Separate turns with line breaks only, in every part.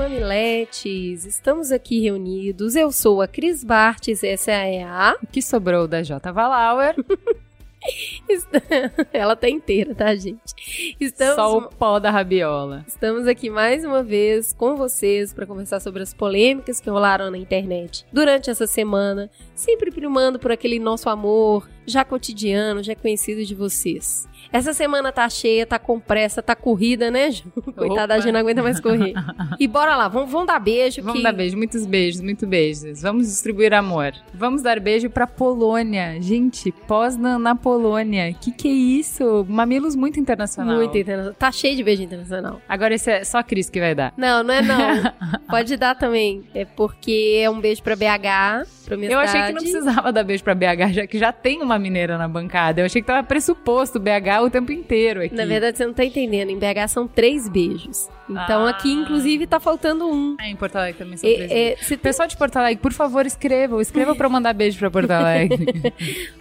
Mamiletes, estamos aqui reunidos. Eu sou a Cris Bartes, essa é a...
O que sobrou da J. Valauer.
Ela tá inteira, tá, gente?
Estamos... Só o pó da rabiola.
Estamos aqui mais uma vez com vocês para conversar sobre as polêmicas que rolaram na internet durante essa semana, sempre primando por aquele nosso amor já cotidiano, já conhecido de vocês. Essa semana tá cheia, tá com pressa, tá corrida, né, Ju? Coitada, a gente não aguenta mais correr. E bora lá, vamos, vamos dar beijo.
Vamos que... dar beijo, muitos beijos, muitos beijos. Vamos distribuir amor. Vamos dar beijo pra Polônia. Gente, pós na, na Polônia. Que que é isso? Mamilos muito internacional.
Muito internacional. Tá cheio de beijo internacional.
Agora esse é só a Cris que vai dar.
Não, não é não. Pode dar também. É porque é um beijo pra BH, pra minha
Eu
cidade.
achei que não precisava dar beijo pra BH, já que já tem uma mineira na bancada. Eu achei que tava pressuposto BH o tempo inteiro aqui.
Na verdade, você não tá entendendo. Em BH são três beijos. Então
Ah.
aqui, inclusive, tá faltando um.
Ah, em Porto Alegre também são
É,
três
é,
beijos.
você tem
Pessoal de Porto Alegre, por favor, escrevam. Escrevam pra eu mandar beijo pra Porto Alegre.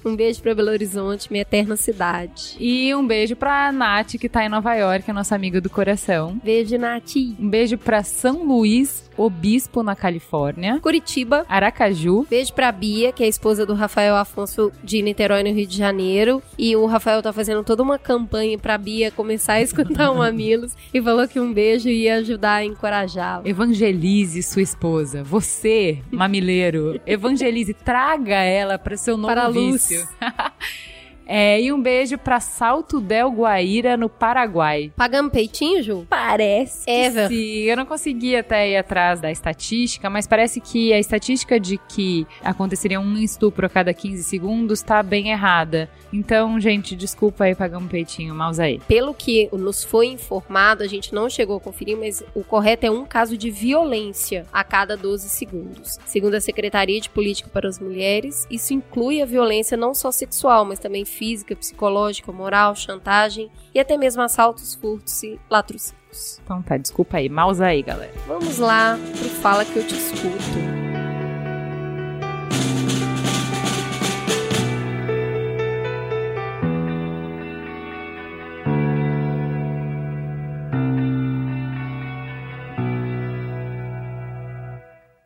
um beijo pra Belo Horizonte, minha eterna cidade.
e um beijo pra Nath, que tá em Nova York, a nossa amiga do coração.
Beijo, Nati.
Um beijo pra São Luís Obispo, na Califórnia.
Curitiba.
Aracaju.
Beijo pra Bia, que é a esposa do Rafael Afonso de Niterói, no Rio de Janeiro. E o Rafael tá fazendo toda uma campanha pra Bia começar a escutar o Mamilos. E falou que um beijo ia ajudar a encorajá-la.
Evangelize sua esposa. Você, mamileiro, evangelize, traga ela para seu novo
Para a luz.
É, e um beijo pra Salto del Guaíra, no Paraguai.
Pagamos peitinho, Ju?
Parece
Ever.
Sim, eu não consegui até ir atrás da estatística, mas parece que a estatística de que aconteceria um estupro a cada 15 segundos tá bem errada. Então, gente, desculpa aí, pagamos peitinho, mouse aí.
Pelo que nos foi informado, a gente não chegou a conferir, mas o correto é um caso de violência a cada 12 segundos. Segundo a Secretaria de Política para as Mulheres, isso inclui a violência não só sexual, mas também física, psicológica, moral, chantagem e até mesmo assaltos, furtos e latrocínios.
Então tá, desculpa aí, mouse aí, galera.
Vamos lá pro Fala Que Eu Te Escuto.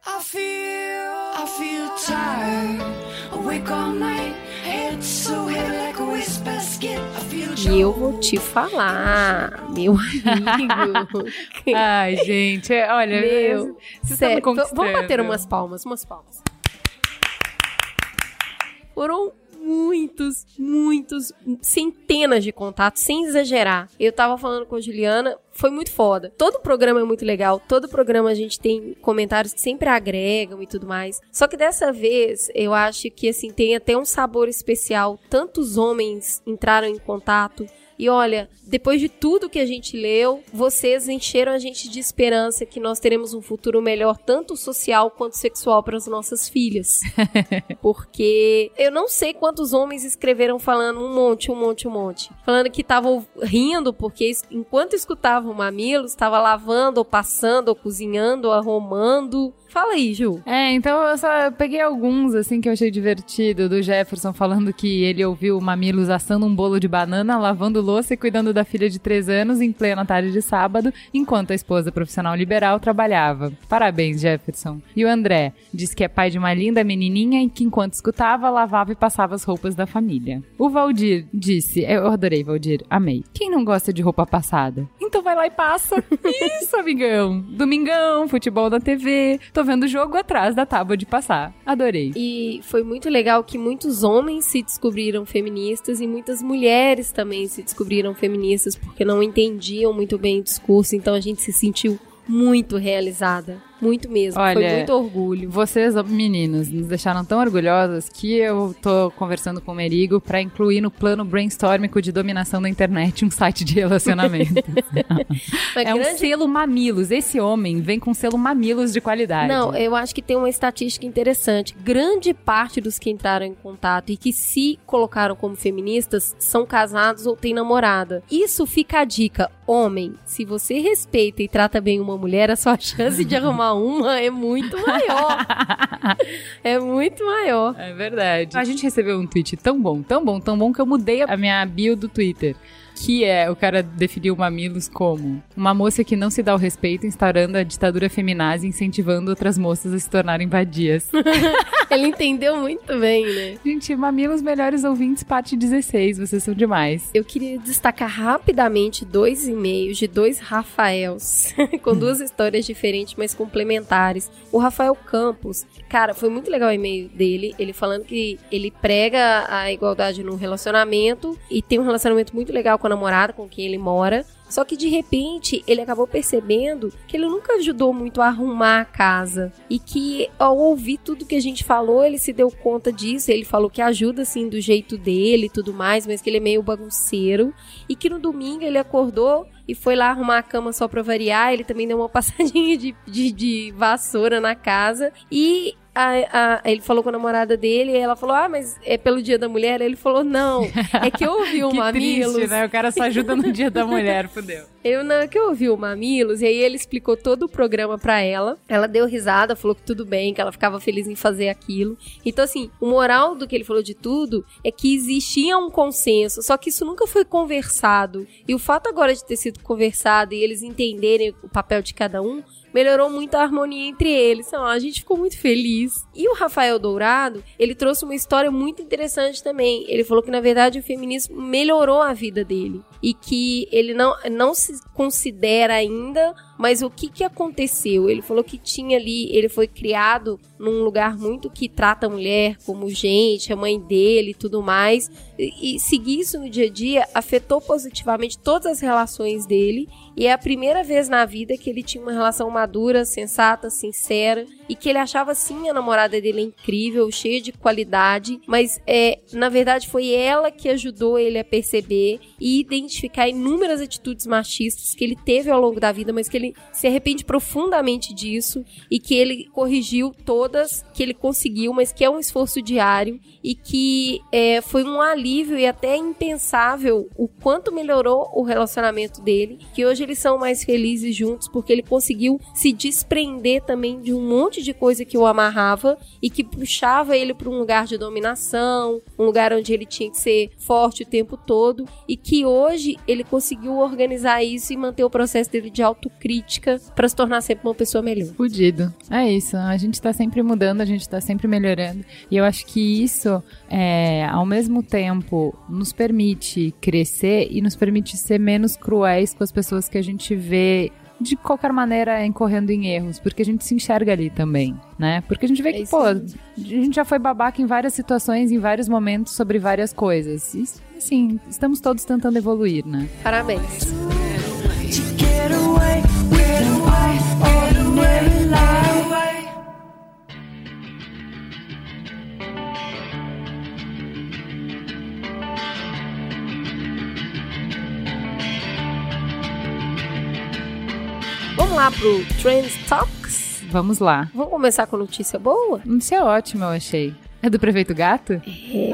I feel, I feel tired. Awake all night, head so heavy like a waste basket. I feel
E eu vou te falar, meu amigo.
Ai, gente, é- olha,
Meu, Sério, vamos bater umas palmas, umas palmas. Foram muitos, muitos, centenas de contatos, sem exagerar. Eu tava falando com a Juliana, foi muito foda. Todo programa é muito legal, todo programa a gente tem comentários que sempre agregam e tudo mais. Só que dessa vez, eu acho que assim tem até um sabor especial. Tantos homens entraram em contato e olha, depois de tudo que a gente leu, vocês encheram a gente de esperança que nós teremos um futuro melhor, tanto social quanto sexual, para as nossas filhas. Porque eu não sei quantos homens escreveram falando um monte, um monte, um monte. Falando que estavam rindo porque enquanto escutavam o Mamilos, estava lavando, ou passando, ou cozinhando, ou arrumando. Fala aí, Ju.
É, então eu só peguei alguns, assim, que eu achei divertido, do Jefferson falando que ele ouviu o Mamilos assando um bolo de banana, lavando louça e cuidando da filha de 3 anos em plena tarde de sábado, enquanto a esposa profissional liberal trabalhava. Parabéns, Jefferson. E o André diz que é pai de uma linda menininha e que enquanto escutava, lavava e passava as roupas da família. O Valdir disse, eu adorei, Valdir, amei. Quem não gosta de roupa passada? Então vai lá e passa. Isso, amigão. Domingão, futebol na TV. Tô vendo o jogo atrás da tábua de passar. Adorei.
E foi muito legal que muitos homens se descobriram feministas e muitas mulheres também se descobriram feministas porque não entendiam muito bem o discurso, então a gente se sentiu muito realizada. Muito mesmo. Foi
Olha,
muito orgulho.
Vocês, meninos, nos deixaram tão orgulhosas que eu tô conversando com o Merigo pra incluir no plano brainstormico de dominação da internet um site de relacionamento. É um
grande-
selo mamilos. Esse homem vem com selo mamilos de qualidade.
Não, eu acho que tem uma estatística interessante. Grande parte dos que entraram em contato e que se colocaram como feministas são casados ou têm namorada. Isso fica a dica. Homem, se você respeita e trata bem uma mulher, a sua chance de arrumar uma é muito maior. é muito maior.
É verdade. A gente recebeu um tweet tão bom, tão bom, tão bom que eu mudei a minha bio do Twitter. Que é, o cara definiu Mamilos como uma moça que não se dá o respeito, instaurando a ditadura feminazi e incentivando outras moças a se tornarem vadias.
Ele entendeu muito bem, né?
Gente, Mamilos Melhores Ouvintes, parte 16, vocês são demais.
Eu queria destacar rapidamente dois e-mails de dois Rafaels, com duas histórias diferentes, mas complementares. O Rafael Campos, cara, foi muito legal o e-mail dele, ele falando que ele prega a igualdade no relacionamento e tem um relacionamento muito legal com a namorada com quem ele mora. Só que de repente ele acabou percebendo que ele nunca ajudou muito a arrumar a casa. E que ao ouvir tudo que a gente falou, ele se deu conta disso. Ele falou que ajuda assim do jeito dele e tudo mais, mas que ele é meio bagunceiro. E que no domingo ele acordou e foi lá arrumar a cama só pra variar. Ele também deu uma passadinha de, de, de vassoura na casa. E a, a, ele falou com a namorada dele e ela falou: Ah, mas é pelo dia da mulher? Ele falou: Não, é que eu ouvi o
que
Mamilos.
triste, né? O cara só ajuda no dia da mulher, fudeu.
Eu não, é que eu ouvi o Mamilos, e aí ele explicou todo o programa pra ela. Ela deu risada, falou que tudo bem, que ela ficava feliz em fazer aquilo. Então, assim, o moral do que ele falou de tudo é que existia um consenso, só que isso nunca foi conversado. E o fato agora de ter sido conversado e eles entenderem o papel de cada um melhorou muito a harmonia entre eles. Então, a gente ficou muito feliz. E o Rafael Dourado, ele trouxe uma história muito interessante também. Ele falou que, na verdade, o feminismo melhorou a vida dele. E que ele não, não se considera ainda mas o que, que aconteceu? Ele falou que tinha ali, ele foi criado num lugar muito que trata a mulher como gente, a mãe dele e tudo mais. E, e seguir isso no dia a dia afetou positivamente todas as relações dele. E é a primeira vez na vida que ele tinha uma relação madura, sensata, sincera. E que ele achava sim a namorada dele incrível, cheia de qualidade. Mas é, na verdade foi ela que ajudou ele a perceber e identificar inúmeras atitudes machistas que ele teve ao longo da vida, mas que ele se arrepende profundamente disso e que ele corrigiu todas, que ele conseguiu, mas que é um esforço diário e que é, foi um alívio e até impensável o quanto melhorou o relacionamento dele, que hoje eles são mais felizes juntos porque ele conseguiu se desprender também de um monte de coisa que o amarrava e que puxava ele para um lugar de dominação, um lugar onde ele tinha que ser forte o tempo todo e que hoje ele conseguiu organizar isso e manter o processo dele de autocrítica para se tornar sempre uma pessoa melhor.
Fudido. É isso. A gente tá sempre mudando, a gente tá sempre melhorando. E eu acho que isso, é, ao mesmo tempo, nos permite crescer e nos permite ser menos cruéis com as pessoas que a gente vê de qualquer maneira incorrendo em erros, porque a gente se enxerga ali também, né? Porque a gente vê
É
que,
isso
pô, a gente já foi babaca em várias situações, em vários momentos sobre várias coisas. E, assim, estamos todos tentando evoluir, né?
Parabéns. Vamos lá pro Trends Talks.
Vamos lá.
Vamos começar com notícia boa?
Isso é ótimo, eu achei. É do prefeito Gato?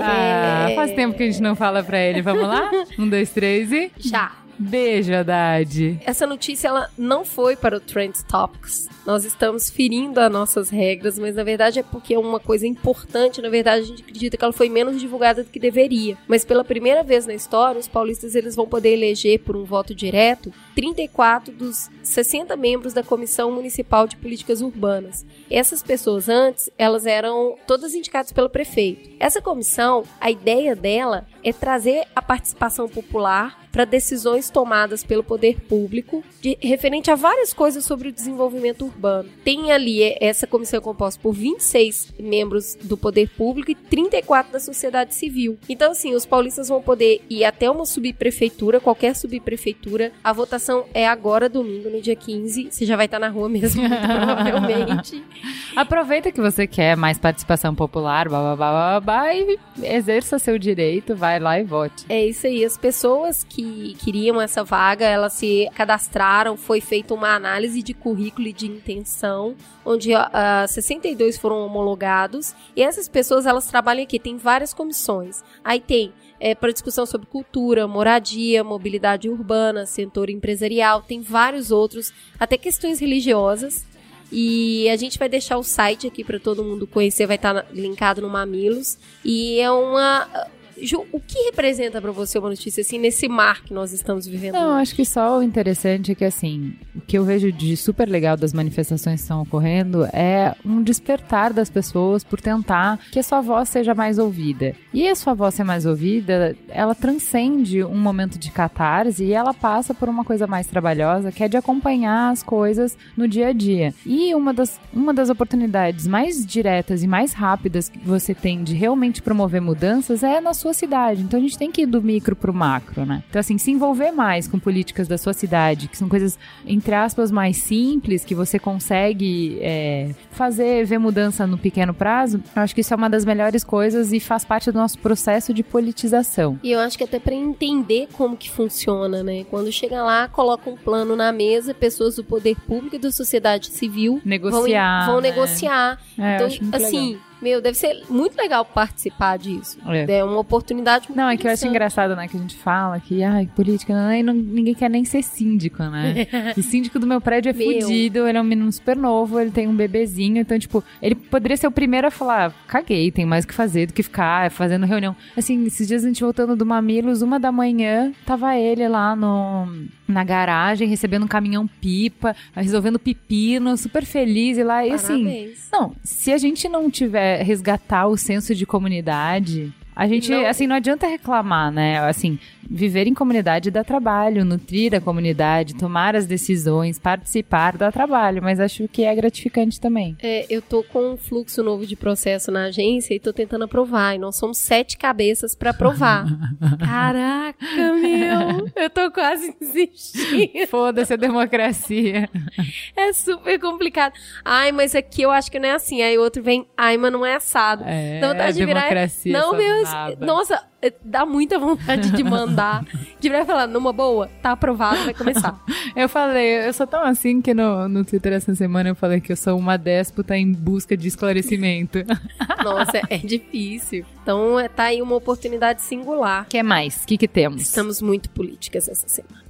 Ah, faz tempo que a gente não fala pra ele. Vamos lá? Um, dois, três e.
Já.
Beijo, Haddad.
Essa notícia ela não foi para o Trends Topics. Nós estamos ferindo as nossas regras, mas na verdade é porque é uma coisa importante. Na verdade, a gente acredita que ela foi menos divulgada do que deveria. Mas pela primeira vez na história, os paulistas eles vão poder eleger por um voto direto 34 dos 60 membros da Comissão Municipal de Políticas Urbanas. Essas pessoas antes, elas eram todas indicadas pelo prefeito. Essa comissão, a ideia dela é trazer a participação popular para decisões tomadas pelo poder público de, referente a várias coisas sobre o desenvolvimento urbano. Tem ali é, essa comissão composta por 26 membros do poder público e 34 da sociedade civil. Então, assim, os paulistas vão poder ir até uma subprefeitura, qualquer subprefeitura. A votação é agora, domingo, no dia 15. Você já vai estar na rua mesmo, provavelmente.
Aproveita que você quer mais participação popular, blá, blá, blá, blá, blá, e exerça seu direito, vai lá e vote.
É isso aí. As pessoas que queriam essa vaga, elas se cadastraram, foi feita uma análise de currículo e de intenção, onde ah, 62 foram homologados. E essas pessoas, elas trabalham aqui, tem várias comissões. Aí tem é, para discussão sobre cultura, moradia, mobilidade urbana, setor empresarial, tem vários outros, até questões religiosas. E a gente vai deixar o site aqui para todo mundo conhecer, vai estar linkado no Mamilos. E é uma Ju, o que representa pra você uma notícia assim, nesse mar que nós estamos vivendo?
Não,
hoje?
acho que só o interessante é que, assim, o que eu vejo de super legal das manifestações que estão ocorrendo é um despertar das pessoas por tentar que a sua voz seja mais ouvida. E a sua voz ser mais ouvida, ela transcende um momento de catarse e ela passa por uma coisa mais trabalhosa, que é de acompanhar as coisas no dia a dia. E uma das, uma das oportunidades mais diretas e mais rápidas que você tem de realmente promover mudanças é na sua cidade. Então a gente tem que ir do micro pro macro, né? Então, assim, se envolver mais com políticas da sua cidade, que são coisas, entre aspas, mais simples, que você consegue é, fazer, ver mudança no pequeno prazo, eu acho que isso é uma das melhores coisas e faz parte do nosso processo de politização.
E eu acho que até pra entender como que funciona, né? Quando chega lá, coloca um plano na mesa, pessoas do poder público e da sociedade civil vão,
Negociar.
vão
né?
negociar.
É,
então, assim,
legal.
Meu, deve ser muito legal participar disso.
É.
É uma oportunidade muito
Não, é que eu acho engraçado, né? Que a gente fala que, ai, política, né, e não- ninguém quer nem ser síndico, né? o síndico do meu prédio é
Meu.
fudido, ele é um menino super novo, ele tem um bebezinho, então, tipo, ele poderia ser o primeiro a falar, caguei, tem mais o que fazer do que ficar fazendo reunião. Assim, esses dias a gente voltando do Mamilos, uma da manhã, tava ele lá no, na garagem, recebendo um caminhão pipa, resolvendo pepino, super feliz, e lá, e assim...
Parabéns.
Não, se a gente não tiver resgatar o senso de comunidade, a gente,
Não.
assim, não adianta reclamar, né? Assim, viver em comunidade dá trabalho, nutrir a comunidade, tomar as decisões, participar dá trabalho, mas acho que é gratificante também.
É, eu tô com um fluxo novo de processo na agência e tô tentando aprovar. E nós somos sete cabeças pra aprovar. Caraca, meu! Eu tô quase desistindo.
Foda-se a democracia.
É super complicado. Ai, mas aqui eu acho que não é assim. Aí outro vem, ai, mas não é assado.
É,
Dá vontade de virar-
democracia.
não, meu, nossa, é, dá muita vontade de mandar. De e falar, numa boa, tá aprovado, vai começar.
Eu falei, eu sou tão assim que no, no Twitter essa semana eu falei que eu sou uma déspota em busca de esclarecimento.
Nossa, é difícil. Então, é, tá aí uma oportunidade singular.
O que mais? O que, que temos?
Estamos muito políticas essa semana.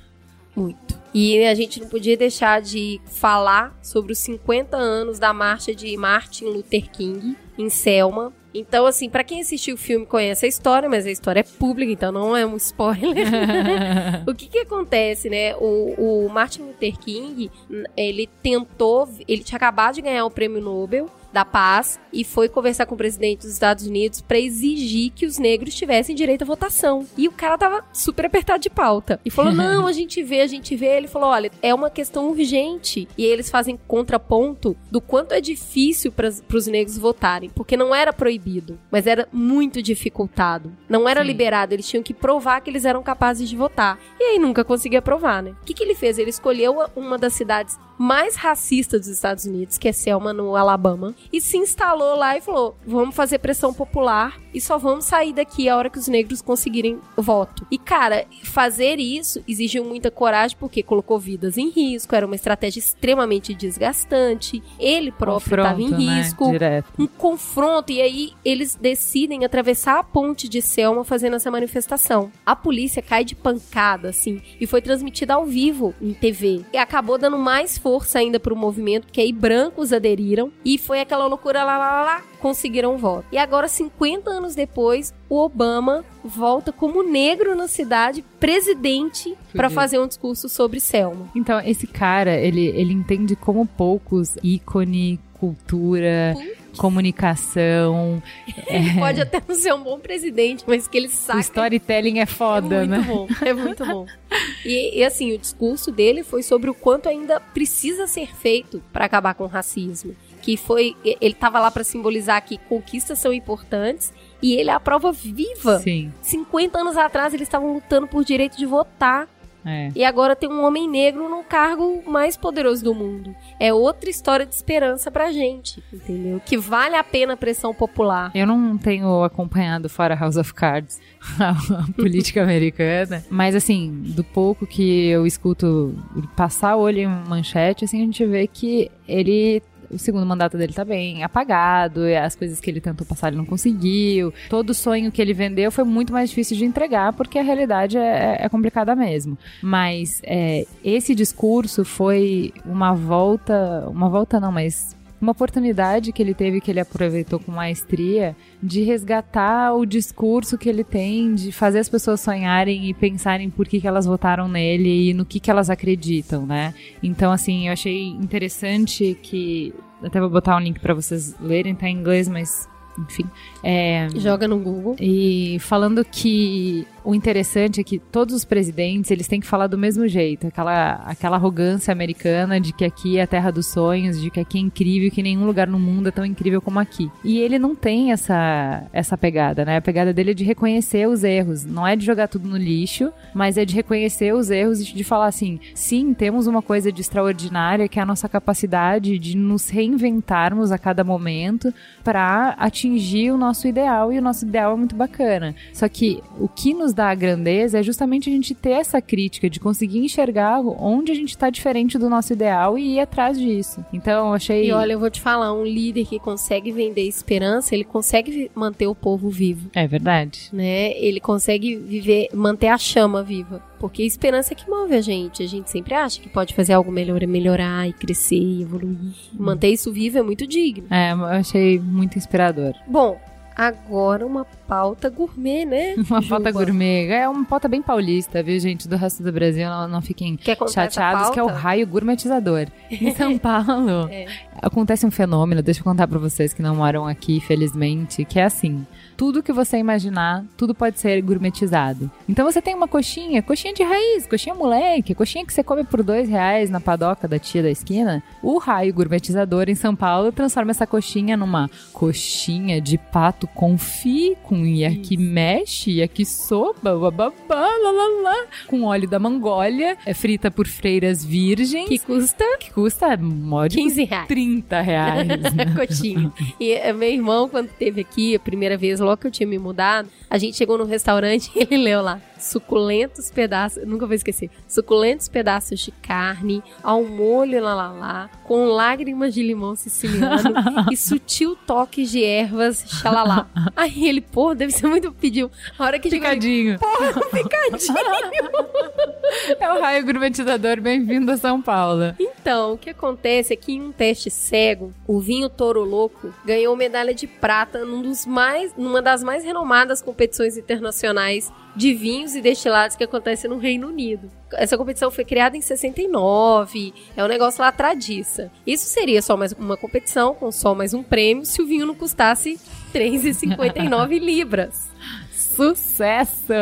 Muito. E a gente não podia deixar de falar sobre os 50 anos da marcha de Martin Luther King em Selma. Então, assim, pra quem assistiu o filme conhece a história, mas a história é pública, então não é um spoiler. o que que acontece, né? O, o Martin Luther King, ele tentou, ele tinha acabado de ganhar o prêmio Nobel da Paz e foi conversar com o presidente dos Estados Unidos pra exigir que os negros tivessem direito à votação. E o cara tava super apertado de pauta. E falou: "Não, a gente vê, a gente vê". Ele falou: "Olha, é uma questão urgente". E eles fazem contraponto do quanto é difícil para os negros votarem, porque não era proibido, mas era muito dificultado. Não era
Sim.
liberado, eles tinham que provar que eles eram capazes de votar. E aí nunca conseguia provar, né? O que, que ele fez? Ele escolheu uma das cidades mais racistas dos Estados Unidos, que é Selma, no Alabama, e se instalou lá e falou: vamos fazer pressão popular e só vamos sair daqui a hora que os negros conseguirem voto. E, cara, fazer isso exigiu muita coragem, porque colocou vidas em risco, era uma estratégia extremamente desgastante, ele próprio estava em
né?
risco
Direto.
um confronto e aí eles decidem atravessar a ponte de Selma fazendo essa manifestação. A polícia cai de pancada, assim, e foi transmitida ao vivo em TV. E acabou dando mais força ainda pro movimento, porque aí brancos aderiram e foi aquela loucura lá, lá, lá, lá, conseguiram o voto. E agora, 50 anos depois, o Obama volta como negro na cidade, presidente, pra
Fudido.
fazer um discurso sobre Selma.
Então, esse cara, ele, ele entende como poucos ícone, cultura, comunicação.
Ele pode até não ser um bom presidente, mas que ele
O
saca
storytelling é foda,
é muito
né?
bom, é muito bom. E, e, assim, o discurso dele foi sobre o quanto ainda precisa ser feito para acabar com o racismo. Que foi, ele tava lá para simbolizar que conquistas são importantes e ele é a prova viva.
Sim,
50 anos atrás eles estavam lutando por direito de votar
é.
e agora tem um homem negro no cargo mais poderoso do mundo. É outra história de esperança pra gente, entendeu? Que vale a pena a pressão popular.
Eu não tenho acompanhado fora House of Cards a política americana, mas assim, do pouco que eu escuto passar o olho em manchete, assim, a gente vê que ele o segundo mandato dele tá bem apagado, as coisas que ele tentou passar ele não conseguiu. Todo sonho que ele vendeu foi muito mais difícil de entregar, porque a realidade é, é complicada mesmo. Mas é, esse discurso foi uma volta, uma volta não, mas uma oportunidade que ele teve, que ele aproveitou com maestria, de resgatar o discurso que ele tem, de fazer as pessoas sonharem e pensarem por que, que elas votaram nele e no que, que elas acreditam, né? Então, assim, eu achei interessante que. Até vou botar um link para vocês lerem, tá em inglês, mas enfim. É,
Joga no Google.
e falando que o interessante é que todos os presidentes, eles têm que falar do mesmo jeito, aquela, aquela arrogância americana de que aqui é a terra dos sonhos, de que aqui é incrível, que nenhum lugar no mundo é tão incrível como aqui. E ele não tem essa, essa pegada, né? A pegada dele é de reconhecer os erros, não é de jogar tudo no lixo, mas é de reconhecer os erros e de falar assim, sim, temos uma coisa de extraordinária que é a nossa capacidade de nos reinventarmos a cada momento para atingir o nosso ideal, e o nosso ideal é muito bacana. Só que o que nos dá a grandeza é justamente a gente ter essa crítica, de conseguir enxergar onde a gente está diferente do nosso ideal e ir atrás disso. Então, eu achei.
E olha, eu vou te falar, um líder que consegue vender esperança, ele consegue manter o povo vivo,
É verdade.
né? Ele consegue viver, manter a chama viva. Porque a esperança é que move a gente. A gente sempre acha que pode fazer algo melhor, melhorar e crescer e evoluir. Manter isso vivo é muito digno.
É, eu achei muito inspirador.
Bom, agora uma pauta gourmet, né?
Uma
Juba?
pauta gourmet. É uma pauta bem paulista, viu, gente? Do resto do Brasil, não, fiquem chateados, que é o raio gourmetizador. Em São Paulo,
É.
acontece um fenômeno, deixa eu contar pra vocês que não moram aqui, felizmente, que é assim. Tudo que você imaginar, tudo pode ser gourmetizado. Então você tem uma coxinha, coxinha de raiz, coxinha moleque, coxinha que você come por dois reais na padoca da tia da esquina. O raio gourmetizador em São Paulo transforma essa coxinha numa coxinha de pato confit, com yakimeshi, yakisoba, bababá, lá, lá, lá, com óleo da Mongólia, é frita por freiras virgens,
Que custa
que custa módico
15 reais.
30 reais. né?
Cotinho. E eh, meu irmão, quando teve aqui a primeira vez, logo que eu tinha me mudado, a gente chegou no restaurante e ele leu lá. Suculentos pedaços, nunca vou esquecer. Suculentos pedaços de carne, ao molho lá lá lá, com lágrimas de limão siciliano e sutil toque de ervas xalalá. Aí ele, pô, deve ser muito pediu. A hora que chegou
Picadinho.
porra, picadinho.
É o raio gourmetizador, bem-vindo a São Paulo.
Então, o que acontece é que em um teste cego, o vinho Toro Louco ganhou medalha de prata num dos mais, numa das mais renomadas competições internacionais de vinhos e destilados que acontece no Reino Unido. Essa competição foi criada em 69, é um negócio lá tradiça. Isso seria só mais uma competição com só mais um prêmio se o vinho não custasse 3,59 libras.
Sucesso!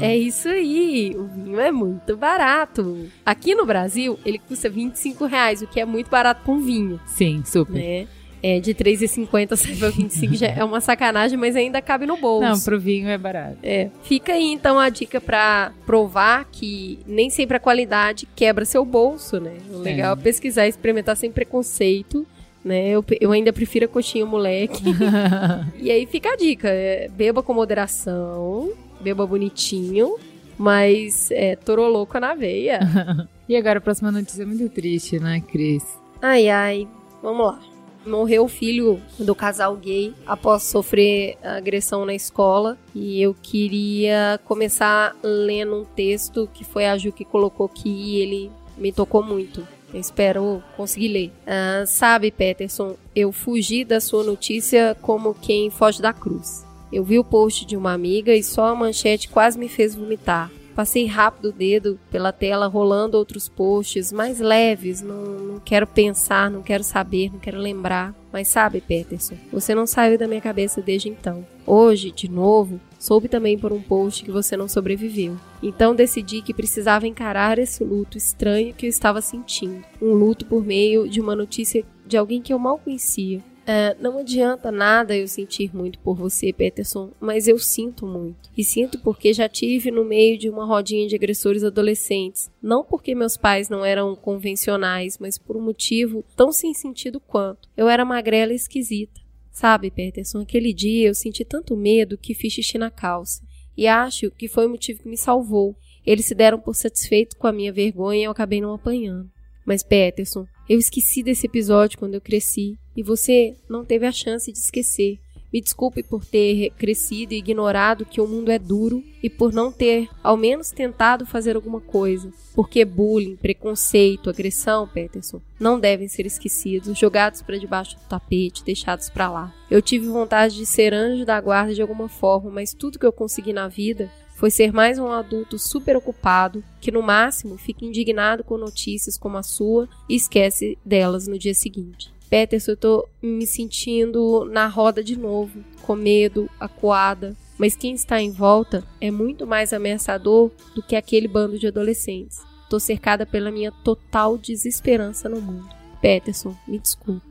É isso aí, o vinho é muito barato. Aqui no Brasil, ele custa 25 reais, o que é muito barato um vinho,
Sim, super.
né? É, de 3,50 sai pra 25 já é uma sacanagem, mas ainda cabe no bolso.
Não, pro vinho é barato.
É. Fica aí então a dica pra provar que nem sempre a qualidade quebra seu bolso, né? O legal é, pesquisar e experimentar sem preconceito. Né? Eu, eu ainda prefiro a coxinha moleque. e aí fica a dica: é, beba com moderação, beba bonitinho, mas é, toroloco na veia.
E agora a próxima notícia é muito triste, né, Cris?
Ai, ai, vamos lá. Morreu o filho do casal gay após sofrer agressão na escola. E eu queria começar lendo um texto que foi a Ju que colocou aqui e ele me tocou muito. Eu espero conseguir ler. Ah, sabe, Peterson, eu fugi da sua notícia como quem foge da cruz. Eu vi o post de uma amiga e só a manchete quase me fez vomitar. Passei rápido o dedo pela tela, rolando outros posts mais leves. Não, não quero pensar, não quero saber, não quero lembrar. Mas sabe, Peterson, você não saiu da minha cabeça desde então. Hoje, de novo, soube também por um post que você não sobreviveu. Então decidi que precisava encarar esse luto estranho que eu estava sentindo. Um luto por meio de uma notícia de alguém que eu mal conhecia. É, não adianta nada eu sentir muito por você, Peterson, mas eu sinto muito. E sinto porque já tive no meio de uma rodinha de agressores adolescentes. Não porque meus pais não eram convencionais, mas por um motivo tão sem sentido quanto. Eu era magrela e esquisita. Sabe, Peterson, aquele dia eu senti tanto medo que fiz xixi na calça. E acho que foi o motivo que me salvou. Eles se deram por satisfeitos com a minha vergonha e eu acabei não apanhando. Mas, Peterson, eu esqueci desse episódio quando eu cresci e você não teve a chance de esquecer. Me desculpe por ter crescido e ignorado que o mundo é duro e por não ter, ao menos, tentado fazer alguma coisa. Porque bullying, preconceito, agressão, Peterson, não devem ser esquecidos, jogados para debaixo do tapete, deixados para lá. Eu tive vontade de ser anjo da guarda de alguma forma, mas tudo que eu consegui na vida foi ser mais um adulto super ocupado que, no máximo, fica indignado com notícias como a sua e esquece delas no dia seguinte. Peterson, eu tô me sentindo na roda de novo, com medo, acuada. Mas quem está em volta é muito mais ameaçador do que aquele bando de adolescentes. Tô cercada pela minha total desesperança no mundo. Peterson, me desculpe.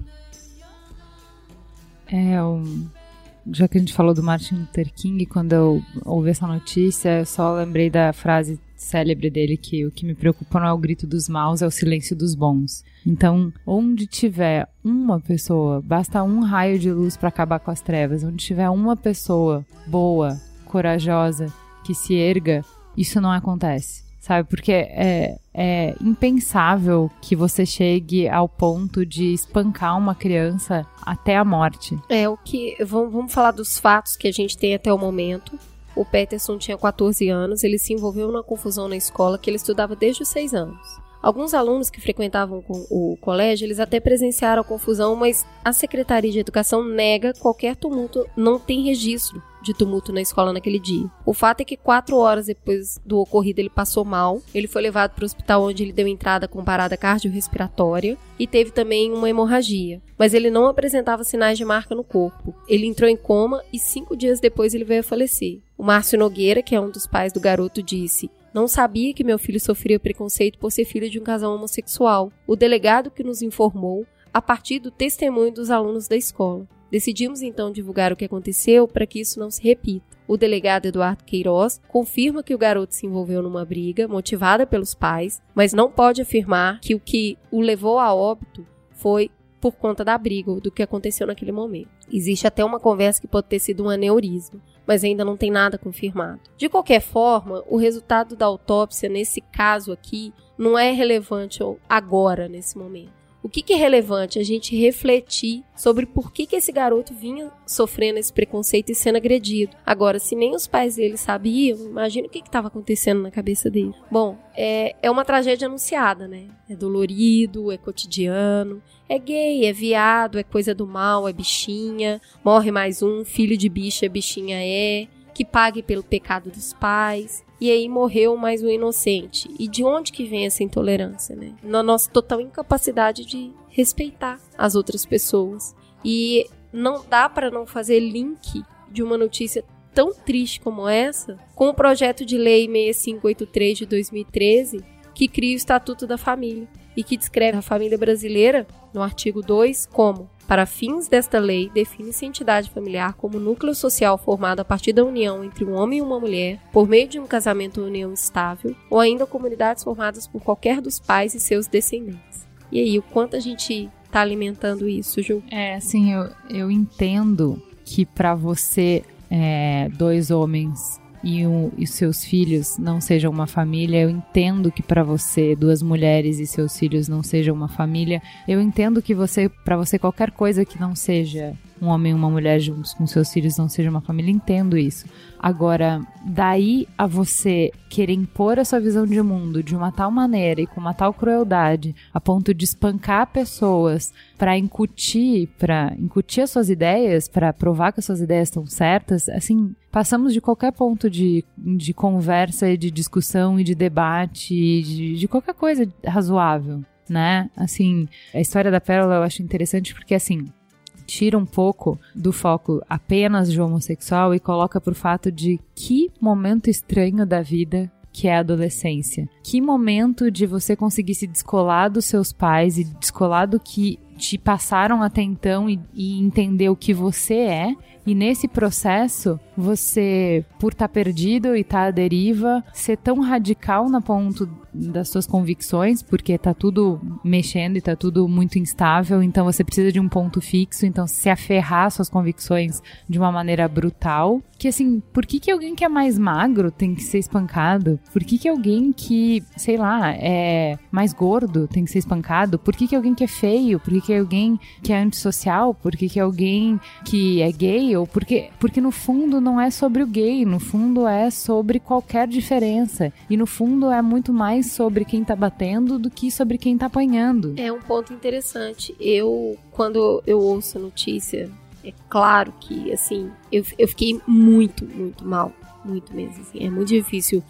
É, um, já que a gente falou do Martin Luther King, quando eu ouvi essa notícia, eu só lembrei da frase célebre dele que o que me preocupa não é o grito dos maus, é o silêncio dos bons. Então, onde tiver uma pessoa, basta um raio de luz para acabar com as trevas. Onde tiver uma pessoa boa, corajosa, que se erga, isso não acontece. Sabe? Porque é, é impensável que você chegue ao ponto de espancar uma criança até a morte.
É, o que. Vamos, vamos falar dos fatos que a gente tem até o momento. O Peterson tinha 14 anos, ele se envolveu numa confusão na escola que ele estudava desde os 6 anos. Alguns alunos que frequentavam o colégio, eles até presenciaram a confusão, mas a Secretaria de Educação nega qualquer tumulto, não tem registro de tumulto na escola naquele dia. O fato é que quatro horas depois do ocorrido ele passou mal, ele foi levado para o hospital onde ele deu entrada com parada cardiorrespiratória e teve também uma hemorragia, mas ele não apresentava sinais de marca no corpo. Ele entrou em coma e cinco dias depois ele veio a falecer. O Márcio Nogueira, que é um dos pais do garoto, disse: não sabia que meu filho sofria preconceito por ser filho de um casal homossexual. O delegado que nos informou a partir do testemunho dos alunos da escola. Decidimos então divulgar o que aconteceu para que isso não se repita. O delegado Eduardo Queiroz confirma que o garoto se envolveu numa briga motivada pelos pais, mas não pode afirmar que o que o levou a óbito foi por conta da briga ou do que aconteceu naquele momento. Existe até uma conversa que pode ter sido um aneurisma mas ainda não tem nada confirmado. De qualquer forma, o resultado da autópsia nesse caso aqui não é relevante agora, nesse momento. O que, que, é relevante? A gente refletir sobre por que, que esse garoto vinha sofrendo esse preconceito e sendo agredido. Agora, se nem os pais dele sabiam, imagina o que estava acontecendo na cabeça dele. Bom, é, é uma tragédia anunciada, né? É dolorido, é cotidiano, é gay, é viado, é coisa do mal, é bichinha, morre mais um, filho de bicha, bichinha é, que pague pelo pecado dos pais e aí morreu mais um inocente. E de onde que vem essa intolerância, né? Na nossa total incapacidade de respeitar as outras pessoas. E não dá para não fazer link de uma notícia tão triste como essa com o projeto de lei 6583 de 2013 que cria o Estatuto da Família e que descreve a família brasileira no artigo 2 como para fins desta lei, define-se entidade familiar como núcleo social formado a partir da união entre um homem e uma mulher, por meio de um casamento ou união estável, ou ainda comunidades formadas por qualquer dos pais e seus descendentes. E aí, o quanto a gente está alimentando isso, Ju?
É, assim, eu, eu entendo que para você, é, dois homens e, um, e seus filhos não sejam uma família, eu entendo que para você duas mulheres e seus filhos não sejam uma família. Eu entendo que você, para você qualquer coisa que não seja um homem e uma mulher juntos com seus filhos não seja uma família, entendo isso. Agora, daí a você querer impor a sua visão de mundo de uma tal maneira e com uma tal crueldade, a ponto de espancar pessoas para incutir, para incutir as suas ideias, para provar que as suas ideias estão certas, assim, passamos de qualquer ponto de, de conversa de discussão e de debate, de, de qualquer coisa razoável né? Assim, a história da Pérola eu acho interessante porque, assim, tira um pouco do foco apenas de homossexual e coloca pro fato de que momento estranho da vida que é a adolescência. Que momento de você conseguir se descolar dos seus pais e descolar do que te passaram até então e, e entender o que você é. E nesse processo, você, por estar tá perdido e estar tá à deriva, ser tão radical na ponto das suas convicções, porque tá tudo mexendo e tá tudo muito instável, então você precisa de um ponto fixo, então se aferrar suas convicções de uma maneira brutal, que assim, por que que alguém que é mais magro tem que ser espancado? Por que que alguém que, sei lá, é mais gordo tem que ser espancado? Por que que alguém que é feio? Por que que alguém que é antissocial, por que que alguém que é gay, ou porque, porque no fundo não é sobre o gay, no fundo é sobre qualquer diferença. E no fundo é muito mais sobre quem tá batendo do que sobre quem tá apanhando.
É um ponto interessante. Eu, quando eu ouço a notícia, é claro que, assim, eu, eu fiquei muito, muito mal. Muito mesmo, assim. É muito difícil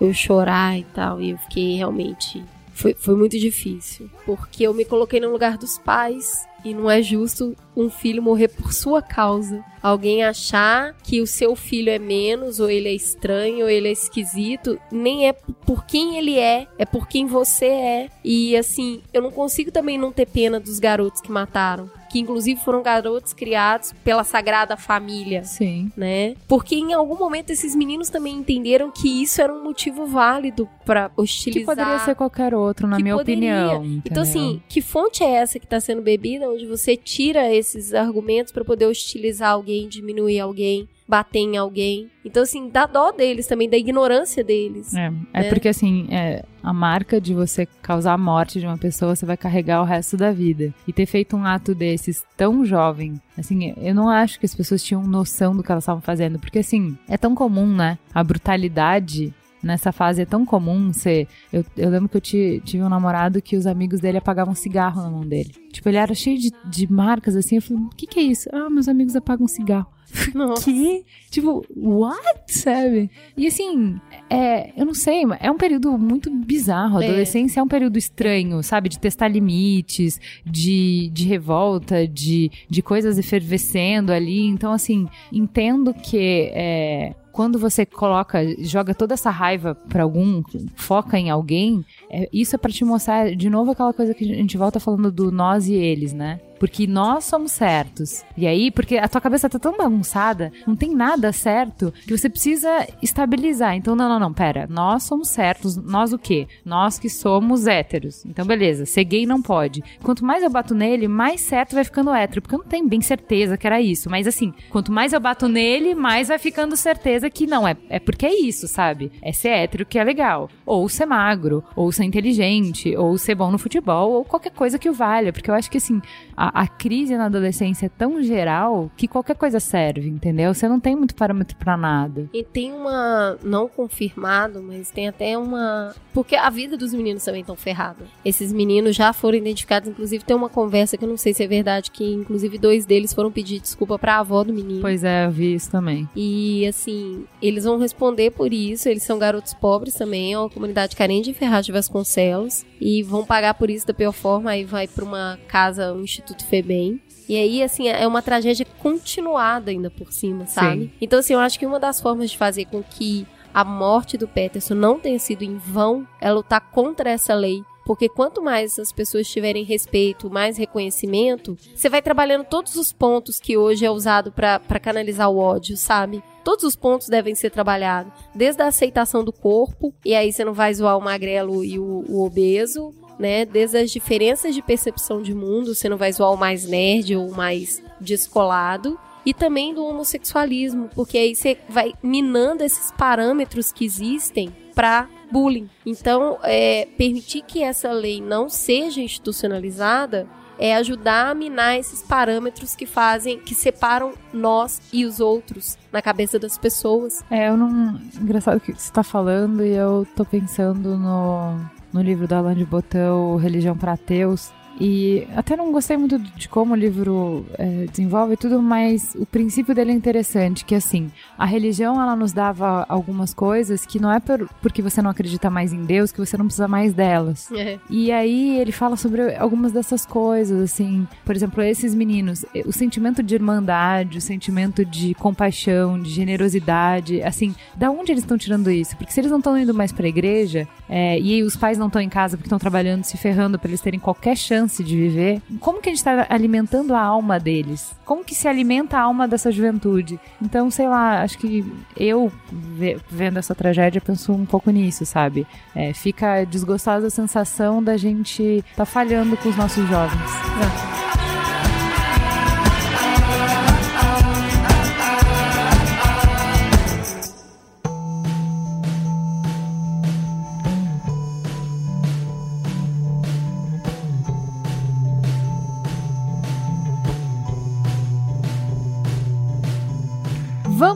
eu chorar e tal. E eu fiquei realmente. Foi, foi muito difícil. Porque eu me coloquei no lugar dos pais. E não é justo um filho morrer por sua causa. Alguém achar que o seu filho é menos, ou ele é estranho, ou ele é esquisito. Nem é por quem ele é, é por quem você é. E assim, eu não consigo também não ter pena dos garotos que mataram. Que inclusive foram garotos criados pela Sagrada Família
Sim.
né? Porque em algum momento esses meninos também entenderam que isso era um motivo válido pra hostilizar.
Que poderia ser qualquer outro, na minha
poderia.
opinião.
Então,
entendeu?
assim, que fonte é essa que está sendo bebida, onde você tira esses argumentos para poder hostilizar alguém, diminuir alguém, bater em alguém? Então, assim, dá dó deles também, da ignorância deles.
É, é
né?
porque assim, é, a marca de você causar a morte de uma pessoa, você vai carregar o resto da vida. E ter feito um ato desses tão jovem, assim, eu não acho que as pessoas tinham noção do que elas estavam fazendo, porque assim, é tão comum, né? A brutalidade nessa fase é tão comum ser. Eu, eu lembro que eu ti- tive um namorado que os amigos dele apagavam cigarro na mão dele. Tipo, ele era cheio de, de marcas assim. Eu falei, o que, que é isso? Ah, meus amigos apagam cigarro.
Nossa.
Que? Tipo, what? Sabe? E assim, é, eu não sei, é um período muito bizarro. A
É.
adolescência é um período estranho, sabe? De testar limites, de, de revolta, de, de coisas efervescendo ali. Então, assim, entendo que. é, quando você coloca, joga toda essa raiva pra algum, foca em alguém, é, isso é pra te mostrar de novo aquela coisa que a gente volta falando do nós e eles, né? Porque nós somos certos. E aí, porque a tua cabeça tá tão bagunçada, não tem nada certo, que você precisa estabilizar. Então, não, não, não, pera. Nós somos certos. Nós o quê? Nós que somos héteros. Então, beleza. Ser gay não pode. Quanto mais eu bato nele, mais certo vai ficando hétero. Porque eu não tenho bem certeza que era isso. Mas assim, quanto mais eu bato nele, mais vai ficando certeza que não. É, é porque é isso, sabe? É ser hétero que é legal. Ou ser magro, ou ser inteligente, ou ser bom no futebol, ou qualquer coisa que o valha. Porque eu acho que assim, a, a crise na adolescência é tão geral que qualquer coisa serve, entendeu? Você não tem muito parâmetro pra nada.
E tem uma, não confirmado, mas tem até uma. Porque a vida dos meninos também estão ferrada. Esses meninos já foram identificados, inclusive tem uma conversa que eu não sei se é verdade, que inclusive dois deles foram pedir desculpa pra avó do menino.
Pois é, eu vi isso também.
E assim, eles vão responder por isso. Eles são garotos pobres também, é uma comunidade carente em Ferraz de Vasconcelos. E vão pagar por isso da pior forma. Aí vai pra uma casa, um Instituto Febem. E aí, assim, é uma tragédia continuada ainda por cima, sabe?
Sim.
Então, assim, eu acho que uma das formas de fazer com que a morte do Peterson não tenha sido em vão é lutar contra essa lei. Porque quanto mais as pessoas tiverem respeito, mais reconhecimento, você vai trabalhando todos os pontos que hoje é usado pra pra canalizar o ódio, sabe? Todos os pontos devem ser trabalhados. Desde a aceitação do corpo, e aí você não vai zoar o magrelo e o, o obeso, né? Desde as diferenças de percepção de mundo, você não vai zoar o mais nerd ou o mais descolado. E também do homossexualismo, porque aí você vai minando esses parâmetros que existem para bullying. Então, é, permitir que essa lei não seja institucionalizada é ajudar a minar esses parâmetros que fazem, que separam nós e os outros na cabeça das pessoas.
É, eu não. Engraçado que você tá falando e eu tô pensando no, no livro da Alain de Botão, Religião para Ateus. E até não gostei muito de como o livro é, desenvolve tudo, mas o princípio dele é interessante, que assim, a religião ela nos dava algumas coisas que não é por, porque você não acredita mais em Deus que você não precisa mais delas.
É.
E aí ele fala sobre algumas dessas coisas, assim, por exemplo, esses meninos, eh, o sentimento de irmandade, o sentimento de compaixão, de generosidade, assim, da onde eles estão tirando isso? Porque se eles não estão indo mais pra igreja, eh, e os pais não estão em casa porque estão trabalhando, se ferrando pra eles terem qualquer chance de viver, como que a gente tá alimentando a alma deles? Como que se alimenta a alma dessa juventude? Então, sei lá, acho que eu, ve- vendo essa tragédia, penso um pouco nisso, sabe? É, fica desgostosa a sensação da gente tá falhando com os nossos jovens.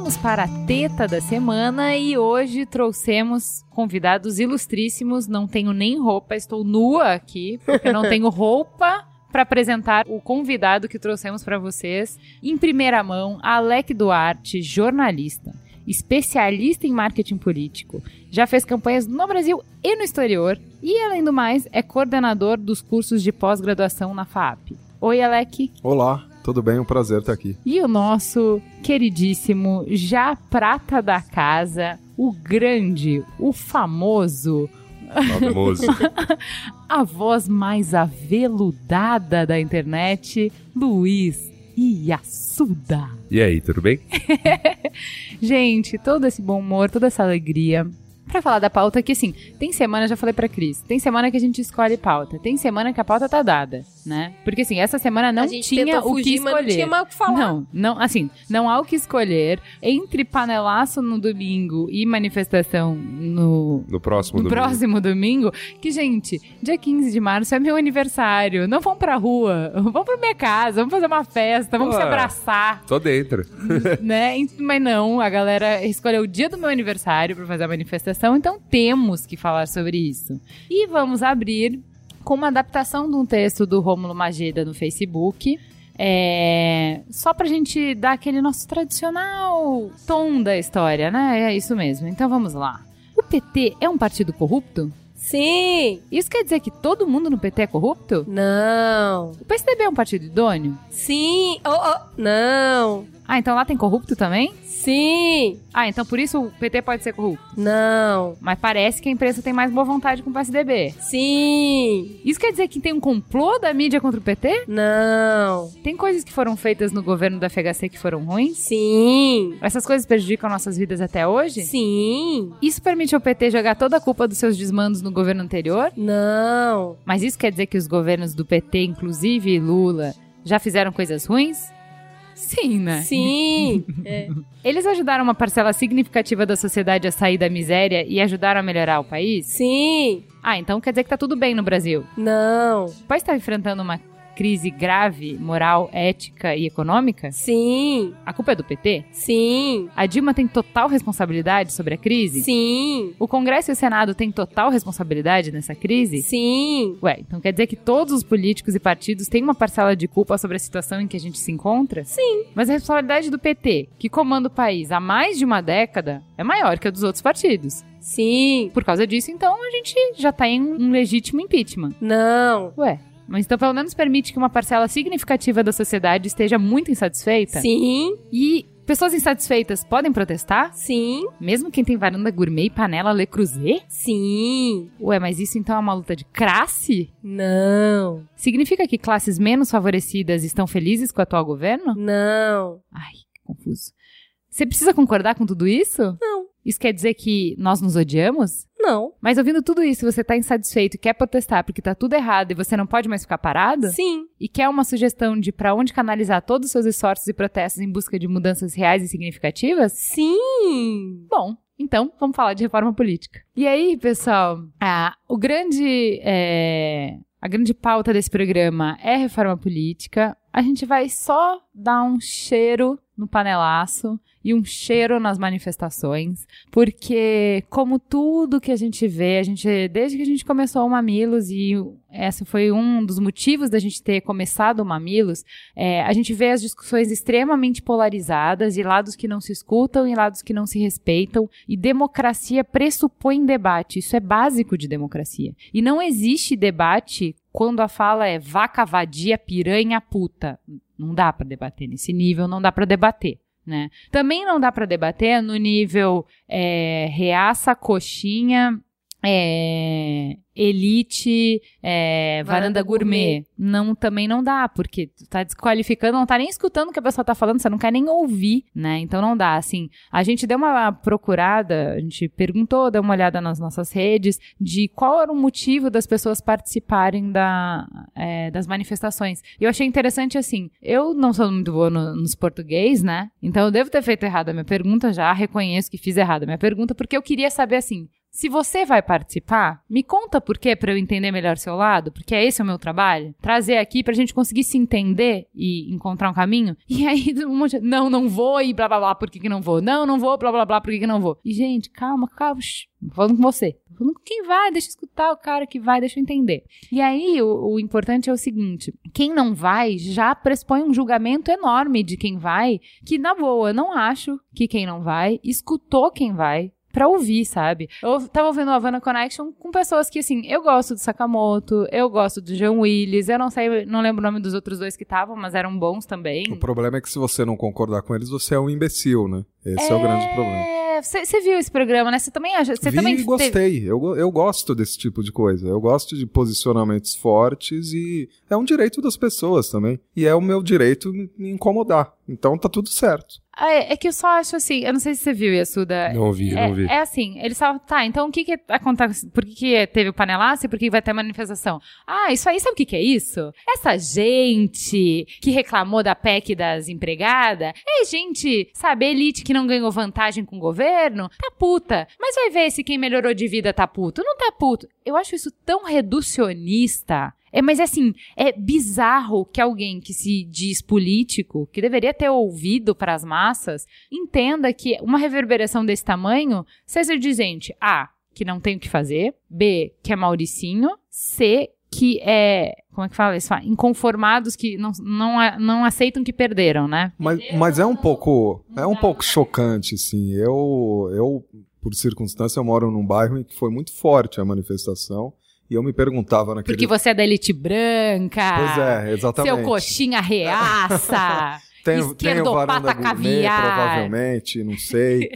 Vamos para a teta da semana e hoje trouxemos convidados ilustríssimos. Não tenho nem roupa, estou nua aqui, porque não tenho roupa para apresentar o convidado que trouxemos para vocês. Em primeira mão, Alec Duarte, jornalista, especialista em marketing político. Já fez campanhas no Brasil e no exterior e, além do mais, é coordenador dos cursos de pós-graduação na FAP. Oi, Alec.
Olá, tudo bem? Um prazer estar aqui.
E o nosso queridíssimo, já prata da casa, o grande, o famoso,
Famoso.
a voz mais aveludada da internet, Luiz Iassuda.
E aí, tudo bem?
Gente, todo esse bom humor, toda essa alegria. Pra falar da pauta que, assim, tem semana, já falei pra Cris, tem semana que a gente escolhe pauta, tem semana que a pauta tá dada, né? Porque, assim, essa semana não tinha o que
fugir,
escolher.
mas não tinha mais o que falar.
Não, não, assim, não há o que escolher entre panelaço no domingo e manifestação no,
No próximo
no
domingo.
próximo domingo, que, gente, dia 15 de março é meu aniversário. Não vamos pra rua, vamos pra minha casa, vamos fazer uma festa, vamos se abraçar,
Tô dentro.
né? Mas não, a galera escolheu o dia do meu aniversário pra fazer a manifestação, então temos que falar sobre isso. E vamos abrir com uma adaptação de um texto do Rômulo Mageda no Facebook. É, só pra gente dar aquele nosso tradicional tom da história, né? É isso mesmo. Então vamos lá. O PT é um partido corrupto?
Sim.
Isso quer dizer que todo mundo no PT é corrupto?
Não.
O PSDB é um partido idôneo?
Sim. Oh, oh. Não.
Ah, então lá tem corrupto também?
Sim.
Ah, então por isso o PT pode ser corrupto.
Não.
Mas parece que a imprensa tem mais boa vontade com o PSDB.
Sim.
Isso quer dizer que tem um complô da mídia contra o PT?
Não.
Tem coisas que foram feitas no governo da FHC que foram ruins?
Sim.
Essas coisas prejudicam nossas vidas até hoje?
Sim.
Isso permite ao PT jogar toda a culpa dos seus desmandos no governo anterior?
Não.
Mas isso quer dizer que os governos do PT, inclusive Lula, já fizeram coisas ruins? Sim, né?
Sim. É.
Eles ajudaram uma parcela significativa da sociedade a sair da miséria e ajudaram a melhorar o país?
Sim.
Ah, então quer dizer que tá tudo bem no Brasil.
Não.
O país está enfrentando uma crise grave, moral, ética e econômica?
Sim.
A culpa é do PT?
Sim.
A Dilma tem total responsabilidade sobre a crise?
Sim.
O Congresso e o Senado têm total responsabilidade nessa crise?
Sim.
Ué, então quer dizer que todos os políticos e partidos têm uma parcela de culpa sobre a situação em que a gente se encontra?
Sim.
Mas a responsabilidade do PT, que comanda o país há mais de uma década, é maior que a dos outros partidos.
Sim.
Por causa disso, então, a gente já tá em um legítimo impeachment.
Não.
Ué, mas então pelo menos permite que uma parcela significativa da sociedade esteja muito insatisfeita?
Sim.
E pessoas insatisfeitas podem protestar?
Sim.
Mesmo quem tem varanda gourmet e panela Le Creuset?
Sim.
Ué, mas isso então é uma luta de classe?
Não.
Significa que classes menos favorecidas estão felizes com o atual governo?
Não.
Ai, que confuso. Você precisa concordar com tudo isso?
Não.
Isso quer dizer que nós nos odiamos?
Não.
Mas ouvindo tudo isso, você tá insatisfeito e quer protestar porque tá tudo errado e você não pode mais ficar parado?
Sim.
E quer uma sugestão de pra onde canalizar todos os seus esforços e protestos em busca de mudanças reais e significativas?
Sim.
Bom, então vamos falar de reforma política. E aí, pessoal, ah, o grande. é, a grande pauta desse programa é reforma política. A gente vai só dar um cheiro no panelaço e um cheiro nas manifestações, porque como tudo que a gente vê, a gente desde que a gente começou o Mamilos e esse foi um dos motivos da gente ter começado o Mamilos, é, a gente vê as discussões extremamente polarizadas e lados que não se escutam e lados que não se respeitam e democracia pressupõe debate, isso é básico de democracia. E não existe debate quando a fala é vaca vadia, piranha, puta. Não dá pra debater nesse nível, não dá pra debater. Né? Também não dá pra debater no nível é, reaça, coxinha, é, elite, é, varanda,
Varanda
gourmet.
gourmet.
Não, também não dá, porque tu tá desqualificando, não tá nem escutando o que a pessoa tá falando, você não quer nem ouvir, né? Então não dá, assim. A gente deu uma procurada, a gente perguntou, deu uma olhada nas nossas redes, de qual era o motivo das pessoas participarem da, é, das manifestações. E eu achei interessante, assim, eu não sou muito boa no- nos português, né? Então eu devo ter feito errado a minha pergunta já, reconheço que fiz errado a minha pergunta, porque eu queria saber, assim, se você vai participar, me conta por quê para eu entender melhor seu lado, porque é esse o meu trabalho. Trazer aqui pra gente conseguir se entender e encontrar um caminho. E aí, um monte de, não, não vou e blá blá blá, por que, que não vou? Não, não vou, blá blá blá, por que, que não vou? E, gente, calma, calma, shh, tô falando com você. Tô falando com quem vai, deixa eu escutar o cara que vai, deixa eu entender. E aí, o, o importante é o seguinte: quem não vai já pressupõe um julgamento enorme de quem vai, que, na boa, eu não acho que quem não vai escutou quem vai, pra ouvir, sabe? Eu tava ouvindo a Havana Connection com pessoas que, assim, eu gosto do Sakamoto, eu gosto do John Willis, eu não sei, não lembro o nome dos outros dois que estavam, mas eram bons também.
O problema é que se você não concordar com eles, você é um imbecil, né? Esse é, o grande problema.
Você viu esse programa, né? Você também acha? Você
Vi
também
e gostei. Eu, eu gosto desse tipo de coisa. Eu gosto de posicionamentos fortes e é um direito das pessoas também. E é o meu direito me me incomodar. Então tá tudo certo.
Ah, É, é que eu só acho assim, eu não sei se você viu, Yasuda.
Não vi,
é,
não vi.
É assim, eles falam, tá, então o que que acontece? Por que, que teve o panelaço e por que vai ter manifestação? Ah, isso aí, sabe o que que é isso? Essa gente que reclamou da PEC das empregadas, é gente, sabe, elite que não ganhou vantagem com o governo, tá puta. Mas vai ver se quem melhorou de vida tá puto. Não tá puto. Eu acho isso tão reducionista. É, mas assim, é bizarro que alguém que se diz político, que deveria ter ouvido para as massas, entenda que uma reverberação desse tamanho seja dizente A, que não tem o que fazer, B, que é Mauricinho, C, que é. Como é que fala isso? Inconformados que não, não, não aceitam que perderam, né?
Mas, mas é um pouco é um pouco chocante, assim. Eu, eu, por circunstância, eu moro num bairro em que foi muito forte a manifestação e eu me perguntava naquele...
Porque você é da elite branca.
Pois é, exatamente.
Seu coxinha reaça.
Tenho, tenho
esquerdopata
varanda gourmet,
caviar.
provavelmente, não sei.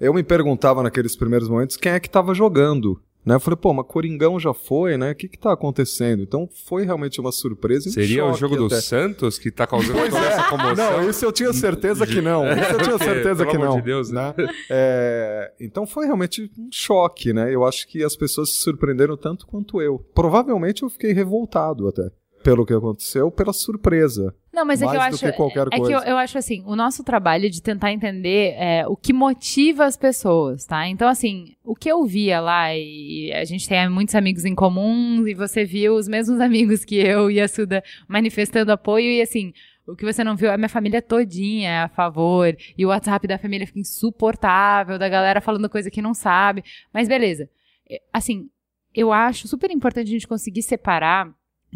eu me perguntava naqueles primeiros momentos quem é que estava jogando. Né? Eu falei, pô, mas Coringão já foi, né? O que que tá acontecendo? Então foi realmente uma surpresa um
Seria o jogo do. Santos que tá causando
Pois
toda
é.
essa comoção?
Não, isso eu tinha certeza que não. Isso eu tinha certeza
pelo
que
amor
não.
de Deus,
né? É, então foi realmente um choque, né? Eu acho que as pessoas se surpreenderam tanto quanto eu. Provavelmente eu fiquei revoltado até. Pelo que aconteceu, pela surpresa.
Não, mas é que eu acho.
que qualquer
é que
coisa.
eu, eu acho assim, o nosso trabalho é de tentar entender é, o que motiva as pessoas, tá? Então, assim, o que eu via lá, e a gente tem muitos amigos em comum, e você viu os mesmos amigos que eu e a Suda manifestando apoio, e assim. O que você não viu é a minha família todinha é a favor. E o WhatsApp da família fica insuportável, da galera falando coisa que não sabe. Mas beleza. É, Assim, eu acho super importante a gente conseguir separar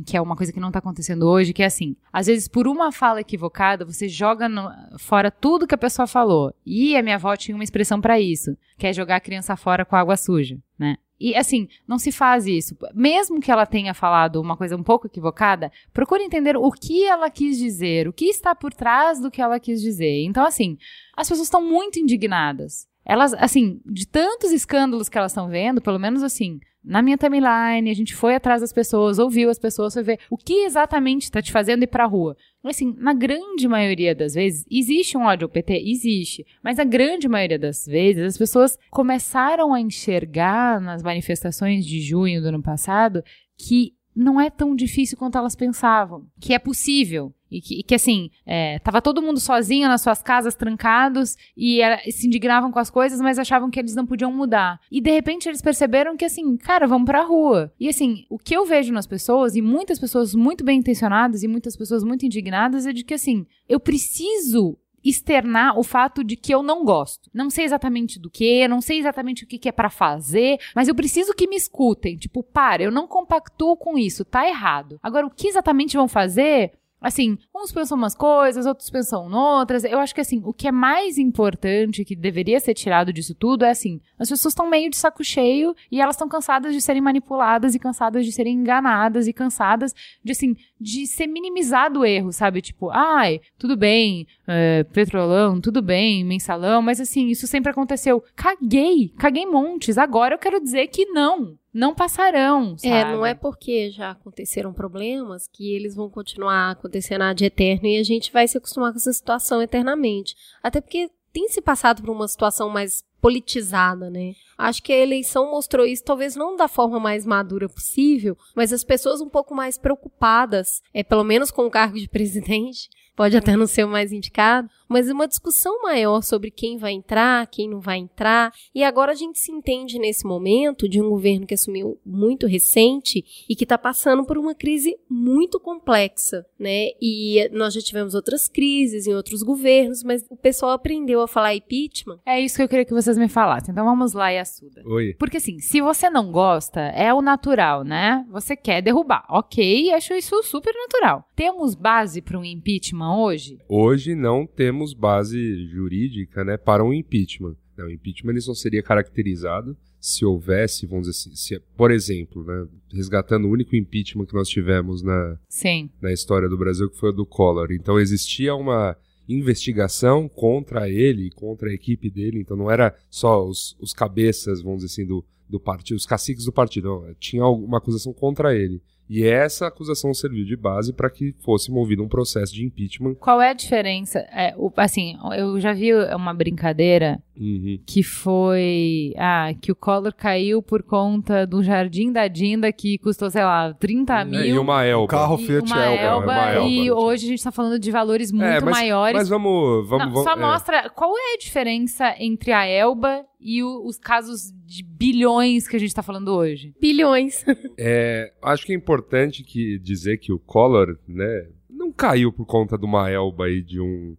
que é uma coisa que não tá acontecendo hoje, que é assim, às vezes por uma fala equivocada, você joga no- fora tudo que a pessoa falou. E a minha avó tinha uma expressão pra isso, que é jogar a criança fora com água suja, né? E assim, não se faz isso. Mesmo que ela tenha falado uma coisa um pouco equivocada, procure entender o que ela quis dizer, o que está por trás do que ela quis dizer. Então, assim, as pessoas estão muito indignadas. Elas, assim, de tantos escândalos que elas estão vendo, pelo menos assim, na minha timeline, a gente foi atrás das pessoas, ouviu as pessoas, foi ver o que exatamente está te fazendo ir pra rua. Assim, na grande maioria das vezes, existe um ódio ao PT? Existe. Mas na grande maioria das vezes, as pessoas começaram a enxergar nas manifestações de junho do ano passado que não é tão difícil quanto elas pensavam. Que é possível. E que, e que, assim, é, tava todo mundo sozinho nas suas casas, trancados, e era- se indignavam com as coisas, mas achavam que eles não podiam mudar. E de repente eles perceberam que, assim, cara, vamos pra rua. E assim, o que eu vejo nas pessoas, e muitas pessoas muito bem intencionadas, e muitas pessoas muito indignadas, é de que, assim, eu preciso externar o fato de que eu não gosto. Não sei exatamente do que, não sei exatamente o que, que é pra fazer, mas eu preciso que me escutem. Tipo, para, eu não compactuo com isso, tá errado. Agora, o que exatamente vão fazer? Assim, uns pensam umas coisas, outros pensam outras. Eu acho que, assim, o que é mais importante, que deveria ser tirado disso tudo, é assim: as pessoas estão meio de saco cheio e elas estão cansadas de serem manipuladas e cansadas de serem enganadas e cansadas de, assim, de ser minimizado o erro, sabe? Tipo, ai, tudo bem, é, petrolão, tudo bem, mensalão, mas assim, isso sempre aconteceu. Caguei, caguei montes. Agora eu quero dizer que não. Não passarão, sabe?
É, não é porque já aconteceram problemas que eles vão continuar acontecendo ad eterno e a gente vai se acostumar com essa situação eternamente. Até porque tem se passado por uma situação mais politizada, né? Acho que a eleição mostrou isso, talvez não da forma mais madura possível, mas as pessoas um pouco mais preocupadas, é pelo menos com o cargo de presidente, pode até não ser o mais indicado, mas uma discussão maior sobre quem vai entrar, quem não vai entrar. E agora a gente se entende nesse momento de um governo que assumiu muito recente e que está passando por uma crise muito complexa, né? E nós já tivemos outras crises em outros governos, mas o pessoal aprendeu a falar impeachment.
É isso que eu queria que vocês me falassem. Então vamos lá, Yasuda.
Oi.
Porque assim, se você não gosta, é o natural, né? Você quer derrubar. Ok, acho isso super natural. Temos base para um impeachment hoje?
Hoje não temos base jurídica né, para um impeachment. Não, o impeachment ele só seria caracterizado se houvesse, vamos dizer assim, se, por exemplo, né, resgatando o único impeachment que nós tivemos na,
Sim.
na história do Brasil, que foi o do Collor. Então existia uma investigação contra ele, contra a equipe dele, então não era só os, os cabeças, vamos dizer assim, do, do partido, os caciques do partido, não, tinha uma acusação contra ele. E essa acusação serviu de base para que fosse movido um processo de impeachment.
Qual é a diferença? É, o- assim, eu já vi uma brincadeira
Uhum.
que foi ah, que o Collor caiu por conta do Jardim da Dinda que custou, sei lá, 30 mil.
É, e uma elba.
carro
e
Fiat
uma
Elba,
Elba,
uma Elba,
e
né?
hoje a gente tá falando de valores muito
É, mas,
maiores.
Mas vamos. vamos,
Não,
vamos
só
é.
mostra qual é a diferença entre a Elba e o- os casos de bilhões que a gente tá falando hoje.
Bilhões.
É, acho que é importante que dizer que o Collor, né, não caiu por conta de uma elba aí de um.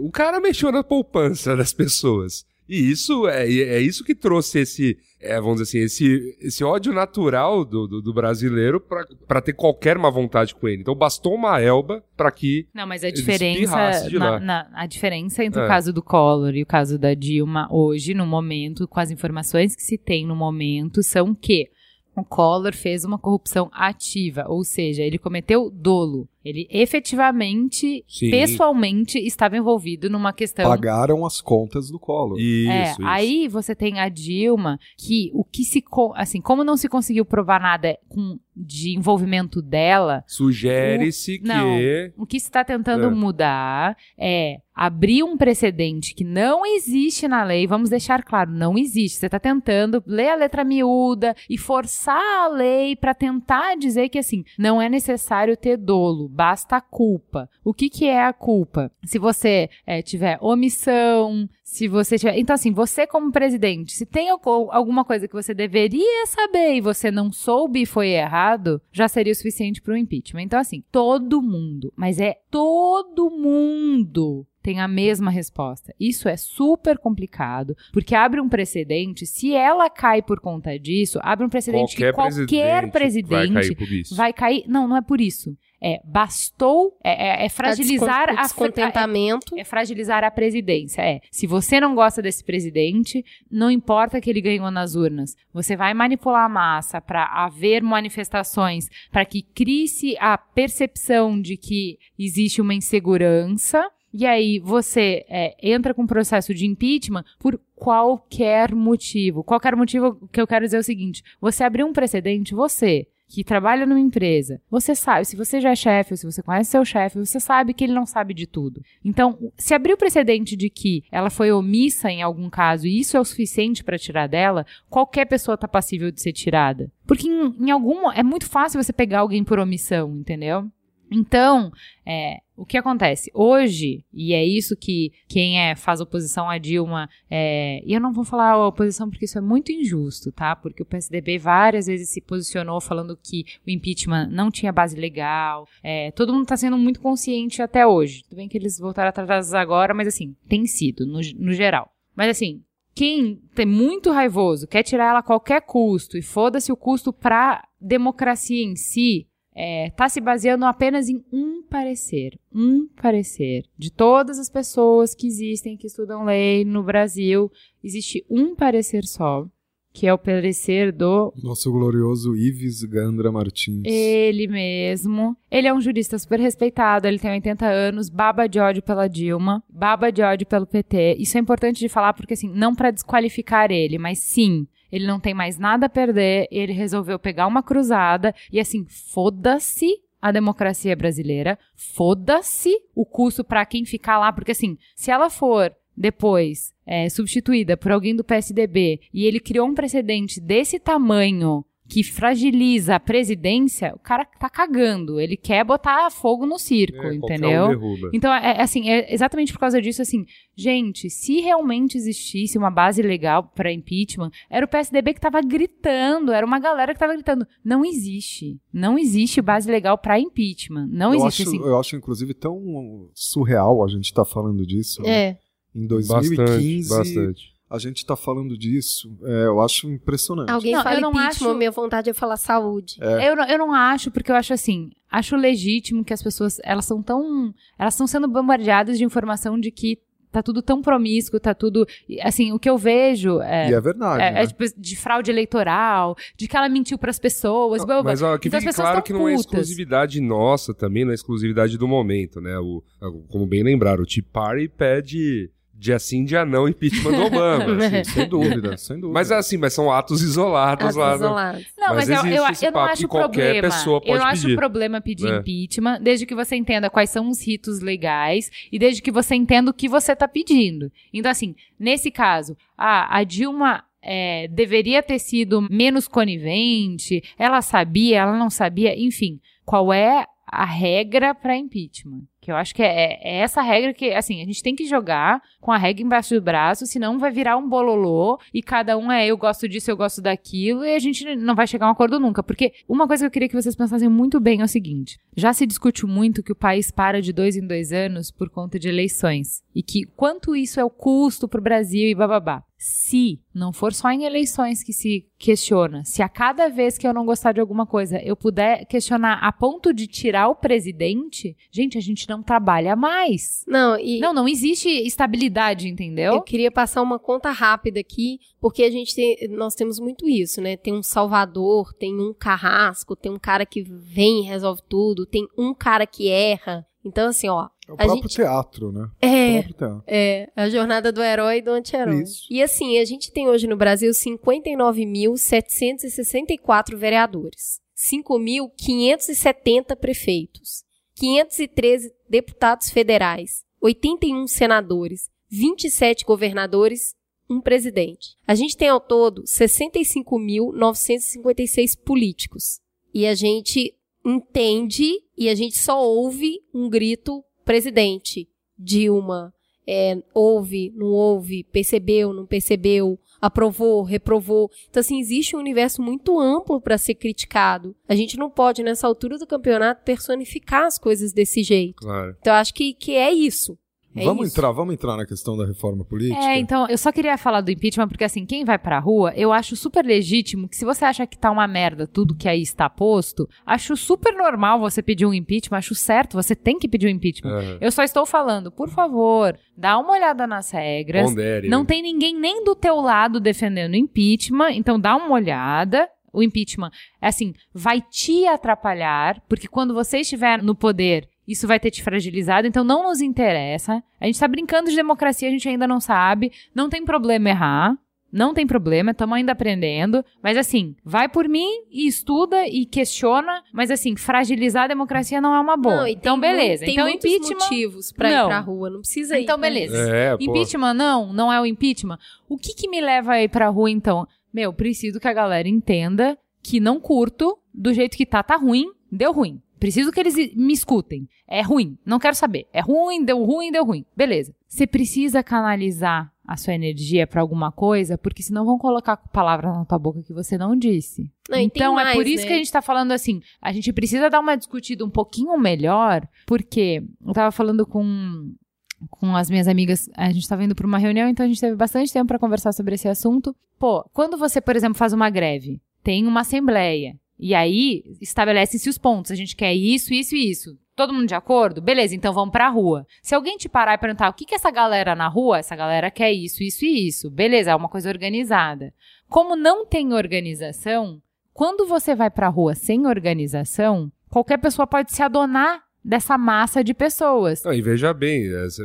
O cara mexeu na poupança das pessoas. E isso é, é isso que trouxe esse, é, vamos dizer assim, esse, esse ódio natural do, do, do brasileiro pra- pra ter qualquer má vontade com ele. Então bastou uma elba pra que.
Não, mas a diferença, na- na- a diferença entre
É.
o caso do Collor e o caso da Dilma hoje, no momento, com as informações que se tem no momento, são que o Collor fez uma corrupção ativa, ou seja, ele cometeu dolo. Ele efetivamente,
Sim.
pessoalmente, estava envolvido numa questão
Pagaram as contas do Collor.
Isso,
é,
isso.
aí você tem a Dilma, que o que se. Assim, como não se conseguiu provar nada com, de envolvimento dela,
Sugere-se
O- não.
que.
o que se está tentando
É.
mudar é abrir um precedente que não existe na lei. Vamos deixar claro, não existe. Você está tentando ler a letra miúda e forçar a lei para tentar dizer que assim não é necessário ter dolo, basta a culpa. O que, que é a culpa? Se você é, tiver omissão, se você tiver. Então, assim, você como presidente, se tem alguma coisa que você deveria saber e você não soube e foi errado, já seria o suficiente para o impeachment. Então, assim, todo mundo, mas é todo mundo tem a mesma resposta. Isso é super complicado, porque abre um precedente. Se ela cai por conta disso, abre um precedente
Qualquer,
que qualquer presidente,
vai cair por isso.
vai cair. Não, não é por isso. É, bastou. É, é- é fragilizar a, fra-
descontentamento.
é fragilizar a presidência. É, se você não gosta desse presidente, não importa que ele ganhou nas urnas. Você vai manipular a massa para haver manifestações, para que crie-se a percepção de que existe uma insegurança. E aí você é, entra com um processo de impeachment por qualquer motivo. Qualquer motivo que eu quero dizer é o seguinte: você abriu um precedente, você que trabalha numa empresa, você sabe, se você já é chefe, ou se você conhece seu chefe, você sabe que ele não sabe de tudo. Então, se abrir o precedente de que ela foi omissa em algum caso e isso é o suficiente para tirar dela, qualquer pessoa tá passível de ser tirada. Porque em, em algum é muito fácil você pegar alguém por omissão, entendeu? Então, é, o que acontece? Hoje, e é isso que quem é, faz oposição a Dilma, é, e eu não vou falar oposição porque isso é muito injusto, tá? Porque o PSDB várias vezes se posicionou falando que o impeachment não tinha base legal. é, todo mundo tá sendo muito consciente até hoje. Tudo bem que eles voltaram atrás agora, mas assim, tem sido, no, no geral. Mas assim, quem tem muito raivoso, quer tirar ela a qualquer custo, e foda-se o custo pra democracia em si, é, tá se baseando apenas em um parecer. Um parecer. De todas as pessoas que existem, que estudam lei no Brasil, existe um parecer só, que é o parecer do
Nosso glorioso Ives Gandra Martins.
ele mesmo. Ele é um jurista super respeitado, ele tem 80 anos, baba de ódio pela Dilma, baba de ódio pelo PT. Isso é importante de falar porque, assim, não para desqualificar ele, mas sim, ele não tem mais nada a perder, ele resolveu pegar uma cruzada e, assim, foda-se a democracia brasileira, foda-se o custo para quem ficar lá, porque, assim, se ela for depois é, substituída por alguém do PSDB e ele criou um precedente desse tamanho que fragiliza a presidência, o cara tá cagando. Ele quer botar fogo no circo,
É,
entendeu?
um derruba.
Então, é, é assim, é exatamente por causa disso, assim, gente, se realmente existisse uma base legal para impeachment, era o PSDB que tava gritando, era uma galera que tava gritando. Não existe. Não existe base legal para impeachment. Não
eu,
existe,
acho,
assim.
eu acho, inclusive, tão surreal a gente estar falando disso. né?
É.
Em
Bastante,
2015,
bastante.
A gente tá falando disso. É, eu acho impressionante.
Alguém
Não,
fala
eu não
impeachment,
acho-
minha vontade é falar saúde.
Eu, não, eu não acho, porque eu acho assim, acho legítimo que as pessoas, elas são tão, elas estão sendo bombardeadas de informação de que tá tudo tão promíscuo, tá tudo, assim, o que eu vejo é,
E é verdade.
é-
né?
é, tipo, de fraude eleitoral, de que ela mentiu pras pessoas, blá, blá, blá.
Mas ó, que
Então as
fique
pessoas
claro que não é
putas.
exclusividade nossa também, não é exclusividade do momento, né? O, como bem lembraram, o Tea Party pede dia sim, dia não impeachment do Obama. assim.
Sem dúvida, sem dúvida.
Mas assim, mas são atos isolados
Atos
lá. no-
isolados.
Não,
Mas
mas, eu,
existe
eu,
esse
eu não acho
que qualquer
problema.
pessoa
eu
pode
não acho
pedir.
problema pedir
É.
impeachment, desde que você entenda quais são os ritos legais e desde que você entenda o que você tá pedindo. Então, assim, nesse caso, a, a Dilma é, deveria ter sido menos conivente, ela sabia, ela não sabia, enfim, qual é a regra para impeachment? Que eu acho que é, é essa regra que, assim, a gente tem que jogar com a regra embaixo do braço, senão vai virar um bololô e cada um é eu gosto disso, eu gosto daquilo e a gente não vai chegar a um acordo nunca. Porque uma coisa que eu queria que vocês pensassem muito bem é o seguinte: já se discute muito que o país para de dois em dois anos por conta de eleições e que quanto isso é o custo para o Brasil e bababá. Se não for só em eleições que se questiona, se a cada vez que eu não gostar de alguma coisa eu puder questionar a ponto de tirar o presidente, gente, a gente não trabalha mais.
Não, e
Não, não existe estabilidade, entendeu?
eu queria passar uma conta rápida aqui, porque a gente tem, nós temos muito isso, né? Tem um salvador, tem um carrasco, tem um cara que vem e resolve tudo, tem um cara que erra. Então, assim, ó,
É o
a
próprio
gente-
teatro, né?
é,
O próprio teatro.
É, a jornada do herói e do anti-herói. E assim, a gente tem hoje no Brasil 59.764 vereadores, 5.570 prefeitos, 513 deputados federais, 81 senadores, 27 governadores, um presidente. A gente tem ao todo 65.956 políticos. E a gente entende e a gente só ouve um grito presidente, Dilma, é, ouve, não ouve, percebeu, não percebeu, aprovou, reprovou. Então, assim, existe um universo muito amplo para ser criticado. A gente não pode, nessa altura do campeonato, personificar as coisas desse jeito.
Claro.
Então, eu acho que, que é isso. É
vamos
isso.
entrar, vamos entrar na questão da reforma política.
É, então, eu só queria falar do impeachment, porque assim, quem vai pra rua, eu acho super legítimo que se você acha que tá uma merda tudo que aí está posto, acho super normal você pedir um impeachment, acho certo, você tem que pedir um impeachment.
Aham.
Eu só estou falando, por favor, dá uma olhada nas regras.
Pondere.
Não tem ninguém nem do teu lado defendendo impeachment, então dá uma olhada. O impeachment, é assim, vai te atrapalhar, porque quando você estiver no poder, isso vai ter te fragilizado, então não nos interessa. A gente tá brincando de democracia, a gente ainda não sabe. Não tem problema errar. Não tem problema, estamos ainda aprendendo. Mas assim, vai por mim e estuda e questiona. Mas assim, fragilizar a democracia não é uma boa.
Não, e
então, beleza.
mui- Tem
então,
muitos
impeachment.
motivos pra
Não.
ir pra rua, não precisa ir.
Então, beleza.
É.
Impeachment não, não é o impeachment. O que que me leva a ir pra rua então? Meu, preciso que a galera entenda que não curto, do jeito que tá, tá ruim, deu ruim. Preciso que eles me escutem. É ruim, não quero saber. É ruim, deu ruim, deu ruim. Beleza. Você precisa canalizar a sua energia pra alguma coisa, porque senão vão colocar palavras na tua boca que você não disse.
Não,
então é
mais,
por isso
né?
que a gente tá falando assim, a gente precisa dar uma discutida um pouquinho melhor, porque eu tava falando com com as minhas amigas, a gente tava indo pra uma reunião, então a gente teve bastante tempo pra conversar sobre esse assunto. Pô, quando você, por exemplo, faz uma greve, tem uma assembleia, e aí estabelece-se os pontos, a gente quer isso, isso e isso. Todo mundo de acordo? Beleza, então vamos pra rua. Se alguém te parar e perguntar o que que essa galera na rua, essa galera quer isso, isso e isso. Beleza, é uma coisa organizada. Como não tem organização, quando você vai pra rua sem organização, qualquer pessoa pode se adonar dessa massa de pessoas.
Não, e veja bem,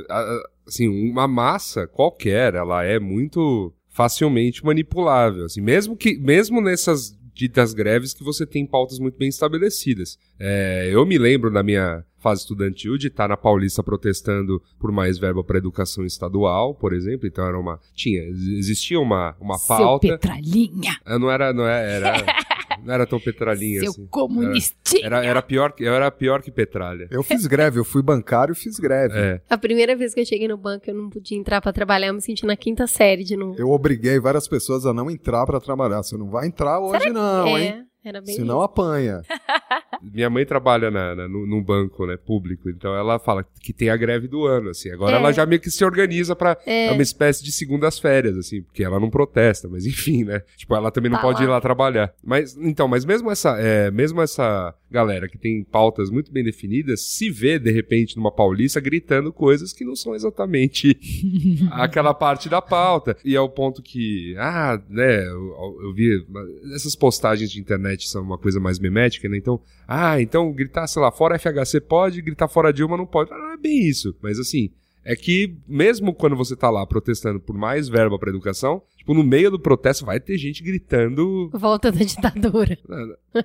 a- assim, uma massa qualquer, ela é muito facilmente manipulável, assim, mesmo que, mesmo nessas ditas greves que você tem pautas muito bem estabelecidas. É, eu me lembro na minha fase estudantil de estar na Paulista protestando por mais verba para educação estadual, por exemplo, então era uma, tinha, existia uma, uma
Seu
pauta,
Petralhinha.
Ah, Não era, não é- era. Não era tão petralinha
Seu
assim.
comunistinha.
Era, era, pior, que- eu era pior que petralha.
Eu fiz greve, eu fui bancário e fiz greve.
É.
A primeira vez que eu cheguei no banco, eu não podia entrar pra trabalhar, eu me senti na quinta série de novo.
Eu obriguei várias pessoas a não entrar pra trabalhar. Você não vai entrar hoje não, hein?
Era bem
Senão apanha.
Minha mãe trabalha na, na- no- num banco, né, público, então ela fala que tem a greve do ano, assim. Agora
É.
ela já meio que se organiza pra...
É.
É uma espécie de segundas férias, assim, porque ela não protesta, mas enfim, né? Tipo, ela também não
Tá
pode
lá.
ir lá trabalhar. Mas, então, mas mesmo essa, é, mesmo essa galera que tem pautas muito bem definidas, se vê, de repente, numa paulista gritando coisas que não são exatamente aquela parte da pauta. E é o ponto que, ah, né, eu, eu vi, essas postagens de internet são uma coisa mais memética, né? Então, ah, então gritar, sei lá, fora FHC pode, gritar fora Dilma não pode. Ah, Não é bem isso. Mas assim, é que mesmo quando você tá lá protestando por mais verba pra educação, tipo, no meio do protesto vai ter gente gritando.
Volta da ditadura.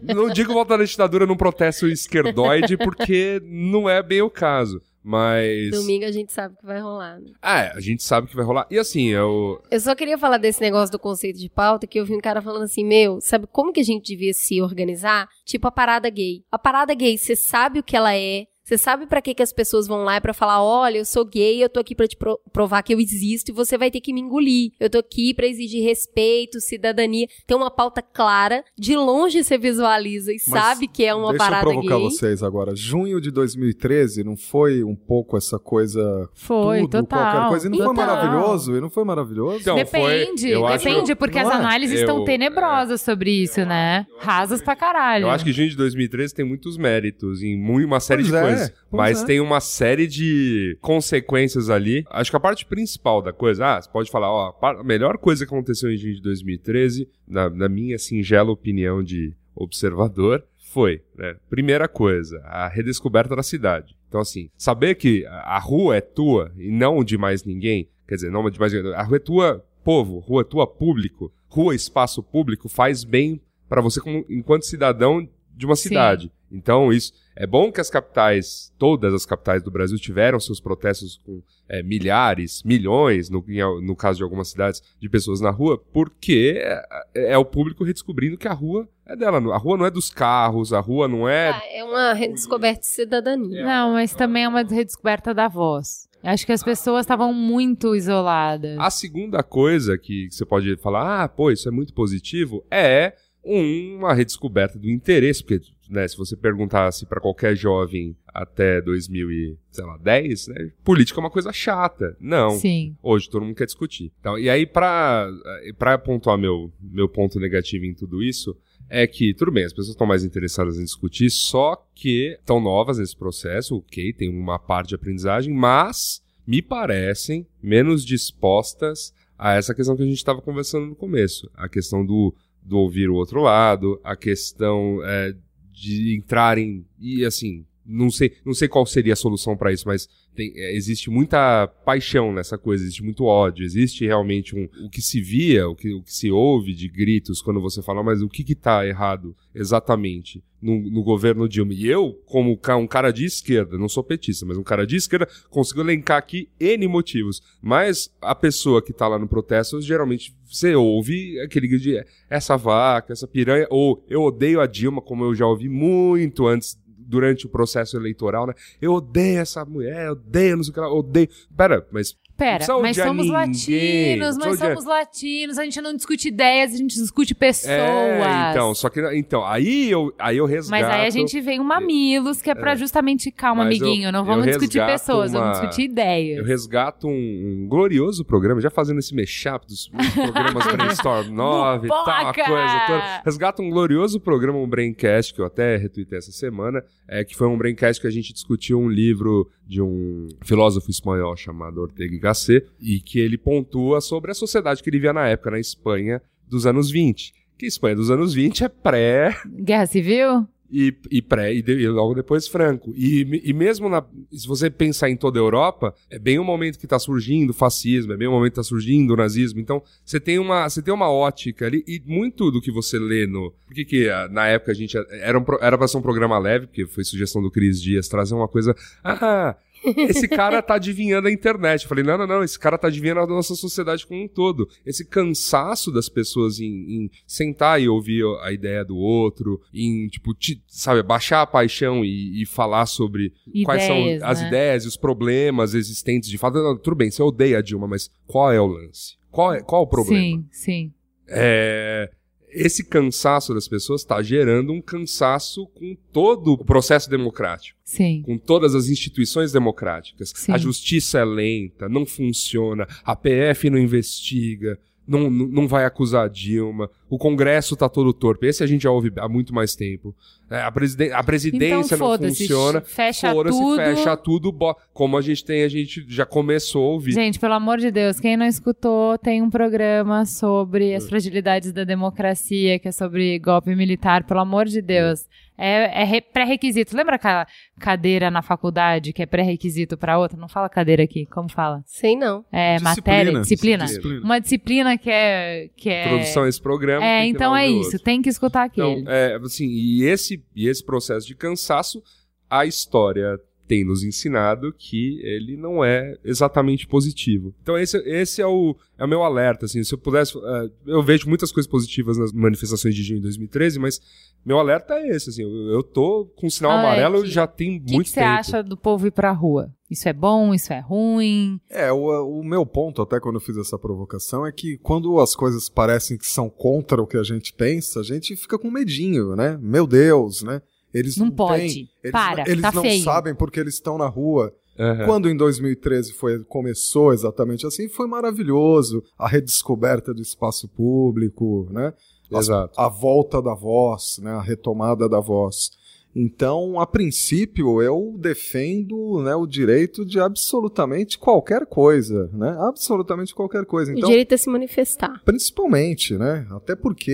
Não digo voltar da ditadura num protesto esquerdoide, porque não é bem o caso. Mas.
Domingo a gente sabe que vai rolar. né?
Ah, é, a gente sabe que vai rolar. E assim, eu.
Eu só queria falar desse negócio do conceito de pauta, que eu vi um cara falando assim, meu, sabe como que a gente devia se organizar? Tipo a parada gay. A parada gay, você sabe o que ela é, você sabe pra que que as pessoas vão lá é pra falar, olha, eu sou gay, eu tô aqui pra te pro- provar que eu existo e você vai ter que me engolir. Eu tô aqui pra exigir respeito, cidadania. Tem uma pauta clara, de longe você visualiza e sabe que é uma
Deixa
parada
eu provocar
gay.
vocês agora. Junho de 2013 não foi um pouco essa coisa
Foi,
tudo,
total.
qualquer coisa. E não foi maravilhoso? E não foi maravilhoso?
Então, foi-
depende,
eu acho-
depende, porque as
é?
análises
Eu-
estão tenebrosas sobre isso, né? Rasas pra caralho.
Eu acho que junho de 2013 tem muitos méritos em uma série
Pois
de
é,
coisas.
Pois
Mas
é.
tem uma série de consequências ali. Acho que a parte principal da coisa, ah, você pode falar, ó, a melhor coisa que aconteceu em junho de 2013, na, na minha singela opinião de observador, foi, né? Primeira coisa, a redescoberta da cidade. Então, assim, saber que a rua é tua e não de mais ninguém, quer dizer, não de mais ninguém, a rua é tua, povo, rua é tua, público, rua, espaço público, faz bem pra você como, enquanto cidadão de uma
Sim.
Então, isso é bom que as capitais, todas as capitais do Brasil tiveram seus protestos com é, milhares, milhões, no, no caso de algumas cidades, de pessoas na rua, porque é, é o público redescobrindo que a rua é dela. A rua não é dos carros, a rua não é.
Ah, é uma redescoberta de cidadania.
Não, mas também é uma redescoberta da voz. Acho que as pessoas estavam muito isoladas.
A segunda coisa que você pode falar, ah, pô, isso é muito positivo, é uma redescoberta do interesse, porque né, se você perguntasse para qualquer jovem até 2010, né, política é uma coisa chata. Não.
Sim.
Hoje todo mundo quer discutir. Então, e aí, pra pontuar meu, meu ponto negativo em tudo isso, é que, tudo bem, as pessoas estão mais interessadas em discutir, só que estão novas nesse processo, ok, tem uma parte de aprendizagem, mas me parecem menos dispostas a essa questão que a gente estava conversando no começo. A questão do, do ouvir o outro lado, a questão é, de entrarem e assim, não sei, não sei qual seria a solução para isso, mas tem- é, existe muita paixão nessa coisa, existe muito ódio, existe realmente um, o que se via, o que, o que se ouve de gritos quando você fala, mas o que que tá errado exatamente no, no governo Dilma? E eu, como um cara de esquerda, não sou petista, mas um cara de esquerda, consigo elencar aqui N motivos. Mas a pessoa que tá lá no protesto, geralmente você ouve aquele grito de essa vaca, essa piranha, ou eu odeio a Dilma, como eu já ouvi muito antes durante o processo eleitoral, né? Eu odeio essa mulher, eu odeio, não sei o que eu odeio. Pera, mas
Pera, mas somos
ninguém,
latinos, mas somos latinos, a gente não discute ideias, a gente discute pessoas.
É, então, só que então, aí eu aí eu resgato
Mas aí a gente vem um mamilos, que é pra justamente, calma,
Mas eu-
amiguinho, não
eu
vamos discutir pessoas,
uma-
vamos discutir ideias.
Eu resgato um, um glorioso programa, já fazendo esse mashup dos programas Brainstorm 9 e tal, a coisa toda. Resgato um glorioso programa, um Braincast, que eu até retuitei essa semana, é, que foi um Braincast que a gente discutiu um livro de um filósofo espanhol chamado Ortega y Gasset, e que ele pontua sobre a sociedade que ele via na época, na Espanha dos anos 20. Que a Espanha dos anos 20 é pré
Guerra Civil?
e, e pré e, de- e logo depois Franco. E, e mesmo na, se você pensar em toda a Europa, é bem o momento que está surgindo o fascismo, é bem o momento que está surgindo o nazismo. Então, você tem uma, você tem uma ótica ali e muito do que você lê no, por que ah, na época a gente era um, era para ser um programa leve, porque foi sugestão do Cris Dias trazer uma coisa, ah, esse cara tá adivinhando a internet. Eu falei, não, não, não, esse cara tá adivinhando a nossa sociedade como um todo. Esse cansaço das pessoas em, em sentar e ouvir a ideia do outro, em, tipo, te- sabe, baixar a paixão e, e falar sobre quais são
Ideias,
as
né?
ideias e os problemas existentes de fato. Não, tudo bem, você odeia a Dilma, mas qual é o lance? Qual é, qual é o problema?
Sim, sim.
É, esse cansaço das pessoas está gerando um cansaço com todo o processo democrático,
Sim.
com todas as instituições democráticas.
Sim.
A justiça é lenta, não funciona, a PF não investiga, não, não vai acusar a Dilma, o Congresso tá todo torpe. Esse a gente já ouve há muito mais tempo. É, a, presiden- a presidência
Então,
não funciona.
fecha tudo.
fecha tudo. Como a gente tem, a gente já começou a ouvir.
Gente, pelo amor de Deus, quem não escutou, tem um programa sobre
É.
as fragilidades da democracia, que é sobre golpe militar, pelo amor de Deus. É, é re- pré-requisito. Lembra aquela cadeira na faculdade que é pré-requisito pra outra? Não fala cadeira aqui, como fala?
Sei não.
É
Disciplina.
matéria, disciplina.
Disciplina.
Uma disciplina que é. Que é...
Introdução a esse programa.
É,
que
então é isso, tem que escutar aquele.
Então, é, assim, e esse, e esse processo de cansaço, a história tem nos ensinado que ele não é exatamente positivo. Então esse, esse é, o, é o meu alerta, assim, se eu pudesse... é, eu vejo muitas coisas positivas nas manifestações de junho de 2013, mas meu alerta é esse, assim, eu, eu tô com o sinal
Ah, é
amarelo
que-
já tem
O que
muito
que você
tempo.
acha do povo ir pra rua? Isso é bom? Isso é ruim?
É, o, o meu ponto, até quando eu fiz essa provocação, é que quando as coisas parecem que são contra o que a gente pensa, a gente fica com medinho, né? Meu Deus, né? Eles
Não
não,
pode.
têm, eles,
Para,
eles
tá
não
feio.
sabem porque eles estão na rua.
Aham.
Quando em 2013 foi, começou exatamente assim, foi maravilhoso. A redescoberta do espaço público, né? As-
Exato.
a volta da voz, né? A retomada da voz. Então, a princípio, eu defendo né, o direito de absolutamente qualquer coisa, né? Absolutamente qualquer coisa.
o
Então,
direito a se manifestar.
principalmente, né? Até porque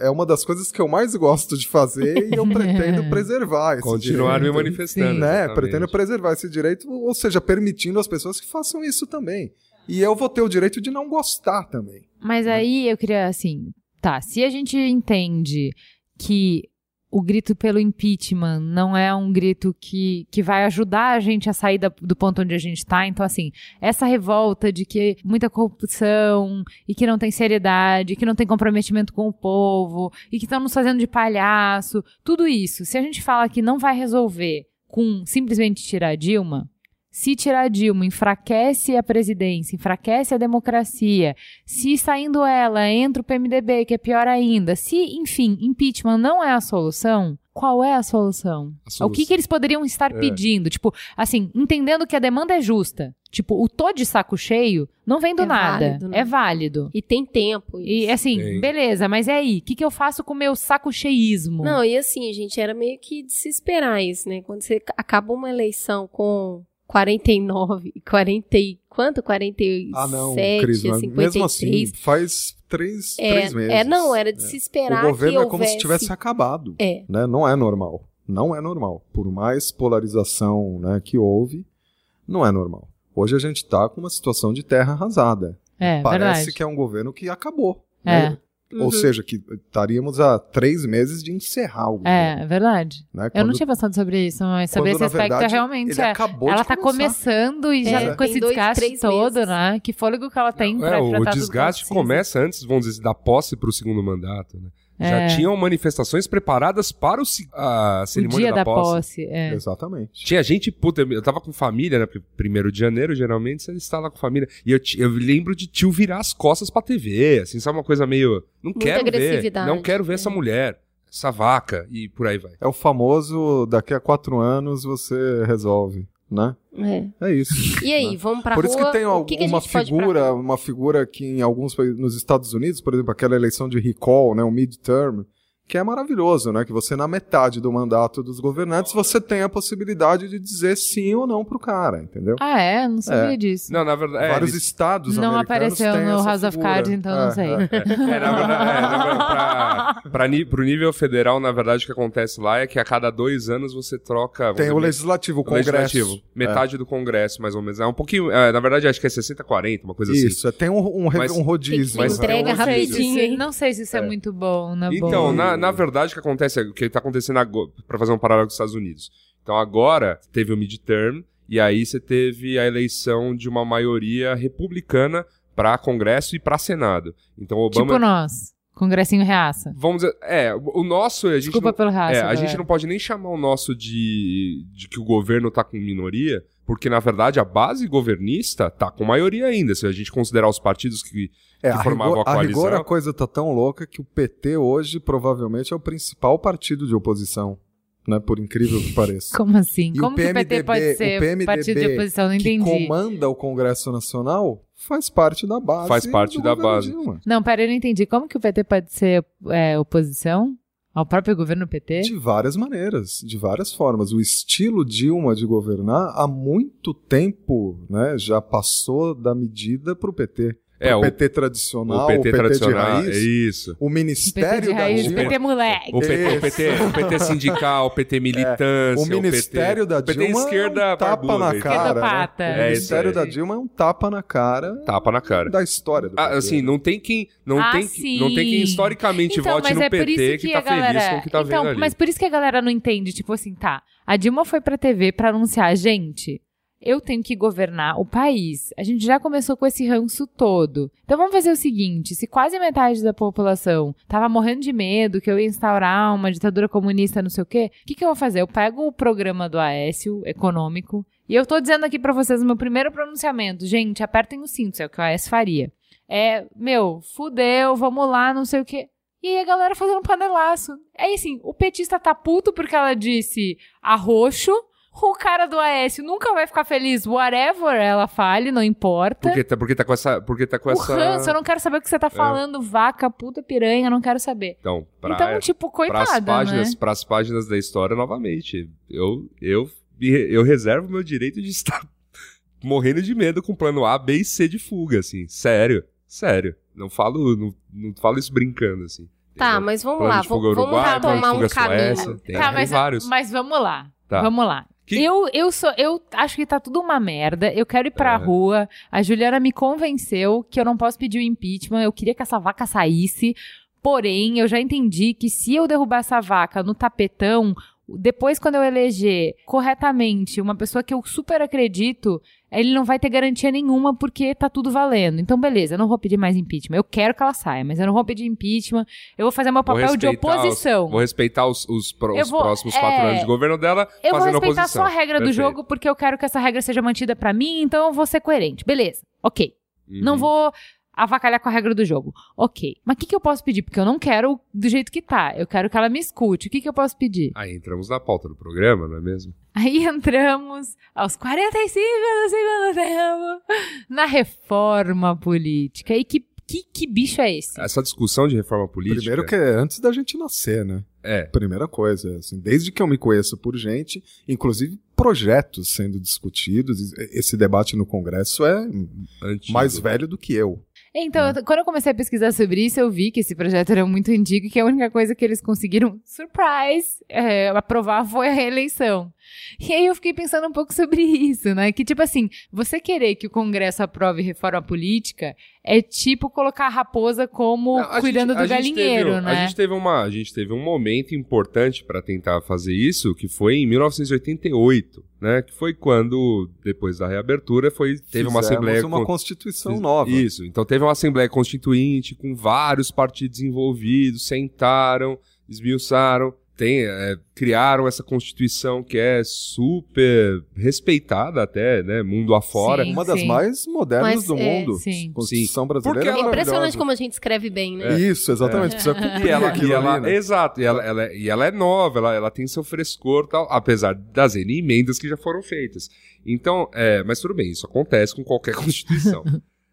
é uma das coisas que eu mais gosto de fazer e eu pretendo preservar esse
Continuar me
direito
manifestando.
né?
exatamente.
Pretendo preservar esse direito, ou seja, permitindo às pessoas que façam isso também. E eu vou ter o direito de não gostar também.
Mas aí eu queria, assim, tá, se a gente entende que o grito pelo impeachment não é um grito que, que vai ajudar a gente a sair da- do ponto onde a gente tá, então, assim, essa revolta de que muita corrupção e que não tem seriedade, que não tem comprometimento com o povo e que estão nos fazendo de palhaço, tudo isso, se a gente fala que não vai resolver com simplesmente tirar Dilma, se tirar a Dilma enfraquece a presidência, enfraquece a democracia, se saindo ela entra o PMDB, que é pior ainda, se, enfim, impeachment não é a solução, qual é a solução?
A
O que, que eles poderiam estar
É.
pedindo? Tipo, assim, entendendo que a demanda é justa. Tipo, o tô de saco cheio não vem do
É
nada.
válido, né?
É válido.
E tem tempo.
E
isso.
assim,
Tem.
beleza, mas é aí, o que, que eu faço com o meu saco cheísmo?
Não, e assim, gente, era meio que de se esperar isso, né? Quando você acaba uma eleição com 49, 40 e quanto? 47,
Ah, não, Cris, mas
53.
mesmo assim, faz três,
é,
três meses.
é, não, era de se esperar
O governo
que
é como se tivesse acabado.
É.
Né? Não é normal. Não é normal. Por mais polarização né, que houve, não é normal. Hoje a gente está com uma situação de terra arrasada.
é,
Parece
verdade.
que é um governo que acabou.
É.
né?
Uhum.
Ou seja, que estaríamos há três meses de encerrar o.
É, é verdade.
né?
Eu não
Quando-
tinha pensado sobre isso, mas sobre
quando,
esse aspecto
verdade,
realmente
ele
é.
acabou
Ela
de
tá
começar.
começando e já
É,
com esse
dois,
desgaste
três
todo,
meses.
né? Que fôlego que ela tem
É,
pra
o desgaste começa antes, vamos dizer, da posse para o segundo mandato. Né?
É.
Já tinham manifestações preparadas para o, a
O
cerimônia
dia da
posse.
posse. é.
Exatamente.
Tinha gente, puta, eu tava com família, né? porque Primeiro de janeiro, geralmente, você está lá com família. E eu, eu lembro de tio virar as costas pra TV, assim, sabe uma coisa meio. Não
Muita
quero ver.
agressividade,
Não quero ver
né?
essa mulher, essa vaca, e por aí vai.
É o famoso daqui a quatro anos você resolve, né?
É.
É isso.
E aí, vamos pra
Por
rua?
isso que tem
o que que
uma figura, uma figura que em alguns países, nos Estados Unidos, por exemplo, aquela eleição de recall, né, o midterm, que é maravilhoso, né, que você na metade do mandato dos governantes você tem a possibilidade de dizer sim ou não pro cara, entendeu?
Ah, é? Não sabia
É.
disso.
Não, na verdade. É,
Vários
eles-
estados
Não
americanos
apareceu
têm
no
essa
House of. Cards, então não
É,
sei.
é.
É, na verdade, é, na verdade, pra, pra, ni- pro nível federal, na verdade, o que acontece lá é que a cada dois anos você troca.
Tem
dizer,
o legislativo, o congresso.
legislativo. Metade do Congresso, mais ou menos. É um pouquinho. é, na verdade, acho que é 60-40, uma coisa assim.
Isso, é, tem um, um,
Mas-
um rodízio. Né?
entrega
É um rodízio.
rapidinho.
Não sei se-
hein?
Não sei se isso é,
É.
muito bom, na
Então,
boa.
na, na verdade, o que acontece é o que está acontecendo agora, para fazer um paralelo com os Estados Unidos. Então, agora teve o midterm E aí você teve a eleição de uma maioria republicana para Congresso e para Senado. Então Obama
Tipo nós. Congressinho reaça.
Vamos dizer, é, o nosso a gente
Desculpa
não,
pelo reaça.
é, a gente não pode nem chamar o nosso de, de que o governo tá com minoria, porque na verdade a base governista tá com maioria ainda, se a gente considerar os partidos que
É,
que
a
formavam
rigor,
a
a rigor
coalizão.
a coisa tá tão louca que o PT hoje provavelmente é o principal partido de oposição, né? Por incrível que pareça.
Como assim?
E
Como
o
que o PT
PMDB
pode ser
o PMDB
partido de oposição? Não
que
entendi.
comanda o Congresso Nacional faz parte da base.
Faz parte
do
da base.
Dilma.
Não, pera, eu não entendi. Como que o PT pode ser é, oposição ao próprio governo PT?
De várias maneiras, de várias formas. O estilo Dilma de governar há muito tempo né, já passou da medida para o PT.
É,
o
o-
PT tradicional,
o PT, tradicional,
de raiz,
é isso.
o
PT
Ministério
de raiz,
da Dilma.
PT moleque.
O PT, o. PT, o PT sindical, o PT militância,
O Ministério
PT,
da
o PT
Dilma
esquerda
é um tapa
barbuda,
na
então.
cara. né? O
É,
Ministério da Dilma é um tapa na cara
Tapa na cara.
da história do
Ah,
PT.
assim, não tem quem, não
Ah,
tem, que- não tem quem
sim.
historicamente
Então,
vote no
é
PT que,
que
tá
galera...
feliz com o que tá
então,
vendo ali.
mas por isso que a galera não entende, tipo assim, tá, a Dilma foi pra TV pra anunciar, gente, eu tenho que governar o país. A gente já começou com esse ranço todo. Então vamos fazer o seguinte, se quase metade da população tava morrendo de medo que eu ia instaurar uma ditadura comunista, não sei o quê, o que que eu vou fazer? Eu pego o programa do Aécio econômico e eu tô dizendo aqui pra vocês o meu primeiro pronunciamento. Gente, apertem os cintos, é o que o Aécio faria. É, meu, fudeu, vamos lá, não sei o quê. E aí a galera fazendo panelaço. É assim, o petista tá puto porque ela disse arroxo. O cara do Aécio nunca vai ficar feliz, whatever ela fale, não importa.
Porque tá, porque tá com essa, porque tá com
o
essa
ranço, eu não quero saber o que você tá falando, vaca, puta, piranha, eu não quero saber.
Então, pra,
então, tipo,
pras
coitada,
páginas,
né?
pras páginas da história novamente. Eu eu eu reservo meu direito de estar morrendo de medo com plano A, B e C de fuga, assim. Sério, sério. Não falo, não, não falo isso brincando, assim.
Tá, mas vamos lá, vamos,
Uruguai,
retomar um
fuga Suécia,
caminho.
Tem,
tá,
tem
mas,
vários.
mas vamos lá.
Tá.
Vamos lá.
Que-
Eu, eu sou, eu acho que tá tudo uma merda. Eu quero ir pra
É.
rua. A Juliana me convenceu que eu não posso pedir o impeachment. Eu queria que essa vaca saísse. Porém, eu já entendi que se eu derrubar essa vaca no tapetão, depois quando eu eleger corretamente uma pessoa que eu super acredito, ele não vai ter garantia nenhuma porque tá tudo valendo. Então, beleza, eu não vou pedir mais impeachment. Eu quero que ela saia, mas eu não vou pedir impeachment. Eu vou fazer meu
Vou
papel de
respeitar os-
oposição.
Vou respeitar os, os, pro- os
vou-
próximos
é,
quatro anos de governo dela
Eu vou
fazendo
respeitar
oposição.
só a regra do
Perfeito.
jogo porque eu quero que essa regra seja mantida pra mim, então eu vou ser coerente. Beleza, ok.
Uhum.
Não vou avacalhar com a regra do jogo. Ok. Mas o que, que eu posso pedir? Porque eu não quero do jeito que tá. Eu quero que ela me escute. O que, que eu posso pedir?
Aí entramos na pauta do programa, não é mesmo?
Aí entramos aos 45 do segundo tempo na reforma política. E que, que, que bicho é esse?
Essa discussão de reforma política.
Primeiro que é antes da gente nascer, né?
É.
Primeira coisa, assim, desde que eu me conheço por gente, inclusive projetos sendo discutidos, esse debate no Congresso é
Antigo.
mais velho do que eu.
Então, eu- quando eu comecei a pesquisar sobre isso, eu vi que esse projeto era muito antigo e que a única coisa que eles conseguiram, surprise, é, aprovar foi a reeleição. E aí eu fiquei pensando um pouco sobre isso, né? Que tipo assim, você querer que o Congresso aprove reforma política é tipo colocar a raposa como
Não, a
cuidando
gente- a
do
gente
galinheiro,
teve,
né?
A gente, teve uma, a gente teve um momento importante para tentar fazer isso, que foi em 1988, né? Que foi quando, depois da reabertura, foi, teve uma
Fizemos
assembleia
uma
con-
constituição
Fiz-
nova.
Isso. Então teve uma Assembleia Constituinte com vários partidos envolvidos, sentaram, esmiuçaram, tem, é, criaram essa Constituição que é super respeitada até, né? Mundo afora.
Sim.
Uma das mais modernas
Mas,
do
é,
mundo.
sim.
Constituição
Porque
brasileira é
É impressionante como a gente escreve bem, né?
Isso, exatamente. Precisa cumprir
E ela,
aquilo
e ela-
ali, né?
exato, e ela, ela é- e ela é nova, ela, ela tem seu frescor tal, apesar das N emendas que já foram feitas. Então, é, mas tudo bem, isso acontece com qualquer Constituição.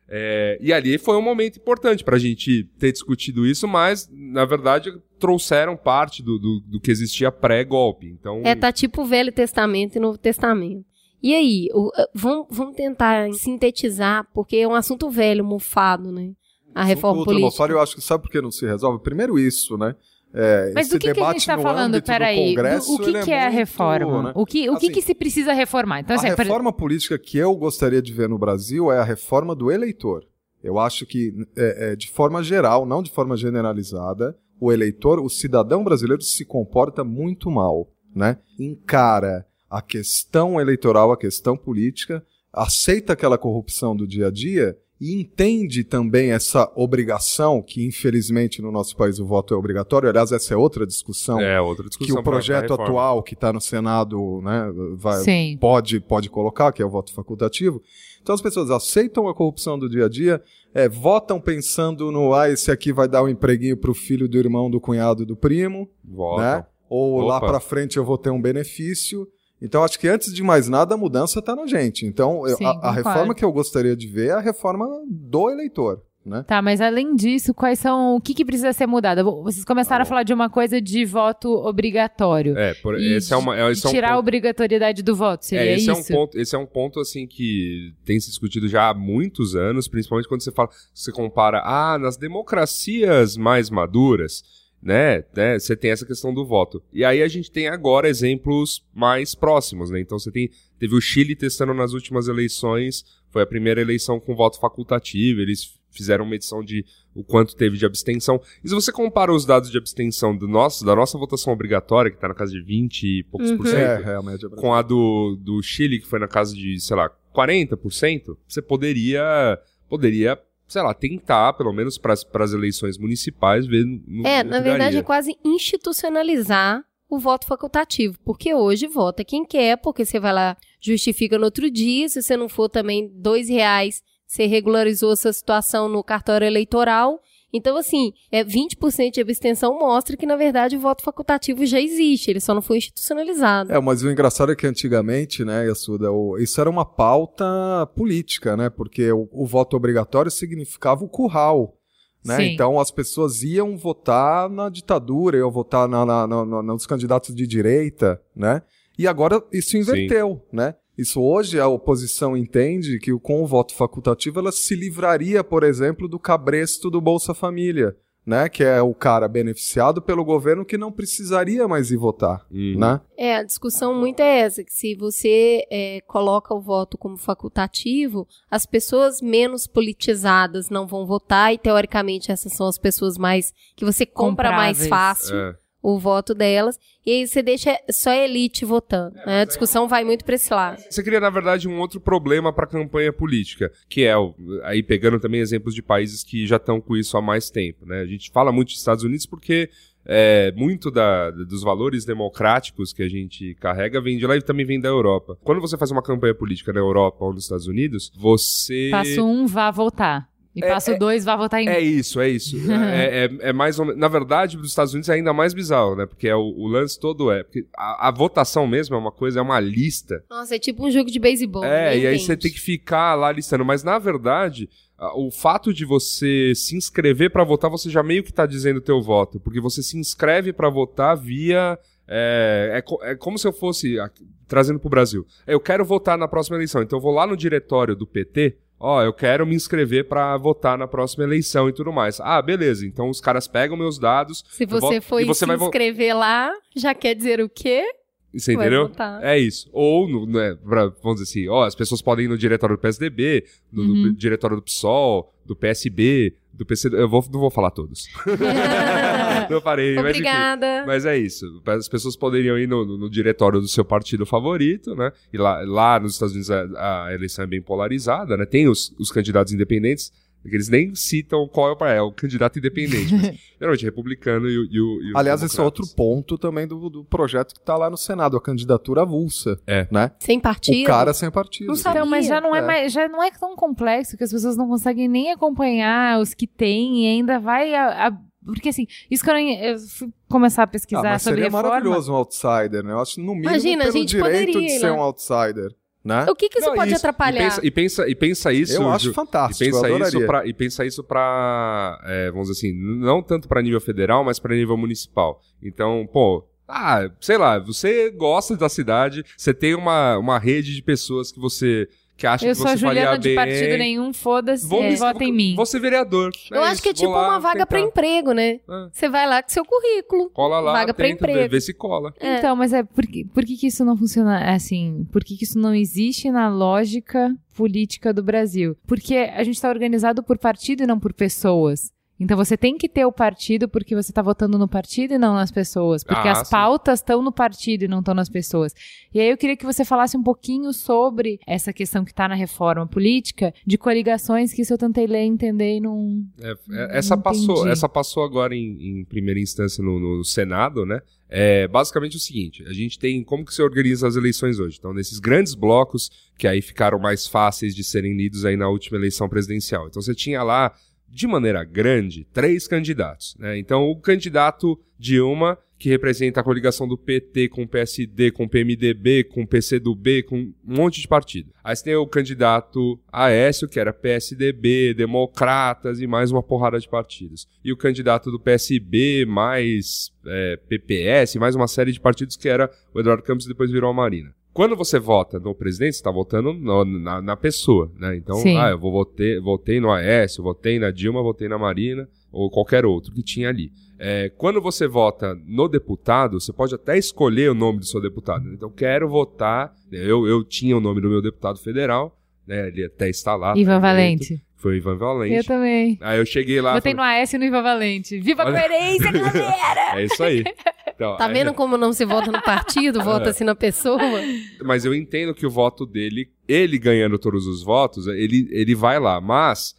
É, e ali foi um momento importante pra gente ter discutido isso, mas, na verdade, trouxeram parte do, do, do que existia pré-golpe. Então,
É, tá tipo Velho Testamento e Novo Testamento. E aí, o- uh, vamos, vamos tentar sintetizar, porque é um assunto velho, mofado, né? A reforma política.
eu acho que sabe por que não se resolve? Primeiro isso, né? É,
Mas do que, que a gente tá
no
falando? Peraí,
Congresso,
o que,
ele
que é a
muito,
reforma?
né?
O, que, o
Assim,
que se precisa reformar? Então, assim,
a
por-
reforma política que eu gostaria de ver no Brasil é a reforma do eleitor. Eu acho que, é, é, de forma geral, não de forma generalizada, o eleitor, o cidadão brasileiro se comporta muito mal, né? Encara a questão eleitoral, a questão política, aceita aquela corrupção do dia a dia e entende também essa obrigação, que infelizmente no nosso país o voto é obrigatório, aliás, essa é outra discussão,
É, outra discussão.
que o projeto atual que está no Senado né, vai,
Sim.
pode, pode colocar, que é o voto facultativo. Então as pessoas aceitam a corrupção do dia a dia, é, votam pensando no, ah, esse aqui vai dar um empreguinho para o filho do irmão, do cunhado, do primo,
Votam.
né? Ou lá
Opa.
para frente eu vou ter um benefício. Então acho que antes de mais nada a mudança está na gente. Então eu-
Sim,
a, a
concordo.
reforma que eu gostaria de ver é a reforma do eleitor, né?
Tá, mas além disso, quais são. O que, que precisa ser mudado? Vocês começaram a falar de uma coisa de voto obrigatório.
É, por,
E
esse é uma. É, esse é um
tirar a
ponto-
obrigatoriedade do voto, seria
é, esse
isso?
é um ponto, esse é um ponto assim que tem se discutido já há muitos anos, principalmente quando você fala, você compara, ah, nas democracias mais maduras, né, né, você tem essa questão do voto. E aí a gente tem agora exemplos mais próximos, né? Então você tem teve o Chile testando nas últimas eleições, foi a primeira eleição com voto facultativo, eles fizeram uma edição de o quanto teve de abstenção. E se você compara os dados de abstenção do nosso, da nossa votação obrigatória, que está na casa de 20 e poucos por cento,
É, é a média brasileira.
com a do, do Chile, que foi na casa de, sei lá, 40%, você poderia, poderia, sei lá, tentar, pelo menos para as eleições municipais, ver no
É, na verdade
daria.
é quase institucionalizar o voto facultativo, porque hoje vota quem quer, porque você vai lá, justifica no outro dia, se você não for também dois reais, você regularizou essa situação no cartório eleitoral. Então, assim, é 20% de abstenção mostra que, na verdade, o voto facultativo já existe, ele só não foi institucionalizado.
É, mas o engraçado é que antigamente, né, isso era uma pauta política, né? Porque o, o voto obrigatório significava o curral. Né?
Sim.
Então as pessoas iam votar na ditadura, iam votar na, na- na- na- nos candidatos de direita, né? E agora isso inverteu, né? Isso hoje a oposição entende que o- com o voto facultativo ela se livraria, por exemplo, do cabresto do Bolsa Família, né? Que é o cara beneficiado pelo governo que não precisaria mais ir votar,
Uhum.
né?
É, a discussão muito é essa, que se você é, coloca o voto como facultativo, as pessoas menos politizadas não vão votar e, teoricamente, essas são as pessoas mais que você compra mais fácil
É.
o voto delas, e aí você deixa só a elite votando. né? A discussão vai muito para esse lado.
Você cria, na verdade, um outro problema para a campanha política, que é, o- aí pegando também exemplos de países que já estão com isso há mais tempo. Né? A gente fala muito dos Estados Unidos porque é, muito da- dos valores democráticos que a gente carrega vem de lá e também vem da Europa. Quando você faz uma campanha política na Europa ou nos Estados Unidos, você...
Passo um, vá votar. E
É,
passo dois, vá votar em
É isso, é isso. é, é- é mais menos. Na verdade, dos Estados Unidos é ainda mais bizarro, né? Porque é o, o lance todo é. Porque a, a votação mesmo é uma coisa, é uma lista.
Nossa, é tipo um jogo de beisebol.
É, e aí
entende.
você tem que ficar lá listando. Mas na verdade, o fato de você se inscrever pra votar, você já meio que tá dizendo o teu voto. Porque você se inscreve pra votar via. É, é, é como se eu fosse. aqui, Trazendo pro Brasil. Eu quero votar na próxima eleição. Então eu vou lá no diretório do PT. Ó, eu quero me inscrever pra votar na próxima eleição e tudo mais. Ah, beleza. Então os caras pegam meus dados.
Se você
voto-
for
e você
se inscrever lá, já quer dizer o quê?
Você
Vai
entendeu?
votar.
É isso. Ou, no, né, pra- vamos dizer assim, ó, as pessoas podem ir no diretório do PSDB, no, no
Uhum.
diretório do PSOL, do PSB, do PC. Eu vou, não vou falar todos. não parei, mas.
Obrigada.
Mas é isso. As pessoas poderiam ir no, no- no diretório do seu partido favorito, né? E lá, lá nos Estados Unidos a, a eleição é bem polarizada, né? Tem os, os candidatos independentes, eles nem citam qual é o, é o candidato independente. mas, geralmente republicano e o. E o, e o
Aliás, esse é outro ponto também do, do projeto que está lá no Senado, a candidatura avulsa,
É.
né?
Sem partido.
O cara sem partido.
Não sabe.
Então, mas já não é,
É.
mais, já não é tão complexo que as pessoas não conseguem nem acompanhar os que têm e ainda vai. a- a- porque assim, isso que eu, não, eu fui começar a
Ah,
pesquisar
mas
sobre
seria
reforma.
maravilhoso um outsider, né? Eu acho no mínimo
Imagina, a
pelo
gente
direito
poderia
de ser
lá.
um outsider, né?
O que, que isso
Não,
pode
isso-
atrapalhar?
E pensa, e pensa, e pensa isso.
Eu acho fantástico,
E pensa
eu
isso pra, e pensa isso pra, é, vamos dizer assim, não tanto pra nível federal, mas pra nível municipal. Então, pô, ah, sei lá, você gosta da cidade, você tem uma, uma rede de pessoas que você que acha
Eu
que
sou a
você faria
Juliana de
bem.
partido nenhum, foda-se,
Vou me-
vota em mim.
Vou ser vereador.
Eu acho que é
isso, vou
tipo
lá
uma vaga pra
tentar.
emprego, né?
É.
Você vai lá com seu currículo.
Cola lá,
vaga
vê,
emprego.
vê se cola.
É.
Então, mas é por que, por que, que isso não funciona assim? Por que, que isso não existe na lógica política do Brasil? Porque a gente está organizado por partido e não por pessoas. Então você tem que ter o partido porque você tá votando no partido e não nas pessoas. Porque
Ah,
as
sim.
pautas estão no partido e não estão nas pessoas. E aí eu queria que você falasse um pouquinho sobre essa questão que tá na reforma política, de coligações, que isso eu tentei ler, entender e não.
É, é, essa,
Não
passou,
entendi.
essa passou agora em, em primeira instância no, no Senado, né? É basicamente o seguinte: a gente tem como que se organiza as eleições hoje. Então, nesses grandes blocos, que aí ficaram mais fáceis de serem lidos aí na última eleição presidencial. Então, você tinha lá, de maneira grande, três candidatos. Né? Então, o candidato Dilma, que representa a coligação do PT com o PSD, com o PMDB, com o PCdoB, com um monte de partido. Aí você tem o candidato Aécio, que era PSDB, Democratas e mais uma porrada de partidos. E o candidato do PSB, mais é, PPS, mais uma série de partidos que era o Eduardo Campos e depois virou a Marina. Quando você vota no presidente, você está votando no- na, na pessoa, né? Então,
Sim.
ah, eu vou votei, votei no Aécio, votei na Dilma, votei na Marina, ou qualquer outro que tinha ali. É, quando você vota no deputado, você pode até escolher o nome do seu deputado. Então, quero votar. Eu, eu tinha o nome do meu deputado federal, né? Ele até está lá.
Ivan
eleito,
Valente.
Foi o Ivan
Eu
Valente.
também.
Aí eu cheguei lá.
Votei
falei,
no AS e no Ivan Valente. Viva a
Olha-
coerência, galera!
É isso aí. Então,
Tá vendo como não se vota no partido, vota-se na pessoa?
Mas eu entendo que o voto dele, ele ganhando todos os votos, ele, ele vai lá. Mas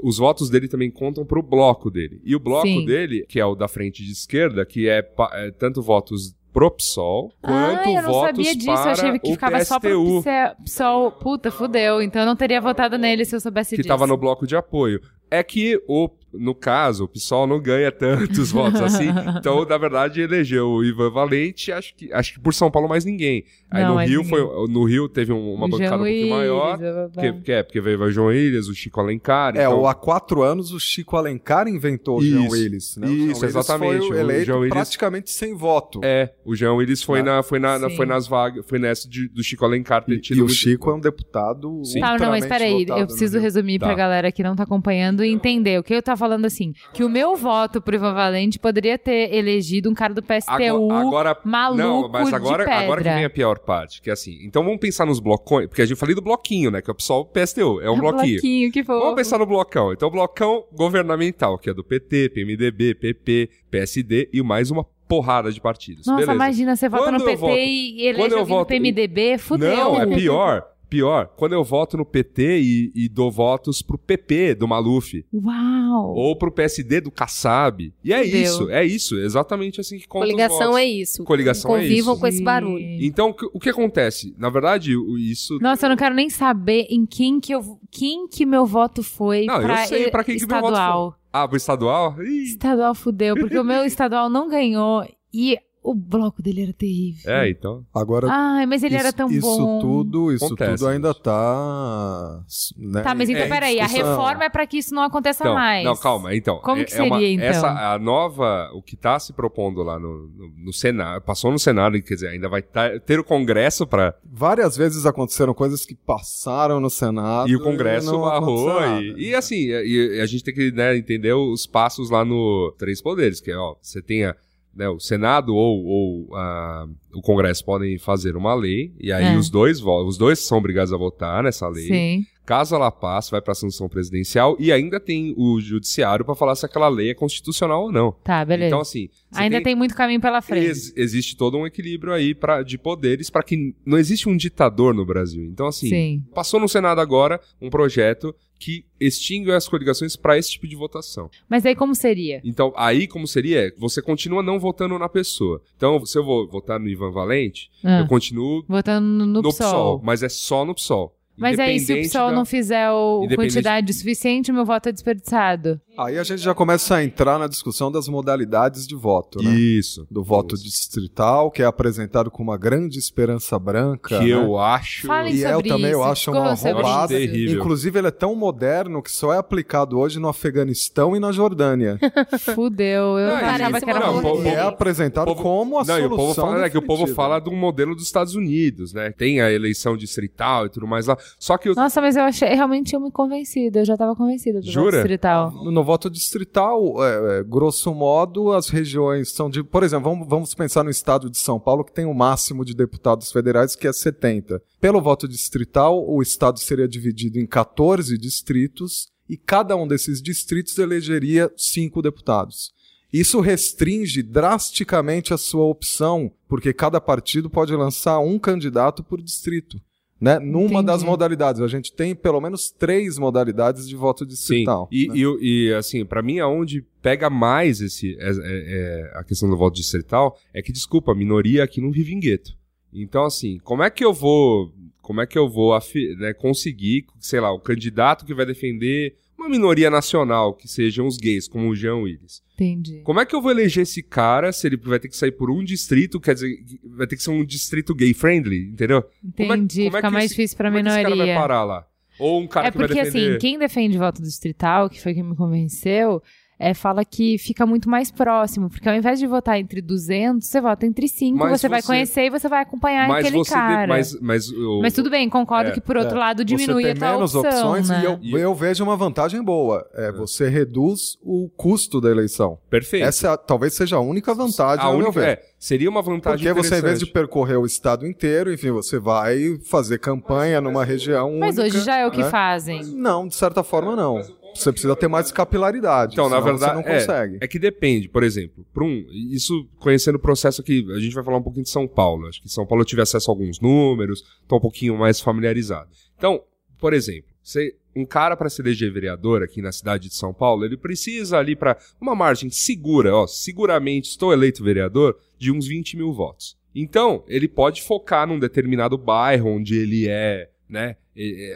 os votos dele também contam pro bloco dele. E o bloco
Sim.
dele, que é o da frente de esquerda, que é, é tanto votos pro PSOL, quanto
ah, eu não
votos
sabia disso.
para
Eu achei que
o
ficava só pro
PSTU,
PSOL. Puta, fudeu. Então eu não teria votado nele se eu soubesse
que
disso.
estava no bloco de apoio. É que, o, no caso, o PSOL não ganha tantos votos assim. Então, na verdade, elegeu o Ivan Valente, acho que, acho que por São Paulo mais ninguém. Aí
Não,
no Rio
ninguém.
foi. No Rio teve um- uma
O
bancada
Jean
um pouquinho maior. Porque, porque é, porque veio o João Williams, o Chico Alencar.
É,
então,
o- há quatro anos o Chico Alencar inventou o Jean
Isso.
Willis. Né? O
Isso,
Willis
exatamente.
Foi
O
eleito
Jean Willis-
praticamente sem voto.
É, o João Willis foi,
Né?
na, foi, na, na- foi nas vagas, foi nessa de- do Chico Alencar ter
E,
tido
e o
muito-
Chico é um deputado.
Sim.
Tá, não, mas peraí, eu preciso resumir
Tá.
pra galera que não tá acompanhando e entender. O que eu tava falando assim, que o meu voto pro Ivan Valente poderia ter elegido um cara do PSTU
Agora, agora
maluco
não, mas agora,
de pedra.
agora que vem a pior parte, que é assim, então vamos pensar nos blocões, porque a gente falei do bloquinho, né, que é o pessoal PSTU, é um bloquinho.
que fofo.
Vamos pensar no blocão. Então, o blocão governamental, que é do PT, PMDB, PP, PSD e mais uma porrada de partidos.
Nossa,
Beleza.
imagina, você vota
Quando
no PT
voto-
e elege alguém
voto-
PMDB, fudeu.
Não, é pior. Pior, quando eu voto no PT e, e dou votos pro PP do Maluf.
Uau!
Ou pro PSD do Kassab. E é isso, é isso. Exatamente assim que conta
Coligação é isso.
Coligação é
Convivam
isso.
com esse barulho.
Então, o que- o que acontece? Na verdade, isso...
Nossa, eu não quero nem saber em quem que eu quem que meu voto foi
Não, eu
pra,
sei
e-
pra quem que meu voto
estadual.
Ah, pro estadual? Ih.
Estadual fudeu, porque o meu estadual não ganhou e o bloco dele era terrível.
É, então.
Agora,
Ai, mas ele
isso,
era tão
isso
bom.
tudo, isso
Acontece,
tudo ainda tá. Né,
Tá, mas então
É,
peraí, a
discussão.
reforma é pra que isso não aconteça
Então,
mais.
Não, calma, então.
Como
é-
que
é uma-
seria, então?
Essa, a nova, o que tá se propondo lá no, no, no Senado, passou no Senado, quer dizer, ainda vai tá- ter o Congresso pra...
Várias vezes aconteceram coisas que passaram no Senado.
E o Congresso
não
barrou. E, e assim, e, e a gente tem que né, entender os passos lá no Três Poderes, que é, ó, você tem a, né, o Senado ou, ou a- o Congresso podem fazer uma lei, e aí
É.
os dois os dois são obrigados a votar nessa lei.
Sim.
Caso ela passe, vai pra sanção presidencial e ainda tem o judiciário pra falar se aquela lei é constitucional ou não.
Tá, beleza.
Então, assim.
Ainda tem... muito caminho pela frente.
Ex- existe todo um equilíbrio aí pra, de poderes para que não existe um ditador no Brasil. Então, assim,
Sim.
passou no Senado agora um projeto que extingue as coligações para esse tipo de votação.
Mas aí como seria?
Então, aí como seria? Você continua não votando na pessoa. Então, se eu vou votar no Ivan Valente,
Ah,
eu continuo
Votando no,
no,
PSOL.
PSOL, mas é só no PSOL.
Mas aí, se o PSOL
da-
não fizer o
Independente-
quantidade suficiente, meu voto é desperdiçado.
Aí a gente já começa a entrar na discussão das modalidades de voto, né?
Isso.
Do voto
Isso.
distrital, que é apresentado com uma grande esperança branca.
Que
né?
eu acho.
Falem
E eu também,
isso.
eu acho uma roubada. Inclusive, ele é tão moderno que só é aplicado hoje no Afeganistão e na Jordânia.
Fudeu. Eu
Não,
achava que era
boa
e é apresentado
povo-
como a
Não, e
solução
o povo fala, é que o povo fala um modelo dos Estados Unidos, né? Tem a eleição distrital e tudo mais lá. Só que o
Nossa, mas eu achei realmente eu me convencida. Eu já tava convencida do voto
Jura?
distrital.
No, no voto distrital, é, é, grosso modo, as regiões são de. Por exemplo, vamos, vamos pensar no estado de São Paulo, que tem o máximo de deputados federais, que é 70. Pelo voto distrital, o estado seria dividido em 14 distritos e cada um desses distritos elegeria cinco deputados. Isso restringe drasticamente a sua opção, porque cada partido pode lançar um candidato por distrito. Né? Numa
Entendi.
das modalidades. A gente tem pelo menos três modalidades de voto
Sim.
distrital.
E,
né?
e, e, assim, pra mim, aonde pega mais esse, é, é- é a questão do voto distrital é que, desculpa, a minoria aqui não vive em gueto. Então, assim, como é que eu vou. Como é que eu vou né, conseguir, sei lá, o candidato que vai defender uma minoria nacional, que sejam os gays, como o Jean Willis.
Entendi.
Como é que eu vou eleger esse cara se ele vai ter que sair por um distrito, quer dizer, vai ter que ser um distrito gay friendly, entendeu? Como é-
Entendi.
como é
Fica
que
mais
esse-
difícil pra
Como é que esse cara vai
minoria.
parar lá? Ou um cara
É
que vai
porque,
defender...
assim, quem defende voto distrital, que foi quem me convenceu, é, fala que fica muito mais próximo. Porque ao invés de votar entre 200, você vota entre 5,
Mas
você, vai
você-
conhecer e você vai acompanhar
mas
aquele
você de-
cara.
mas, mas, o-
Mas tudo bem, concordo
É,
que por outro lado diminui
você
a
tem
tua
menos
opção,
opções
né?
e eu, eu vejo uma vantagem boa. É, Você reduz o custo da eleição.
Perfeito.
Essa é a- talvez seja a única vantagem,
a
ao meu
única,
ver.
é, seria uma vantagem
Porque você, em vez de percorrer o estado inteiro, enfim, você vai fazer campanha numa região
Mas
única,
hoje já é o que
né?
fazem.
Não, de certa forma não. Você precisa ter mais capilaridade.
Então, na verdade,
você não consegue.
É, é que depende, por exemplo, por um, isso conhecendo o processo aqui, a gente vai falar um pouquinho de São Paulo. Acho que São Paulo eu tive acesso a alguns números, tô um pouquinho mais familiarizado. Então, por exemplo, você, um cara para se eleger vereador aqui na cidade de São Paulo, ele precisa ali para uma margem segura, ó, seguramente estou eleito vereador, de uns 20 mil votos. Então, ele pode focar num determinado bairro onde ele é, né, é, é,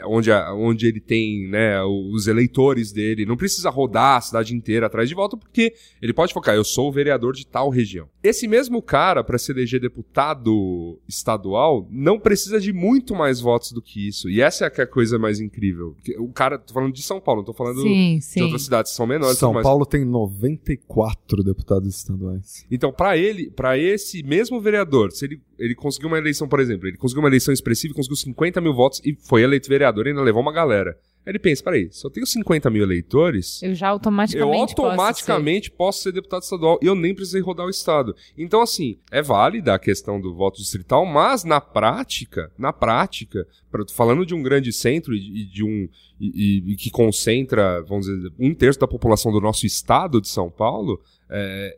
onde, a- onde ele tem, né, os eleitores dele. Não precisa rodar a cidade inteira atrás de volta, porque ele pode focar, eu sou o vereador de tal região. Esse mesmo cara, para se eleger deputado estadual, não precisa de muito mais votos do que isso. E essa é que é a coisa mais incrível. O cara, tô falando de São Paulo, não tô falando
Sim,
de
sim.
outras cidades que são menores.
São
mas...
Paulo tem 94 deputados estaduais.
Então, pra ele, para esse mesmo vereador, se ele, ele conseguiu uma eleição, por exemplo, ele conseguiu uma eleição expressiva conseguiu 50 mil votos e foi eleito vereador e ainda levou uma galera. Aí ele pensa, peraí, se eu tenho 50 mil eleitores,
Eu já
eu
automaticamente
automaticamente posso ser. deputado estadual e eu nem precisei rodar o estado. Então, assim, é válida a questão do voto distrital, mas na prática, na prática, falando de um grande centro e, de um e- e que concentra, vamos dizer, um terço da população do nosso estado de São Paulo, é,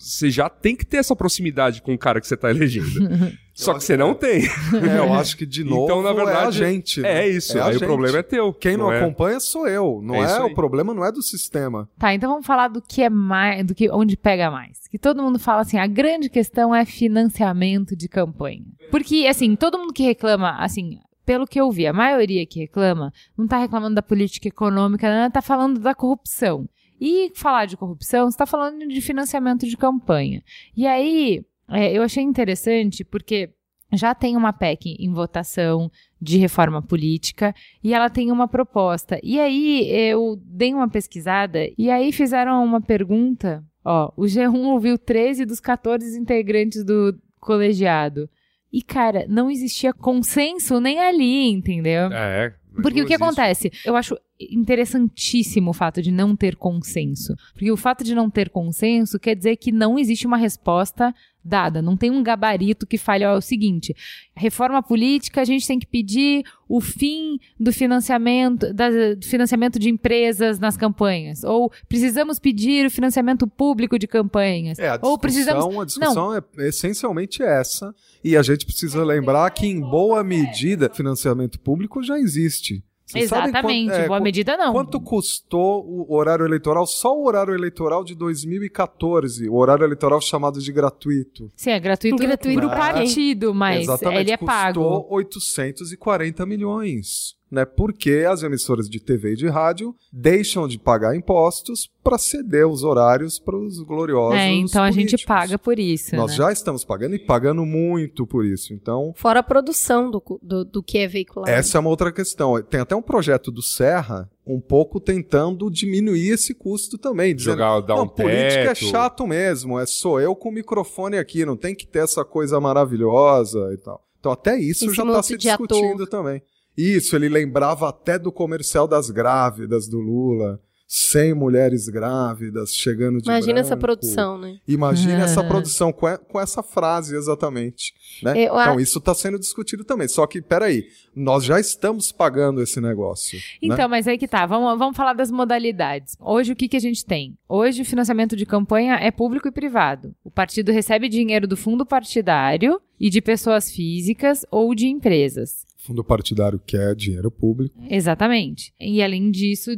você já tem que ter essa proximidade com o cara que você está elegendo. Só que você não tem.
É, eu acho que, de novo,
Então, na
é a
verdade,
gente. né?
É isso.
a
aí
gente.
o problema é teu.
Quem não,
é?
acompanha sou eu. Não
É
é, o problema não é do sistema.
Tá, então vamos falar do que é mais, do que onde pega mais. Que todo mundo fala assim, a grande questão é financiamento de campanha. Porque assim, todo mundo que reclama, assim, pelo que eu vi, a maioria que reclama não tá reclamando da política econômica, não, tá falando da corrupção. E falar de corrupção, você tá falando de financiamento de campanha. E aí, é, eu achei interessante porque já tem uma PEC em votação de reforma política e ela tem uma proposta. E aí eu dei uma pesquisada e aí fizeram uma pergunta. Ó, o G1 ouviu 13 dos 14 integrantes do colegiado. E, cara, não existia consenso nem ali, entendeu?
É.
Porque o que
existe.
acontece? Eu acho interessantíssimo o fato de não ter consenso. Porque o fato de não ter consenso quer dizer que não existe uma resposta dada. Não tem um gabarito que fale, ó, é o seguinte, reforma política, a gente tem que pedir o fim do financiamento, da- do financiamento de empresas nas campanhas. Ou precisamos pedir o financiamento público de campanhas.
É, a
Ou
discussão,
precisamos.
a discussão é essencialmente essa. E a gente precisa lembrar que, em boa medida, financiamento público já existe. Vocês
Exatamente,
quanto- é,
boa medida não.
Quanto custou o horário eleitoral? Só o horário eleitoral de 2014, o horário eleitoral chamado de gratuito.
Sim, é gratuito,
Gratuito
pra quem?
partido, mas
Exatamente,
ele é pago.
custou 840 milhões. Né? Porque as emissoras de TV e de rádio deixam de pagar impostos para ceder os horários para os gloriosos.
É, então a gente
políticos.
paga por isso.
Nós
né?
já estamos pagando e pagando muito por isso. Então,
Fora a produção do, do, do que é veiculado.
essa é uma outra questão. Tem até um projeto do Serra um pouco tentando diminuir esse custo também. Dizendo,
Jogar, dar
não,
um
política é chato mesmo, é sou eu com o microfone aqui, não tem que ter essa coisa maravilhosa e tal. Então até isso
Esse
já está se
de ator.
discutindo também. Isso, ele lembrava até do comercial das grávidas do Lula. 100 mulheres grávidas chegando de
Imagina essa
branco.
produção, né?
Imagina essa produção com, com essa frase exatamente. Né?
Eu a-
Então, isso está sendo discutido também. Só que, peraí, nós já estamos pagando esse negócio. né?
Então, mas aí que tá. Vamos, vamos falar das modalidades. Hoje, o que, que a gente tem? Hoje, o financiamento de campanha é público e privado. O partido recebe dinheiro do fundo partidário e de pessoas físicas ou de empresas.
Fundo partidário quer dinheiro público.
Exatamente. E além disso,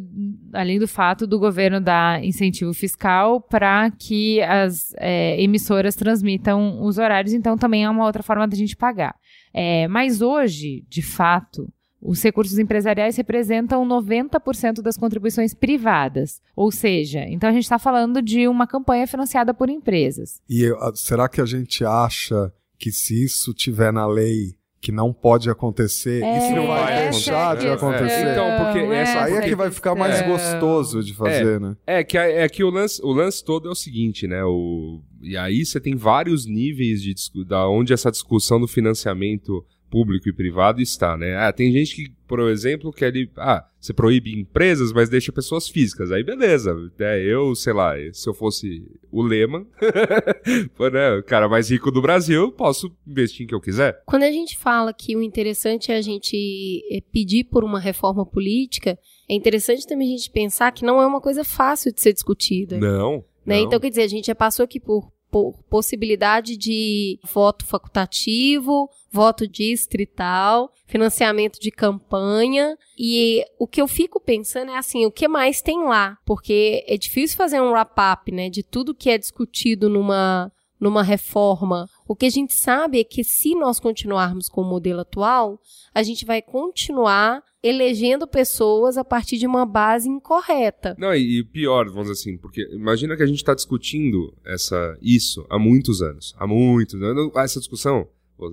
além do fato do governo dar incentivo fiscal para que as é, emissoras transmitam os horários, então também é uma outra forma da gente pagar. É, mas hoje, de fato, os recursos empresariais representam 90% das contribuições privadas. Ou seja, então a gente está falando de uma campanha financiada por empresas.
E será que a gente acha que se isso tiver na lei que não pode acontecer,
É,
isso não vai
essa
deixar
é
de acontecer?
Então, porque essa-
Aí é que vai ficar mais
questão.
gostoso de fazer, né?
É que, é que o, lance, o lance todo é o seguinte, né? O, e aí você tem vários níveis de da onde essa discussão do financiamento público e privado está, né? Ah, tem gente que, por exemplo, quer ele, ah, você proíbe empresas, mas deixa pessoas físicas. Aí beleza, né? Eu, sei lá, se eu fosse o Lehman, né, o cara mais rico do Brasil, posso investir em que eu quiser.
Quando a gente fala que o interessante é a gente eh, pedir por uma reforma política, é interessante também a gente pensar que não é uma coisa fácil de ser discutida.
Não.
né?
não.
Então, quer dizer, a gente já passou aqui por, por possibilidade de voto facultativo, voto distrital, financiamento de campanha. E o que eu fico pensando é assim, o que mais tem lá? Porque é difícil fazer um wrap-up, né, de tudo que é discutido numa numa reforma. O que a gente sabe é que se nós continuarmos com o modelo atual, a gente vai continuar elegendo pessoas a partir de uma base incorreta.
Não, e, pior, vamos dizer assim, porque imagina que a gente está discutindo essa, isso há muitos anos. Há muitos anos. Essa discussão,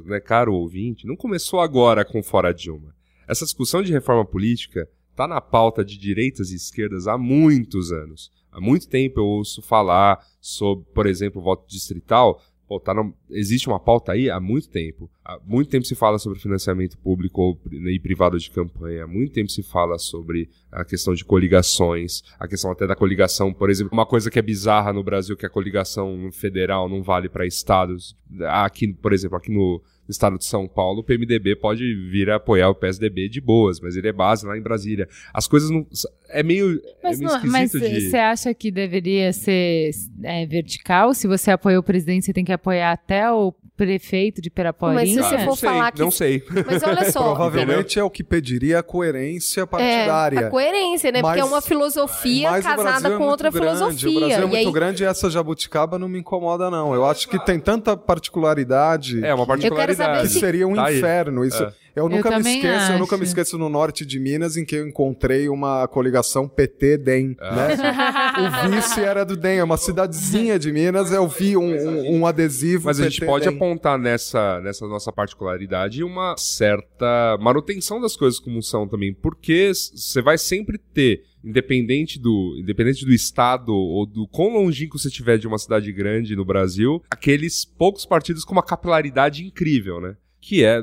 né, caro ouvinte, não começou agora com Fora Dilma. Essa discussão de reforma política está na pauta de direitas e esquerdas há muitos anos. Há muito tempo eu ouço falar sobre, por exemplo, o voto distrital. Pô, tá no- existe uma pauta aí há muito tempo. Há muito tempo se fala sobre financiamento público pri- e privado de campanha. Há muito tempo se fala sobre a questão de coligações, a questão até da coligação, por exemplo, uma coisa que é bizarra no Brasil, que a coligação federal não vale para estados. Aqui, por exemplo, aqui no estado de São Paulo, o PMDB pode vir a apoiar o PSDB de boas, mas ele é base lá em Brasília. As coisas não. É meio,
Mas,
é meio
não- mas
de.
você acha que deveria ser é, vertical? Se você apoia o presidente, você tem que apoiar até o prefeito de Peraporinha?
Mas se você
Ah,
for
não sei,
falar que-
Não sei.
Mas olha só,
Provavelmente é o que pediria a coerência
É,
partidária.
a coerência, né? Porque é
Mas-
uma filosofia
Mas
casada
é
com outra
grande,
filosofia.
O Brasil é
e
muito
aí,
grande e essa jabuticaba não me incomoda, não. Eu acho que tem tanta particularidade
É uma particularidade.
saber
que
se-
seria um
Tá
inferno. Isso,
É.
eu nunca me
também
esqueço, eu nunca me
acho.
esqueço no norte de Minas em que eu encontrei uma coligação PT-DEM,
Ah.
né? o vice era do DEM, é uma cidadezinha de Minas, eu vi um, um- um adesivo
Mas a gente pode
DEM.
apontar nessa, nessa nossa particularidade uma certa manutenção das coisas como são também, porque você vai sempre ter, independente do, independente do estado ou do quão longínquo você estiver de uma cidade grande no Brasil, aqueles poucos partidos com uma capilaridade incrível, né? Que é.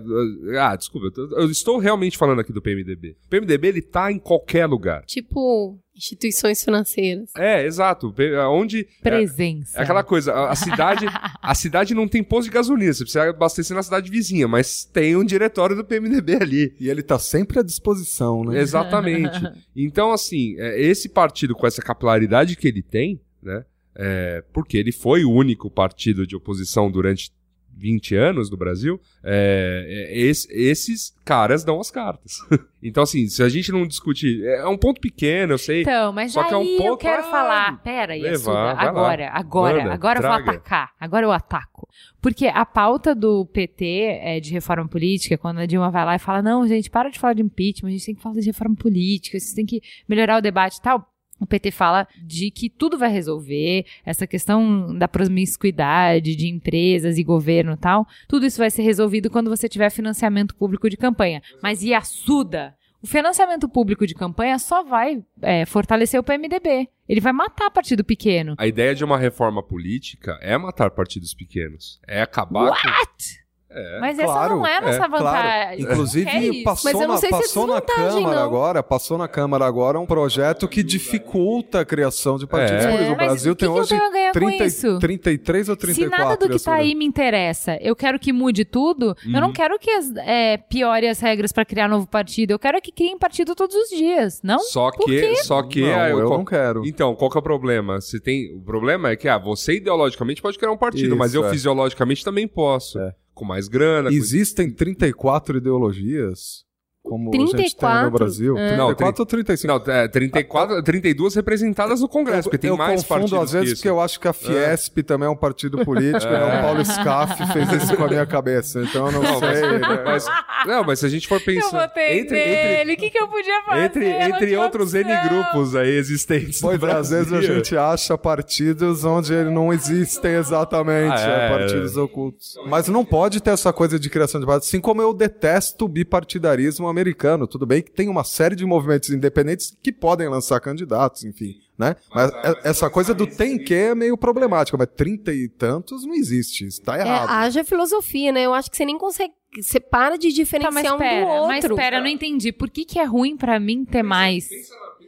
Ah, desculpa, eu estou realmente falando aqui do PMDB. O PMDB ele tá em qualquer lugar.
tipo, instituições financeiras.
É, exato. Onde.
Presença.
É aquela coisa, a, a cidade, a cidade não tem posto de gasolina, você precisa abastecer na cidade vizinha, mas tem um diretório do PMDB ali.
E ele tá sempre à disposição, né?
Exatamente. Então, assim, é, esse partido com essa capilaridade que ele tem, né? é, porque ele foi o único partido de oposição durante 20 anos no Brasil, é, é, esse- esses caras dão as cartas. então, assim, se a gente não discutir. É um ponto pequeno, eu sei.
Então, mas
Só que é um
eu
pouco-
quero
Ah,
falar. Pera aí,
levar,
Assuda,
vai lá.
agora, agora,
Manda,
agora eu vou
traga.
atacar. Agora eu ataco. Porque a pauta do PT é, de reforma política, quando a Dilma vai lá e fala: não, gente, para de falar de impeachment, a gente tem que falar de reforma política, vocês têm que melhorar o debate e tal. O PT fala de que tudo vai resolver, essa questão da promiscuidade de empresas e governo e tal, tudo isso vai ser resolvido quando você tiver financiamento público de campanha. Mas e a Suda? O financiamento público de campanha só vai é, fortalecer o PMDB. Ele vai matar partido pequeno.
A ideia de uma reforma política é matar partidos pequenos. É acabar com. É.
Mas essa
Claro,
não é a nossa
é,
vantagem.
Claro.
É
Inclusive,
isso.
passou,
Mas eu não
na,
sei se é
passou na
desvantagem,
Câmara
não.
agora, passou na Câmara agora um projeto que dificulta a criação de partidos
É.
políticos. O
Mas
Brasil
o que
tem
que eu
hoje
tenho a ganhar com
30,
isso?
33 ou
Se
34.
nada do que
essa
tá aí me interessa, eu quero que mude tudo, eu
Uhum.
não quero que as, é, piore as regras pra criar novo partido. Eu quero que criem partido todos os dias, não?
Só
Por
que, só que
Não,
aí
eu
qual-
não quero.
Então, qual que é o problema? Se tem, o problema é que ah, você ideologicamente pode criar um partido,
Isso,
mas eu
é.
fisiologicamente também posso.
É.
Com mais grana, com
Existem 34 ideologias, como a gente tem no
34?
Brasil.
É.
Não,
34 ou 35?
Não, é, 34, 32 representadas no Congresso, porque tem
eu
mais
confundo
partidos
às vezes
que
porque eu acho que a Fiesp também é um partido político,
É.
né? O Paulo Scaff fez isso com a minha cabeça, então eu não,
Não, mas,
sei. né?
mas- não, mas se a gente for
Eu
pensar
votei
entre,
nele,
entre,
o que, que eu podia fazer?
entre,
Eu
entre outros N grupos aí existentes no
Pois é, às vezes a gente acha partidos onde ele não existem exatamente,
Ah, é,
é, partidos ocultos. Mas não pode ter essa coisa de criação de partidos, assim como eu detesto o bipartidarismo americano. Tudo bem que tem uma série de movimentos independentes que podem lançar candidatos, enfim, né? Mas é- essa coisa do tem que é meio problemática, mas trinta e tantos não existe, isso tá
É,
errado.
haja filosofia, né? Eu acho que você nem consegue. Você para de
Tá,
diferenciar
mas
um do
pera,
outro.
mas pera, eu não entendi. Por que, que é ruim pra mim ter mais?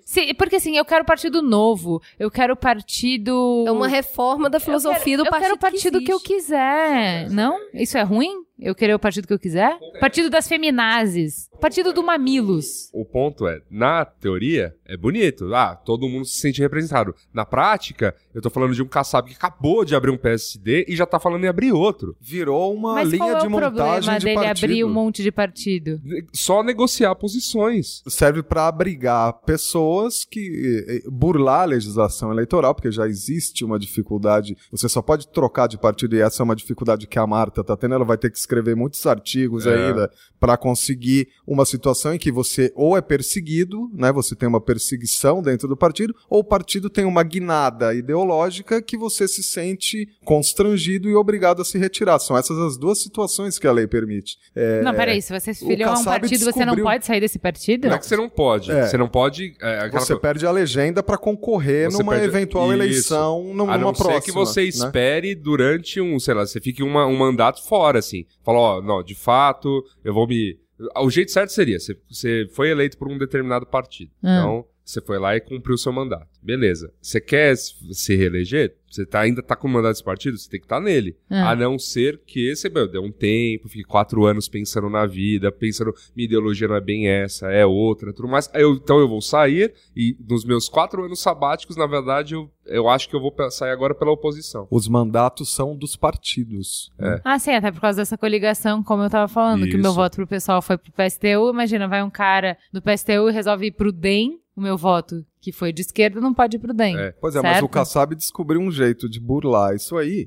Se- porque assim, eu quero partido novo, eu quero partido...
É uma reforma da filosofia
eu
do
quero,
partido.
Eu quero o partido que, eu
existe.
quiser. Não? Isso é ruim? Eu querer o partido que eu quiser? Partido das feminazes. Partido do Mamilos.
O ponto é, na teoria, é bonito. Ah, todo mundo se sente representado. Na prática, eu tô falando de um Kassab que acabou de abrir um PSD e já tá falando em abrir outro.
Virou uma
Mas
linha
qual é
de
o
montagem
problema
de
dele
partido.
abrir um monte de partido?
Só negociar posições.
serve para abrigar pessoas que eh, burlar a legislação eleitoral, porque já existe uma dificuldade. Você só pode trocar de partido e essa é uma dificuldade que a Marta tá tendo. Ela vai ter que escrever muitos artigos
É.
ainda para conseguir uma situação em que você ou é perseguido, né? Você tem uma perseguição dentro do partido, ou o partido tem uma guinada ideológica que você se sente constrangido e obrigado a se retirar. São essas as duas situações que a lei permite. É,
Não, peraí, se você se filiou a um partido, você não
descobriu-
pode sair desse partido?
Não é que você não pode.
É.
Você não pode. é, aquela
Você perde a legenda para concorrer
Você
numa
perde-
eventual
Isso.
eleição numa,
A não
próxima.
ser que você
né?
espere durante um, sei lá, você fique uma- um mandato fora, assim. Fala, ó, não, de fato, eu vou me. O jeito certo seria, você, você foi eleito por um determinado partido.
Ah.
Então, você foi lá e cumpriu o seu mandato. Beleza. Você quer se reeleger? Você tá, ainda tá com o mandato desse partido? Você tem que estar nele.
Ah.
A não ser que você, meu, dê um tempo, fique quatro anos pensando na vida, pensando, minha ideologia não é bem essa, é outra, tudo mais. Eu- então eu vou sair e nos meus quatro anos sabáticos, na verdade, eu, eu acho que eu vou sair agora pela oposição.
Os mandatos são dos partidos. né?
Ah, sim, até por causa dessa coligação, como eu tava falando, que o meu
Isso.
voto pro pessoal foi pro PSTU. Imagina, vai um cara do PSTU e resolve ir pro DEM, o meu voto, que foi de esquerda, não pode ir pro DEM.
É.
Pois é, mas
Certo.
o Kassab descobriu um jeito de burlar isso aí.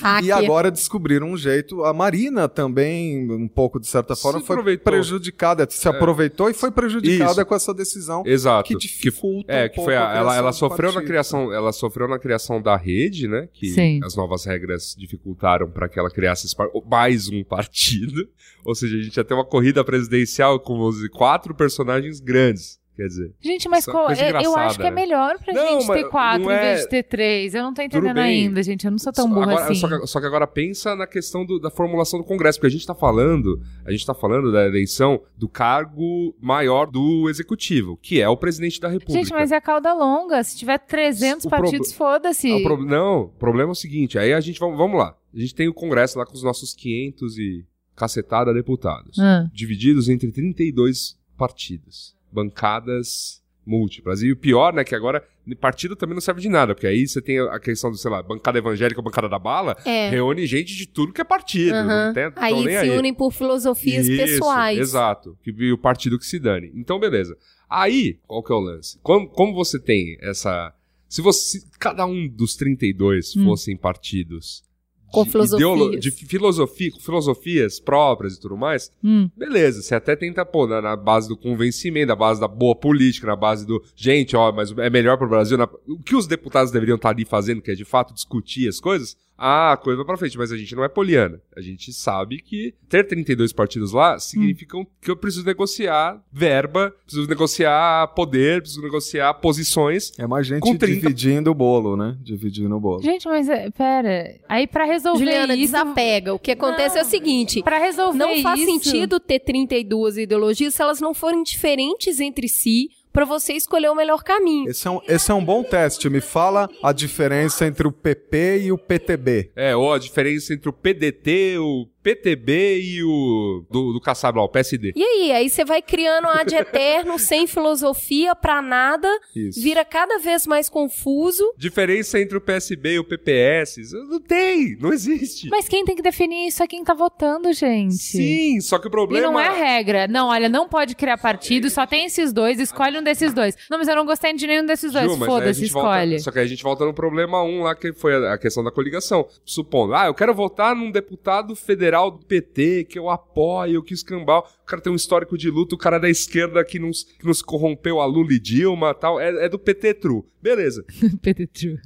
Hacker.
e agora descobriram um jeito. A Marina também, um pouco de certa
Se
forma, foi
aproveitou.
prejudicada. Se aproveitou e foi prejudicada
Isso.
com essa decisão.
Exato.
Que dificulta
É,
um
que
pouco
foi a-
a
ela, ela sofreu na criação, ela sofreu na criação da rede, né? Que
Sim.
as novas regras dificultaram para que ela criasse mais um partido. Ou seja, a gente ia ter uma corrida presidencial com os quatro personagens grandes. Quer dizer,
Gente, mas
é
qual- eu, eu acho que é
né?
melhor pra
Não,
gente ter quatro
não
em
é-
vez de ter três. Eu não tô entendendo ainda, gente. Eu não sou tão burra
agora,
assim.
Só que, só que agora pensa na questão do- da formulação do Congresso, porque a gente tá falando, a gente tá falando da eleição do cargo maior do executivo, que é o presidente da República.
Gente, mas é cauda longa. Se tiver 300
O
partidos, foda-se.
Ah, o pro- Não, o problema é o seguinte, aí a gente, vamos, vamos lá, a gente tem o Congresso lá com os nossos 500 e cacetada deputados,
Ah.
divididos entre 32 partidos, bancadas múltiplas. E o pior, né, que agora partido também não serve de nada, porque aí você tem a questão do, sei lá, bancada evangélica bancada da bala,
É.
reúne gente de tudo que é partido, não tem,
Aí se
aí.
unem por filosofias
Isso,
pessoais.
Exato. Que e o partido que se dane. Então, beleza. Aí, qual que é o lance? Como, como você tem essa. Se você. Se cada um dos 32
Hum.
fossem partidos.
Com
de
filosofias.
De filosofia, com filosofias próprias e tudo mais,
Hum.
beleza, você até tenta pôr na, na base do convencimento, na base da boa política, na base do. Gente, ó, mas é melhor pro Brasil. na- o que os deputados deveriam estar ali fazendo, que é de fato discutir as coisas, a coisa vai pra frente. Mas a gente não é poliana. A gente sabe que ter 32 partidos lá significa que eu preciso negociar verba, preciso negociar poder, preciso negociar posições.
É mais gente
Com 30
dividindo o bolo, né? Dividindo o bolo.
Gente, mas é, pera. Aí pra resolver
Juliana,
isso.
desapega. O que acontece é o seguinte.
Pra resolver
Não faz
isso-
sentido ter 32 ideologias se elas não forem diferentes entre si pra você escolher o melhor caminho.
Esse é, um, esse é um bom teste. Me fala a diferença entre o PP e o PTB.
É, ou a diferença entre o PDT, o PTB e o do, do Kassab lá, o PSD.
E aí, aí você vai criando ad eterno, sem filosofia, pra nada,
Isso.
vira cada vez mais confuso.
Diferença entre o PSB e o PPS. Não tem, não existe.
Mas quem tem que definir isso é quem tá votando, gente.
Sim, só que o
E
problema.
não é regra. Não, olha, não pode criar partido, só tem esses dois, escolhe um desses dois. Não, mas eu não gostei de nenhum desses dois. Foda-se,
gente volta-
escolhe.
só que aí a gente volta no problema 1 lá, que foi a questão da coligação. Supondo, ah, eu quero votar num deputado federal do PT, que eu apoio, que escambau. O cara tem um histórico de luta, o cara da esquerda que não, que não se corrompeu a Lula e Dilma tal. É, é do PT True. Beleza.
PT True.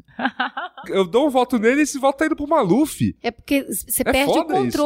Eu dou um voto nele e esse voto tá indo pro Maluf.
É porque você
É
perde o
foda isso.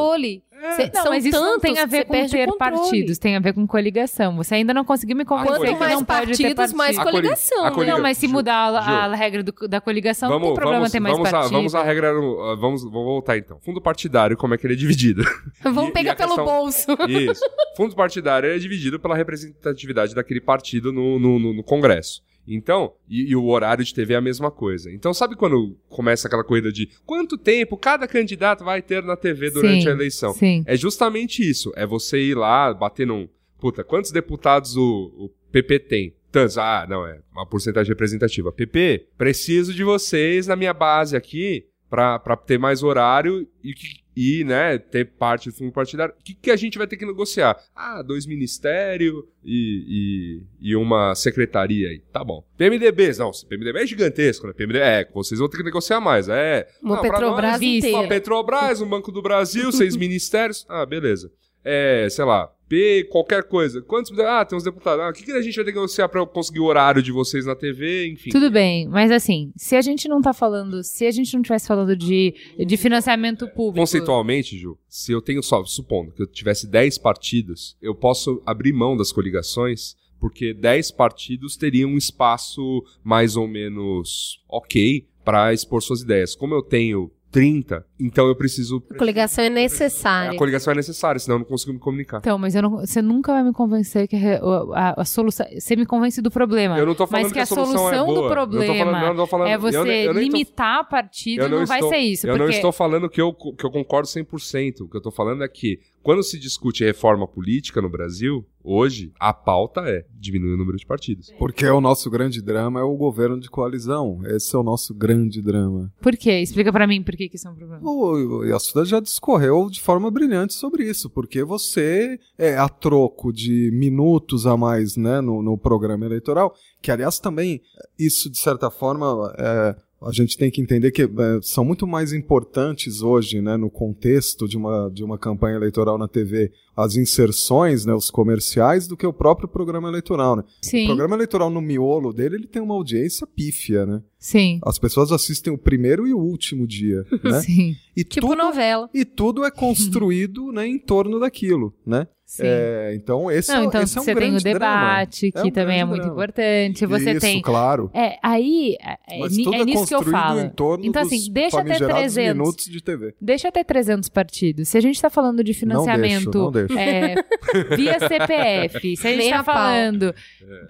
Cê-
Não,
são
mas isso não tem
tantos
a
que
ver com ter partidos, tem a ver com coligação. Você ainda não conseguiu me convencer
Quanto
que
mais
não pode ter
partidos, mais
partido.
coligação.
a
né?
coliga-
Não, mas se
Ju-
mudar a,
Ju.
a regra do- da coligação, não tem
Vamos,
problema
vamos,
ter mais
vamos, a,
partidos.
vamos a regra. Vamos, vamos voltar então. Fundo partidário, como é que ele é dividido?
Vamos
E- e
pegar
a
pelo
questão-
bolso.
Isso. Fundo partidário é dividido pela representatividade daquele partido no, no, no- no Congresso. Então, e, e o horário de TV é a mesma coisa. Então, sabe quando começa aquela corrida de quanto tempo cada candidato vai ter na TV durante
Sim,
a eleição?
Sim.
É justamente isso. É você ir lá, bater num. Puta, quantos deputados o, o PP tem? Tantos. Ah, não, é uma porcentagem representativa. PP, preciso de vocês na minha base aqui pra ter mais horário e, e né, ter parte do fundo partidário. O que, que a gente vai ter que negociar? Ah, dois ministérios e, e, e uma secretaria aí. Tá bom. PMDBs, não, PMDB é gigantesco, né? PMDB, é, vocês vão ter que negociar mais. É.
Uma
não,
Petrobras
nós,
inteira.
Uma Petrobras, um Banco do Brasil, seis ministérios. Ah, beleza. É, sei lá, P, qualquer coisa. Quantos. Ah, tem uns deputados. Ah, o que, que a gente vai ter que negociar eu conseguir o horário de vocês na TV? Enfim.
Tudo bem, mas assim, se a gente não tá falando, se a gente não estivesse falando de, de financiamento público.
Conceitualmente, Ju, se eu tenho só, supondo que eu tivesse 10 partidos, eu posso abrir mão das coligações, porque 10 partidos teriam um espaço mais ou menos ok para expor suas ideias. Como eu tenho 30, então eu preciso.
A coligação é necessária.
A coligação é necessária, senão eu não consigo me comunicar.
Então, mas eu não- você nunca vai me convencer que a, a- a solução. Você me convence do problema.
Eu não tô falando
mas que,
que a solução
solução,
é boa.
do
Eu não tô
problema
falando- eu não tô falando-
é
eu
você
eu tô-
limitar partido,
Eu
não, vai
estou-
ser isso.
Eu
porque...
não estou falando que eu, que eu concordo 100%. O que eu estou falando é que, quando se discute reforma política no Brasil, hoje, a pauta é diminuir o número de partidos.
Porque o nosso grande drama é o governo de coalizão. Esse é o nosso grande drama.
Por quê? Explica pra mim por que, que isso é um problema.
O Yasuda já discorreu de forma brilhante sobre isso, porque você, é, a troco de minutos a mais né, no, no programa eleitoral, que aliás também, isso de certa forma, é, a gente tem que entender que é, são muito mais importantes hoje, né, no contexto de uma, de uma campanha eleitoral na TV, as inserções, né, os comerciais, do que o próprio programa eleitoral. Né? O
Sim,
programa eleitoral no miolo dele, ele tem uma audiência pífia, né?
sim,
As pessoas assistem o primeiro e o último dia, né?
sim,
E
Tipo
tudo,
novela.
e tudo é construído né, em torno daquilo, né?
Sim.
É, então esse,
não,
é,
então
esse é um
você tem o
grande
debate,
drama.
que
É um
também é muito
drama.
importante. Você
Isso,
tem.
claro.
É, aí é, é
Mas tudo
é
é,
nisso que eu falo.
em torno
Então,
dos
assim, deixa ter
famigerados
300.
minutos de TV.
Deixa ter 300 partidos. Se a gente tá falando de financiamento
Não deixo, não deixo.
é, via CPF, se a gente tá
pau.
falando.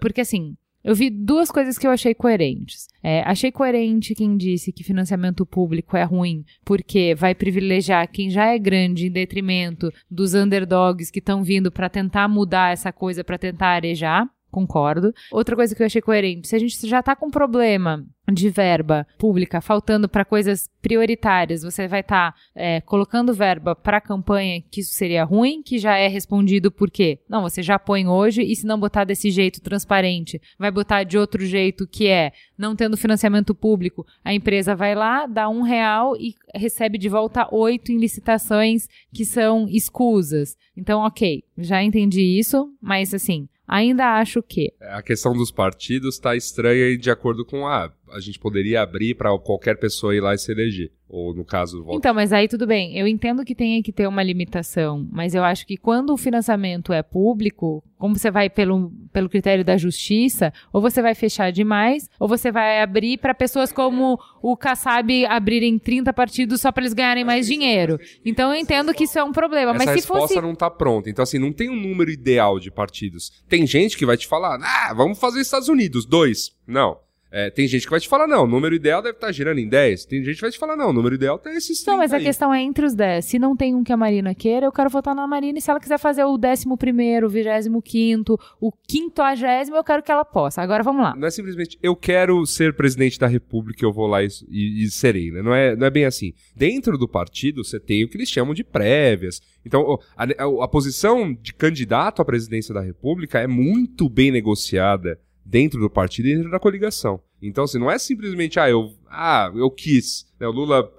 Porque assim. Eu vi duas coisas que eu achei coerentes. É, achei coerente quem disse que financiamento público é ruim, porque vai privilegiar quem já é grande em detrimento dos underdogs que estão vindo pra tentar mudar essa coisa, pra tentar arejar. Concordo. Outra coisa que eu achei coerente, se a gente já tá com problema de verba pública faltando para coisas prioritárias, você vai estar colocando verba para campanha que isso seria ruim, que já é respondido por quê? Não, você já põe hoje e se não botar desse jeito transparente, vai botar de outro jeito que é não tendo financiamento público, a empresa vai lá, dá um real e recebe de volta oito em licitações que são escusas. Então, ok, já entendi isso, mas assim, ainda acho que
A questão dos partidos está estranha e de acordo com a. a gente poderia abrir para qualquer pessoa ir lá e se eleger. Ou, no caso, voto.
Então, mas aí tudo bem. Eu entendo que tenha que ter uma limitação, mas eu acho que quando o financiamento é público, como você vai pelo, pelo critério da justiça, ou você vai fechar demais, ou você vai abrir para pessoas como o Kassab abrirem 30 partidos só para eles ganharem mais dinheiro. Então eu entendo que isso é um problema.
Essa
mas se
resposta
fosse.
não tá pronta. Então, assim, não tem um número ideal de partidos. Tem gente que vai te falar, ah, vamos fazer Estados Unidos, dois. Não. É, tem gente que vai te falar, não, o número ideal deve estar girando em 10. Tem gente que vai te falar, não, o número ideal tá esses 30
Não, mas a
aí.
questão é entre os 10. Se não tem um que a Marina queira, eu quero votar na Marina. E se ela quiser fazer o 11, o 25, o 50, eu quero que ela possa. Agora vamos lá.
Não é simplesmente eu quero ser presidente da república, eu vou lá e, e- e serei, né? Não é, não é bem assim. Dentro do partido, você tem o que eles chamam de prévias. Então, a, a- a posição de candidato à presidência da república é muito bem negociada dentro do partido e dentro da coligação. Então, assim, não é simplesmente, ah, eu, ah, eu quis. né? O Lula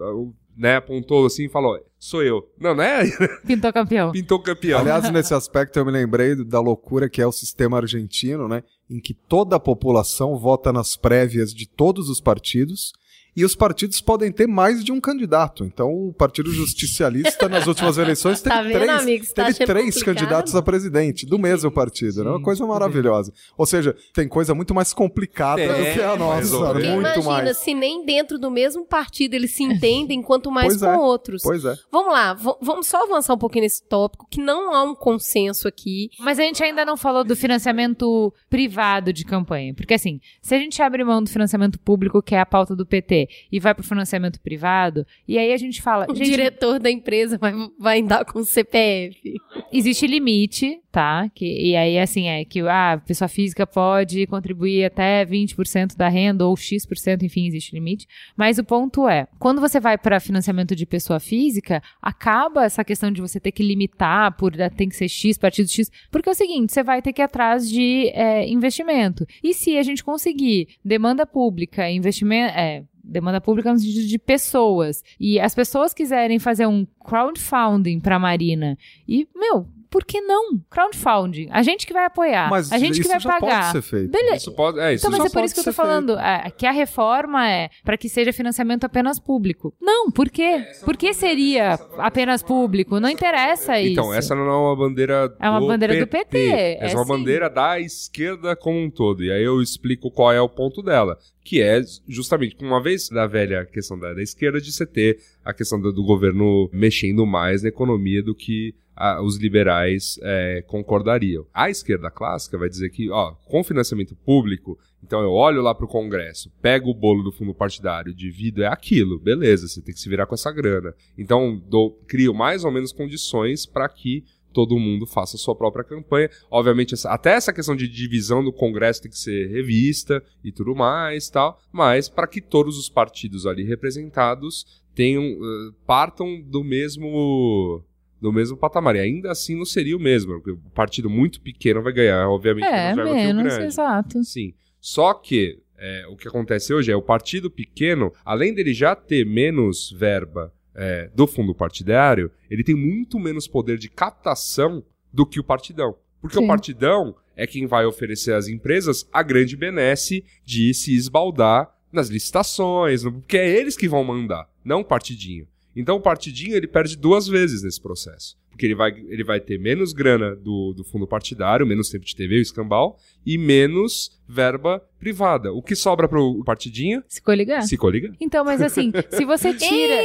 né, apontou assim e falou, sou eu. Não, não é?
Pintou campeão.
Pintou campeão.
Aliás, nesse aspecto eu me lembrei da loucura que é o sistema argentino, né? Em que toda a população vota nas prévias de todos os partidos e os partidos podem ter mais de um candidato. Então, o Partido Justicialista, nas últimas eleições, teve
Tá vendo,
três,
tá
teve três
complicado?
candidatos a presidente do mesmo partido. né? Uma coisa maravilhosa. Ou seja, tem coisa muito mais complicada
É,
do que a nossa. muito
imagina,
mais.
se nem dentro do mesmo partido eles se entendem, quanto mais
Pois
com
é,
outros.
Pois é.
Vamos lá, vamos só avançar um pouquinho nesse tópico, que não há um consenso aqui.
Mas a gente ainda não falou do financiamento privado de campanha. Porque, assim, se a gente abre mão do financiamento público, que é a pauta do PT, e vai pro financiamento privado, e aí a gente fala.
O
gente,
diretor da empresa vai, vai andar com o CPF.
existe limite, tá? Que, e aí, assim, é que ah, a pessoa física pode contribuir até 20% da renda, ou X%, enfim, existe limite. Mas o ponto é, quando você vai para financiamento de pessoa física, acaba essa questão de você ter que limitar por ah, tem que ser X, partido X, porque é o seguinte, você vai ter que ir atrás de é, investimento. E se a gente conseguir demanda pública, investimento. É, demanda pública no sentido de pessoas. E as pessoas quiserem fazer um crowdfunding para a Marina. E, meu, por que não? Crowdfunding. A gente que vai apoiar.
Mas
a gente
isso
que vai pagar.
pode ser feito.
Beleza.
Isso pode, é, isso
Então, mas é por isso que eu tô falando é, que a reforma é para que seja financiamento apenas público. Não, por quê? Por que seria apenas público? Não interessa isso.
Então, essa não é uma bandeira
É uma
do
bandeira do PT,
Essa
é
é uma
sim.
bandeira da esquerda como um todo. E aí eu explico qual é o ponto dela. Que é justamente, uma vez da velha questão da, da esquerda, de você ter a questão do, do governo mexendo mais na economia do que ah, os liberais é, concordariam. A esquerda clássica vai dizer que, ó, com financiamento público, então eu olho lá pro Congresso, pego o bolo do fundo partidário, divido, é aquilo, beleza, você tem que se virar com essa grana. Então, dou, crio mais ou menos condições para que todo mundo faça a sua própria campanha. Obviamente, essa- até essa questão de divisão do Congresso tem que ser revista e tudo mais, tal, mas para que todos os partidos ali representados tenham partam do mesmo do mesmo patamar. E ainda assim não seria o mesmo, porque o partido muito pequeno vai ganhar, obviamente,
é,
menos verba que o
menos,
grande.
exato.
Sim. Só que é, o que acontece hoje é o partido pequeno, além dele já ter menos verba é, do fundo partidário, ele tem muito menos poder de captação do que o partidão. Porque
Sim.
o partidão é quem vai oferecer às empresas a grande benesse de se esbaldar nas licitações, no- porque é eles que vão mandar, não o partidinho. Então o partidinho ele perde duas vezes nesse processo. Porque ele vai, ele vai ter menos grana do, do fundo partidário, menos tempo de TV, o escambau, e menos verba privada. O que sobra pro partidinho?
Se coligar?
Se coliga.
Então, mas assim, se você tira.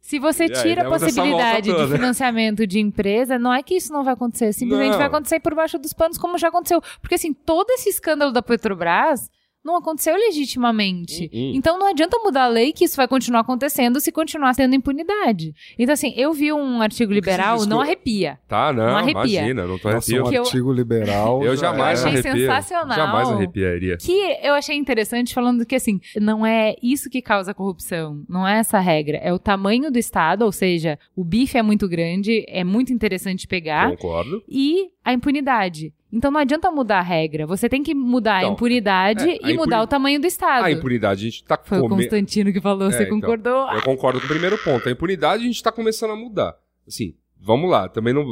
Se você
E aí,
tira a
essa
possibilidade
volta
de
toda.
financiamento de empresa, não é que isso não vai acontecer. Simplesmente
Não.
vai acontecer por baixo dos panos, como já aconteceu. Porque, assim, todo esse escândalo da Petrobras não aconteceu legitimamente.
Hum, hum.
Então não adianta mudar a lei que isso vai continuar acontecendo se continuar tendo impunidade. Então, assim, eu vi um artigo liberal, não arrepia.
Tá, não,
Não arrepia.
imagina, não tô
Nossa,
arrepio.
um
eu-
artigo liberal.
Eu
já
jamais
Eu achei
arrepio.
sensacional.
Jamais arrepiaria.
Que eu achei interessante falando que, assim, não é isso que causa corrupção. Não é essa regra. É o tamanho do Estado, ou seja, o bife é muito grande, é muito interessante pegar.
Concordo.
E a impunidade. Então não adianta mudar a regra. Você tem que mudar
Então,
a impunidade
é, a
e mudar
impuni-
o tamanho do Estado.
A impunidade, a gente tá
Foi o
come-
Constantino que falou,
É,
você
então.
concordou?
Eu concordo com o primeiro ponto. A impunidade a gente tá começando a mudar. Assim, vamos lá, também não,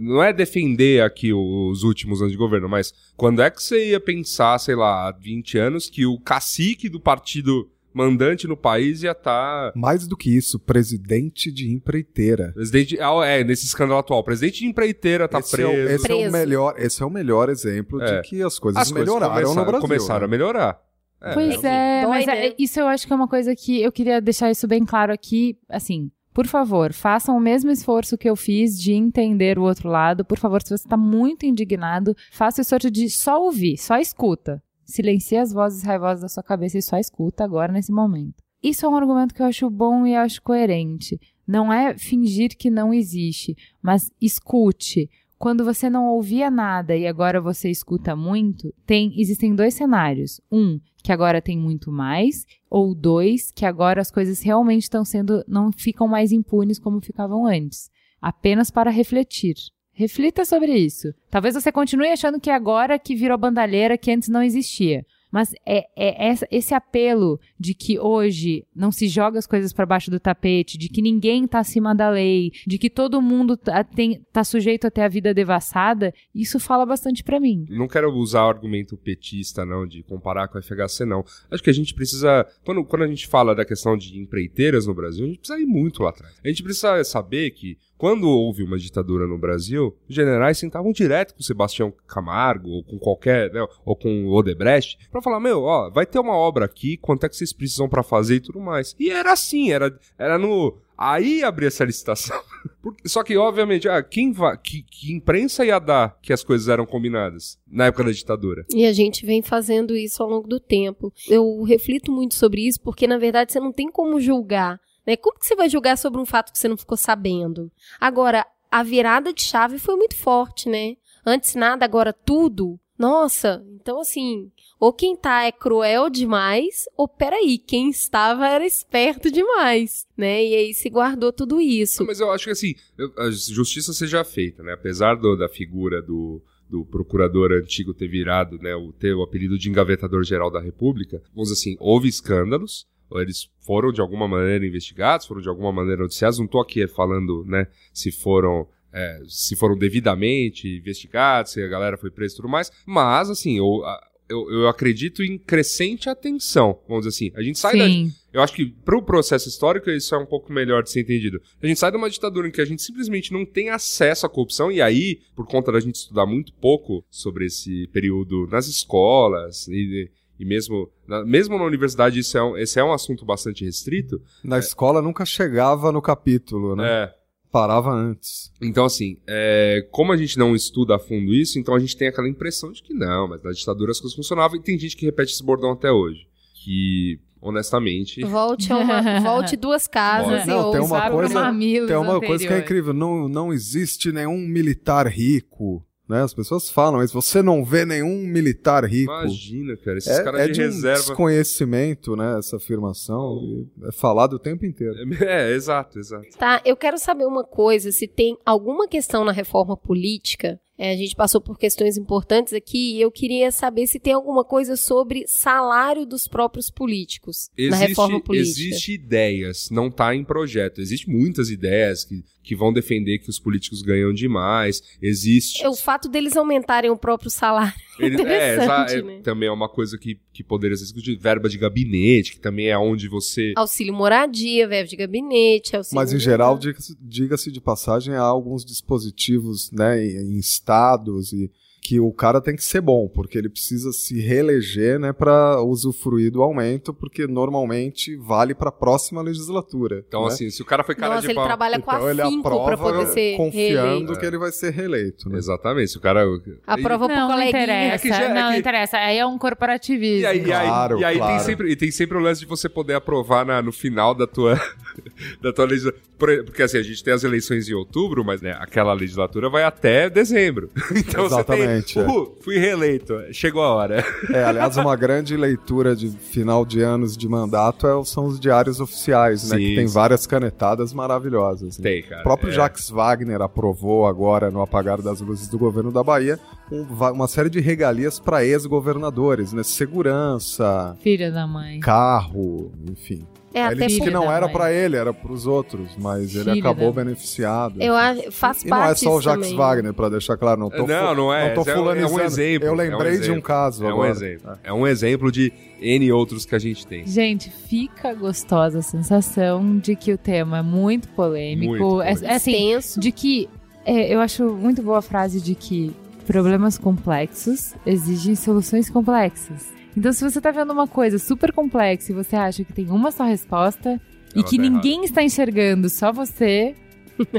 não é defender aqui os últimos anos de governo, mas quando é que você ia pensar, sei lá, há 20 anos, que o cacique do partido mandante no país ia estar.
Mais do que isso, presidente de empreiteira.
Presidente, ah, é, nesse escândalo atual, presidente de empreiteira tá
esse
preso.
É, esse, é
Preso.
o melhor, esse é o melhor exemplo
É.
de que as coisas
As coisas
melhoraram
começaram,
no Brasil.
começaram a
né?
melhorar. É,
Pois é, mas
né?
é- isso eu acho que é uma coisa que eu queria deixar isso bem claro aqui, assim. Por favor, façam o mesmo esforço que eu fiz de entender o outro lado. Por favor, se você está muito indignado, faça o esforço de só ouvir, só escuta. Silencie as vozes raivosas da sua cabeça e só escuta agora nesse momento. Isso é um argumento que eu acho bom e acho coerente. Não é fingir que não existe, mas escute. Quando você não ouvia nada e agora você escuta muito, tem existem dois cenários. Um, que agora tem muito mais, ou dois, que agora as coisas realmente estão sendo não ficam mais impunes como ficavam antes. Apenas para refletir. Reflita sobre isso. Talvez você continue achando que é agora que virou bandalheira que antes não existia. Mas é, é essa- esse apelo de que hoje não se joga as coisas para baixo do tapete, de que ninguém está acima da lei, de que todo mundo tá, tem- tá sujeito a ter a vida devassada, isso fala bastante para mim.
Não quero usar argumento petista, não, de comparar com a FHC, não. Acho que a gente precisa. Quando, quando a gente fala da questão de empreiteiras no Brasil, a gente precisa ir muito lá atrás. A gente precisa saber que. Quando houve uma ditadura no Brasil, os generais sentavam direto com Sebastião Camargo, ou com qualquer, né, ou com Odebrecht, pra falar, meu, ó, vai ter uma obra aqui, quanto é que vocês precisam pra fazer e tudo mais. E era assim, era, era no... Aí abria essa licitação. Só que, obviamente, ah, quem va- que, que imprensa ia dar que as coisas eram combinadas na época da ditadura?
E a gente vem fazendo isso ao longo do tempo. Eu reflito muito sobre isso porque, na verdade, você não tem como julgar. Né? Como que você vai julgar sobre um fato que você não ficou sabendo? Agora, a virada de chave foi muito forte, né? Antes nada, agora tudo. Nossa, então assim, ou quem tá é cruel demais, ou peraí, quem estava era esperto demais, né? E aí se guardou tudo isso.
Não, mas eu acho que assim, a justiça seja feita, né? Apesar do- da figura do, do procurador antigo ter virado, né, o, ter o apelido de engavetador geral da República, vamos dizer assim, houve escândalos, eles foram de alguma maneira investigados, foram de alguma maneira noticiados, não tô aqui falando, né, se foram é, se foram devidamente investigados, se a galera foi presa e tudo mais, mas assim, eu, eu, eu acredito em crescente atenção, vamos dizer assim. A gente sai da,
Sim.
eu acho que pro processo histórico isso é um pouco melhor de ser entendido. A gente sai de uma ditadura em que a gente simplesmente não tem acesso à corrupção, e aí, por conta da gente estudar muito pouco sobre esse período nas escolas, e, e mesmo, na, mesmo na universidade isso é um, esse é um assunto bastante restrito,
Na escola nunca chegava no capítulo, né?
é,
Parava antes.
Então, assim, é, como a gente não estuda a fundo isso, então a gente tem aquela impressão de que não, mas na ditadura as coisas funcionavam, e tem gente que repete esse bordão até hoje. Que, honestamente.
Volte, a uma, volte duas casas e
Não, tem uma coisa- Tem uma coisa que é incrível, não, não existe nenhum militar rico, né? As pessoas falam, mas você não vê nenhum militar rico.
Imagina, cara, esses
É,
caras
é
de,
de um
reserva.
desconhecimento, né? Essa afirmação. e É falado o tempo inteiro.
É, exato, exato.
Tá, eu quero saber uma coisa, se tem alguma questão na reforma política, é, a gente passou por questões importantes aqui, e eu queria saber se tem alguma coisa sobre salário dos próprios políticos na reforma política.
existe ideias, não tá em projeto. Existem muitas ideias que, que vão defender que os políticos ganham demais. Existe.
É o fato deles aumentarem o próprio salário.
Ele- é, é,
né?
também é uma coisa que, que poderia ser discutida. Verba de gabinete, que também é onde você.
Auxílio moradia, verba de gabinete, auxílio...
Mas em geral, diga-se de passagem, há alguns dispositivos, né, em, em estados e que o cara tem que ser bom, porque ele precisa se reeleger, né, para usufruir do aumento, porque normalmente vale para a próxima legislatura.
Então,
né?
assim, se o cara foi cara
Nossa,
de
ele
pau.
trabalha com
então ele
afinco pra
aprova
poder ser
confiando
reeleito.
que ele vai ser reeleito, né?
Exatamente, se o cara.
Aprova pro
Não, não
coleguinha.
interessa.
É que já- é
não,
que-
não interessa. Aí é um corporativismo.
E aí, e aí-
Claro,
e aí
claro.
tem, sempre, e tem sempre o lance de você poder aprovar na- no final da tua, da tua legislatura. Porque assim, a gente tem as eleições em outubro, mas né, aquela legislatura vai até dezembro. Então
Exatamente,
você
é.
Tem. Uhul, fui reeleito. Chegou a hora.
É, aliás, uma grande leitura de final de anos de mandato é- são os diários oficiais, né?
Sim,
Que tem
sim.
várias canetadas maravilhosas. né?
Tem, cara.
O próprio
é.
Jacques Wagner aprovou agora, no apagar das luzes do governo da Bahia, um- uma série de regalias para ex-governadores, né? Segurança,
Filha da mãe.
carro, enfim.
É,
Aí ele disse que não era pra ele, era pros outros, mas ele
Filho
acabou
da-
beneficiado.
Eu acho, faz
E não é
parte
só o Jacques
também.
Wagner, pra deixar claro, não tô,
Não, não é.
Não tô
É um- é um exemplo,
Eu
é um
lembrei de um
exemplo.
caso
É um
agora.
exemplo. É um exemplo de N outros que a gente tem.
Gente, fica gostosa a sensação de que o tema é muito polêmico.
Muito
É-
polêmico.
é assim,
Extenso.
de que é, eu acho muito boa a frase de que problemas complexos exigem soluções complexas. Então, se você tá vendo uma coisa super complexa e você acha que tem uma só resposta e
Ela
que
tá
ninguém está enxergando, só você,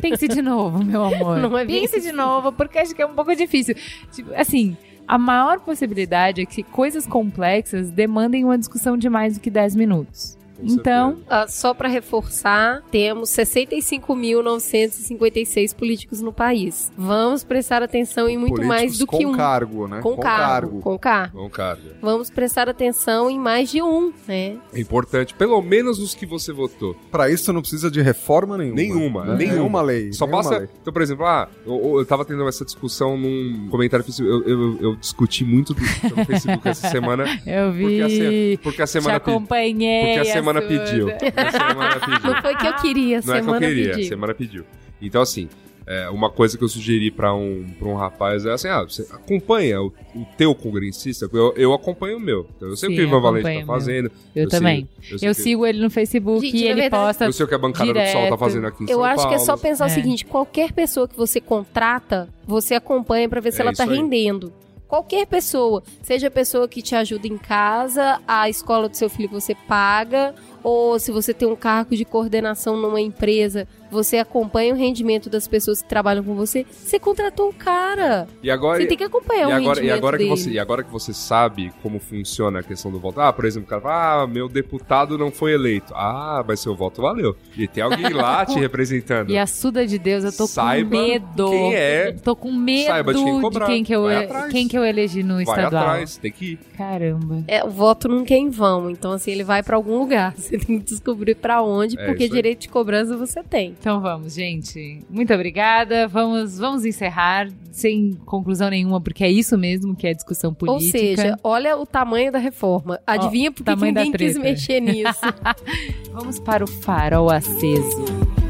pense de novo, meu amor.
Não é
pense
assim.
de novo, porque acho que é um pouco difícil. Tipo, assim, a maior possibilidade é que coisas complexas demandem uma discussão de mais do que 10 minutos.
Com
Então,
só para reforçar, temos 65.956 políticos no país. Vamos prestar atenção em muito
Políticos
mais do
com
que um.
cargo, né?
Com, cargo, Com cargo.
Bom, cara.
Vamos prestar atenção em mais de um, né?
É importante, pelo menos os que você votou.
Pra isso não precisa de reforma nenhuma.
Nenhuma,
né?
nenhuma.
Nenhuma lei.
Só
nenhuma
basta.
lei.
Então, por exemplo, ah, eu, eu tava tendo essa discussão num comentário no Facebook. Eu, eu, eu discuti muito do, no Facebook essa semana.
eu
Porque a,
vi.
porque a
Te
semana pediu.
acompanhei.
Porque a semana Pediu. A semana pediu.
Não foi que eu queria,
Não é que eu queria, a
pediu.
semana pediu. Então, assim, é, uma coisa que eu sugeri pra um, pra um rapaz é assim: ah, você acompanha o, o teu congressista, eu, eu acompanho o meu. Então, eu sei o
Sim,
que o Ivan Valente tá
o
fazendo.
Eu, também.
sei- sei
Eu
que-
sigo ele no Facebook
Gente,
e ele
verdade-
posta.
Eu sei o que a bancada do Sol tá
direto.
fazendo aqui em
Eu
São
acho que é só
Paulo.
pensar
É.
o seguinte: qualquer pessoa que você contrata, você acompanha pra ver se
É
ela tá
aí.
rendendo. Qualquer pessoa, seja a pessoa que te ajuda em casa, a escola do seu filho você paga, ou se você tem um cargo de coordenação numa empresa, você acompanha o rendimento das pessoas que trabalham com você. Você contratou o cara.
E agora,
Você tem que acompanhar
e
o
agora,
rendimento
e agora que
dele.
você, e agora que você sabe como funciona a questão do voto, ah, por exemplo, o cara fala, ah, meu deputado não foi eleito. Ah, mas seu voto valeu. E tem alguém lá te representando.
E a Suda de Deus, eu tô
Saiba
com medo.
quem é.
Tô com medo
Saiba de
de
quem
quem,
cobrar.
que eu,
Vai atrás.
quem que eu elegi no
Vai
estadual.
atrás, tem que ir.
Caramba.
É, o voto nunca é em vão, então assim, ele vai pra algum lugar. Você tem que descobrir pra onde,
É
porque
isso aí.
direito de cobrança você tem.
Então vamos, gente. Muito obrigada. Vamos, vamos encerrar sem conclusão nenhuma, porque é isso mesmo que é discussão política.
Ou seja, olha o tamanho da reforma. Adivinha por que ninguém quis mexer nisso?
vamos para o farol aceso.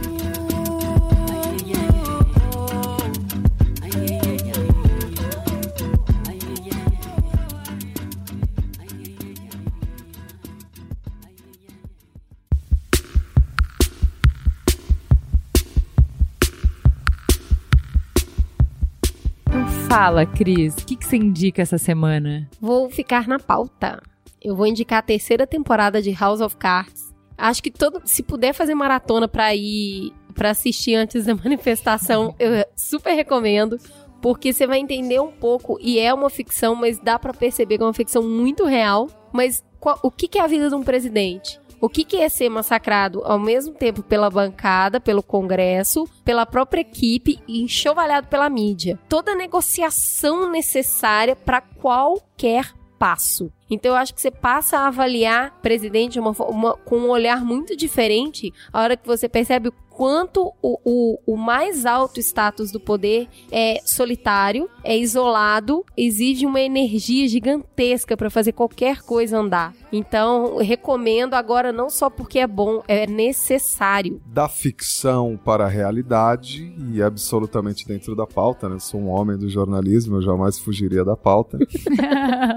Fala, Cris, o que, que você indica essa semana?
Vou ficar na pauta. Eu vou indicar a terceira temporada de House of Cards. Acho que todo, se puder fazer maratona pra ir pra assistir antes da manifestação, eu super recomendo, porque você vai entender um pouco e é uma ficção, mas dá pra perceber que é uma ficção muito real. Mas qual- o que, que é a vida de um presidente? O que, que é ser massacrado ao mesmo tempo pela bancada, pelo Congresso, pela própria equipe e enxovalhado pela mídia? Toda a negociação necessária para qualquer passo. Então eu acho que você passa a avaliar presidente de uma, uma- com um olhar muito diferente a hora que você percebe o quanto o, o, o mais alto status do poder é solitário, é isolado, exige uma energia gigantesca para fazer qualquer coisa andar. Então, eu recomendo agora não só porque é bom, é necessário.
Da ficção para a realidade e absolutamente dentro da pauta, né? Sou um homem do jornalismo, eu jamais fugiria da pauta.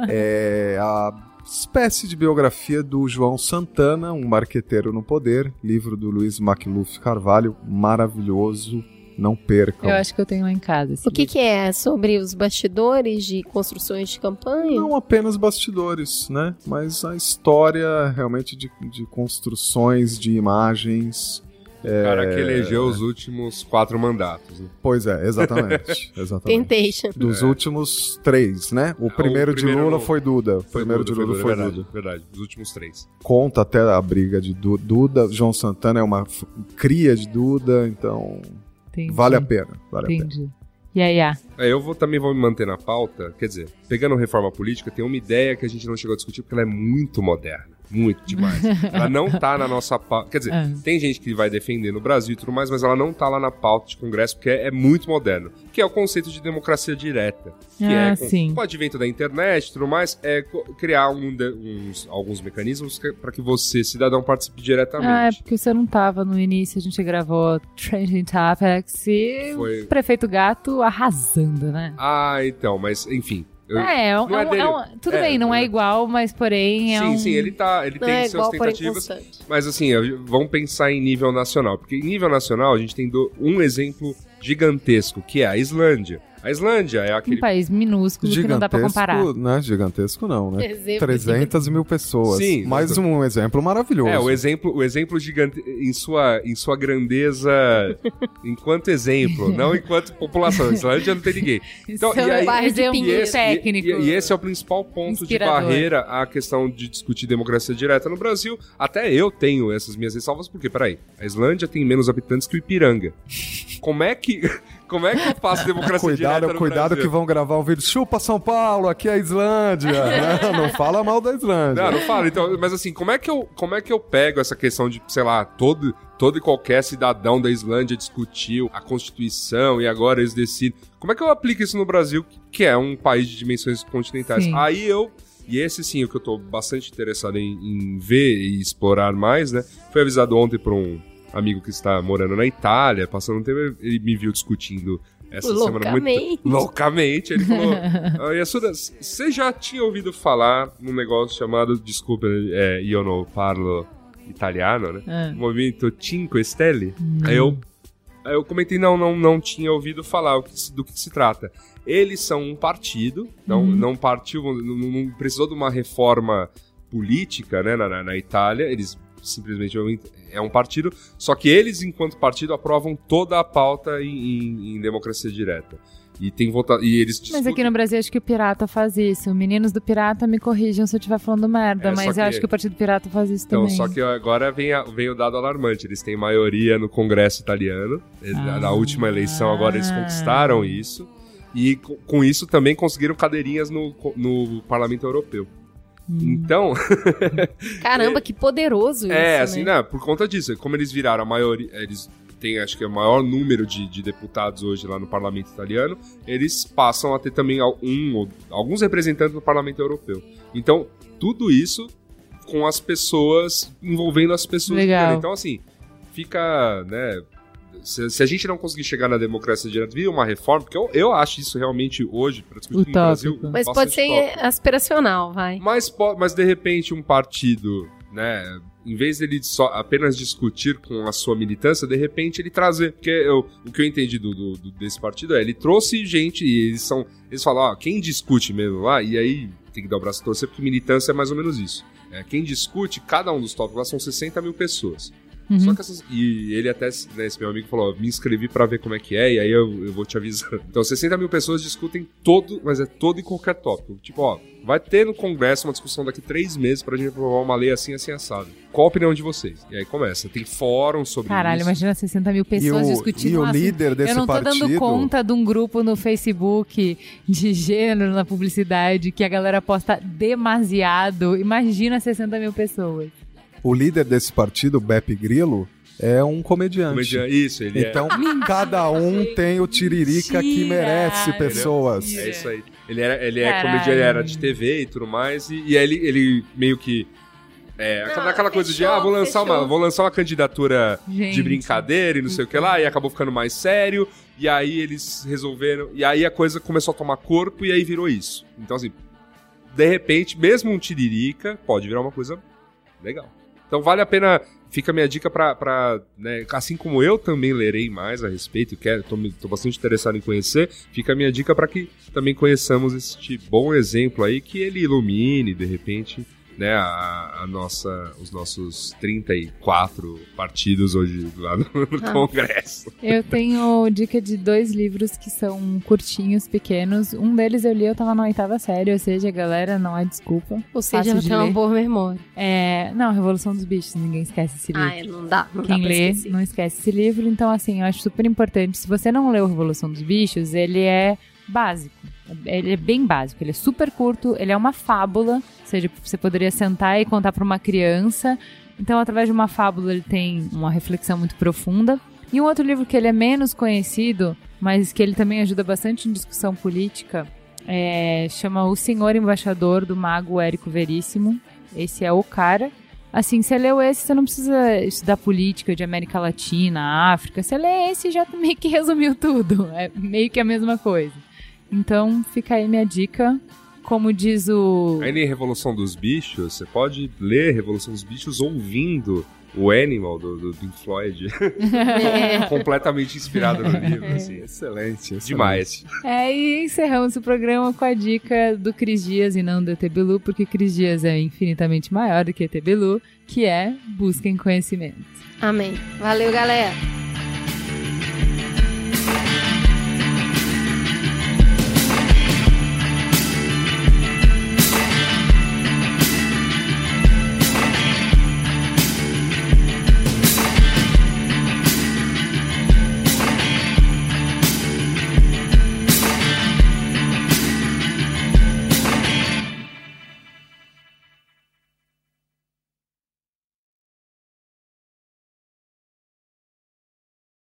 é espécie de biografia do João Santana, um marqueteiro no poder, livro do Luiz Macluf Carvalho, maravilhoso, não percam.
Eu acho que eu tenho lá em casa. esse
O que, que é? Sobre os bastidores de construções de campanha?
Não apenas bastidores, né? Mas a história realmente de, de construções, de imagens.
O cara que elegeu os últimos quatro mandatos. né?
Pois é, exatamente. exatamente.
Temptation.
Dos últimos três, né? O primeiro, de
primeiro
Lula
não-
foi Duda. O
Foi
primeiro
Duda,
de Lula
Duda,
foi
verdade,
Duda.
Verdade, os últimos três.
Conta até a briga de Du- Duda. João Santana é uma f- cria de Duda, então
Entendi.
vale a pena. Vale a pena.
Entendi. E aí, ah,
É, eu vou, também vou me manter na pauta. Quer dizer, pegando reforma política, tem uma ideia que a gente não chegou a discutir porque ela é muito moderna. Muito demais. ela não tá na nossa pauta. Quer dizer,
É.
tem gente que vai defender no Brasil e tudo mais, mas ela não tá lá na pauta de Congresso porque é, é muito moderno. Que é o conceito de democracia direta. Que
Ah,
é com,
sim.
com o advento da internet e tudo mais, é criar um de- uns, alguns mecanismos para que você, cidadão, participe diretamente.
Ah, é porque você não tava no início, a gente gravou Trending Topics e
Foi-
o prefeito Gato arrasando, né?
Ah, então, mas enfim. Eu-
é, é um-
não é
é um-
dele.
é um- tudo
É,
bem, não é
é.
igual, mas porém é
sim,
um...
sim, ele tá. Ele
Não
tem
é
suas
igual,
tentativas. Mas assim, vamos pensar em nível nacional. Porque em nível nacional a gente tem do- um exemplo gigantesco, que é a Islândia. A Islândia é
um
aquele.
país minúsculo que não dá pra comparar.
Gigantesco, né? Gigantesco não, né?
Exemplo
300 mil pessoas.
Sim,
Mais
exato.
um exemplo maravilhoso.
É, o exemplo, o exemplo gigante em sua, em sua grandeza enquanto exemplo, não enquanto população. A Islândia não tem ninguém. Então,
Isso
e
é
aí-
um
e
esse,
técnico.
E, e esse é o principal ponto
Inspirador.
de barreira à questão de discutir democracia direta no Brasil. Até eu tenho essas minhas ressalvas, porque, peraí, a Islândia tem menos habitantes que o Ipiranga. Como é que, como é que eu faço democracia direta
Cuidado,
no
cuidado
Brasil?
que vão gravar um vídeo. Chupa São Paulo, aqui é a Islândia. né? Não fala mal da Islândia.
Não, não fala. Então, mas assim, como é que eu, como é que eu pego essa questão de, sei lá, todo, todo e qualquer cidadão da Islândia discutiu a Constituição e agora eles decidem. Como é que eu aplico isso no Brasil, que é um país de dimensões continentais?
Sim.
Aí eu. E esse sim, o que eu tô bastante interessado em, em ver e explorar mais, né? Foi avisado ontem por um amigo que está morando na Itália, passando um tempo, ele me viu discutindo essa semana muito.
Loucamente.
Loucamente. Ele falou: ah, Yasuda, você já tinha ouvido falar num negócio chamado, desculpa, é, io non parlo italiano, né?
Ah.
Movimento Cinque Stelle? Aí eu, aí eu comentei: não, não, não tinha ouvido falar do que se trata. Eles são um partido, não, não partiu, não, não- não precisou de uma reforma política né, na- na Itália, eles simplesmente é um partido, só que eles, enquanto partido, aprovam toda a pauta em, em- em democracia direta. E tem votado. E eles
Mas
discutem-
aqui no Brasil acho que o Pirata faz isso. Meninos do Pirata me corrijam se eu estiver falando merda,
É,
mas
que-
eu acho que o Partido Pirata faz isso
Então,
também.
só que agora vem, a- vem o dado alarmante. Eles têm maioria no Congresso italiano.
Ah.
Na última eleição, agora eles conquistaram isso. E co- com isso também conseguiram cadeirinhas no, no Parlamento Europeu.
Hum.
Então,
Caramba, que poderoso isso.
é
né?
assim, né? Por conta disso, como eles viraram a maioria. Eles têm, acho que, o maior número de, de deputados hoje lá no Parlamento italiano. Eles passam a ter também um, ou- alguns representantes no Parlamento Europeu. Então, tudo isso com as pessoas, envolvendo as pessoas.
Legal.
Então, assim, fica, né? Se, se a gente não conseguir chegar na democracia direta via uma reforma, porque eu, eu acho isso realmente hoje, para discutir no. Brasil.
Mas pode ser aspiracional, vai.
Mas, mas de repente um partido, né, em vez dele só apenas discutir com a sua militância, de repente ele trazer. Porque eu, o que eu entendi do, do- do- desse partido é, ele trouxe gente e eles são. Eles falam, ó, quem discute mesmo lá, e aí tem que dar o braço a torcer, porque militância é mais ou menos isso. É, quem discute, cada um dos tópicos lá são 60 mil pessoas.
Uhum.
Só que essas, e ele até, né, esse meu amigo falou, me inscrevi pra ver como é que é, e aí eu, eu vou te avisando. Então, 60 mil pessoas discutem todo, mas é todo e qualquer tópico. Tipo, ó, vai ter no Congresso uma discussão daqui três meses pra gente aprovar uma lei assim, assim, assado. Qual a opinião de vocês? E aí começa. Tem fórum sobre
Caralho,
isso.
imagina 60 mil
E
pessoas
o,
discutindo
e o líder desse
Eu não tô
partido.
dando conta de um grupo no Facebook de gênero na publicidade que a galera posta demasiado. Imagina 60 mil pessoas.
O líder desse partido, Beppe Grillo, é um comediante.
Comediante- Isso, ele
Então, cada um tem o tiririca que
Mentira!
merece pessoas.
é. É isso aí. Ele, era, ele é comediante, ele era de TV e tudo mais, e, e aí ele, ele meio que. É, aquela,
Não,
aquela coisa de, ah, vou lançar, uma, vou lançar uma candidatura
Gente.
de brincadeira e não sei o que lá, e acabou ficando mais sério, e aí eles resolveram, e aí a coisa começou a tomar corpo, e aí virou isso. Então, assim, de repente, mesmo um tiririca pode virar uma coisa legal. Então vale a pena, fica a minha dica pra né, assim como eu também lerei mais a respeito, quero, tô, me- tô bastante interessado em conhecer, fica a minha dica pra que também conheçamos este bom exemplo aí, que ele ilumine, de repente, né, a, a nossa, os nossos 34 partidos hoje lá no, no
Ah.
Congresso.
Eu tenho dica de dois livros que são curtinhos, pequenos. Um deles eu li, eu tava na oitava série, ou seja, galera, não é desculpa.
Ou seja, não tem uma boa memória.
É, não, Revolução dos Bichos, ninguém esquece esse livro.
Ah, não dá. Não
Quem
dá
lê,
esquecer.
não esquece esse livro. Então, assim, eu acho super importante. Se você não leu Revolução dos Bichos, ele é básico. Ele é bem básico, ele é super curto, ele é uma fábula, ou seja, você poderia sentar e contar para uma criança. Então, através de uma fábula, ele tem uma reflexão muito profunda. E um outro livro que ele é menos conhecido, mas que ele também ajuda bastante em discussão política, é, chama O Senhor Embaixador, do mago Érico Veríssimo. Esse é o cara. Assim, você leu esse, você não precisa estudar política de América Latina, África. Você lê esse e já meio que resumiu tudo. É meio que a mesma coisa. Então, fica aí minha dica. Como diz o.
Aí em Revolução dos Bichos, você pode ler Revolução dos Bichos ouvindo o Animal do, do Pink Floyd. Completamente inspirado no livro, assim.
Excelente, excelente.
Demais.
É, e encerramos o programa com a dica do Cris Dias e não do ET Bilu, porque Cris Dias é infinitamente maior do que ET Bilu, que é busquem conhecimento.
Amém. Valeu, galera.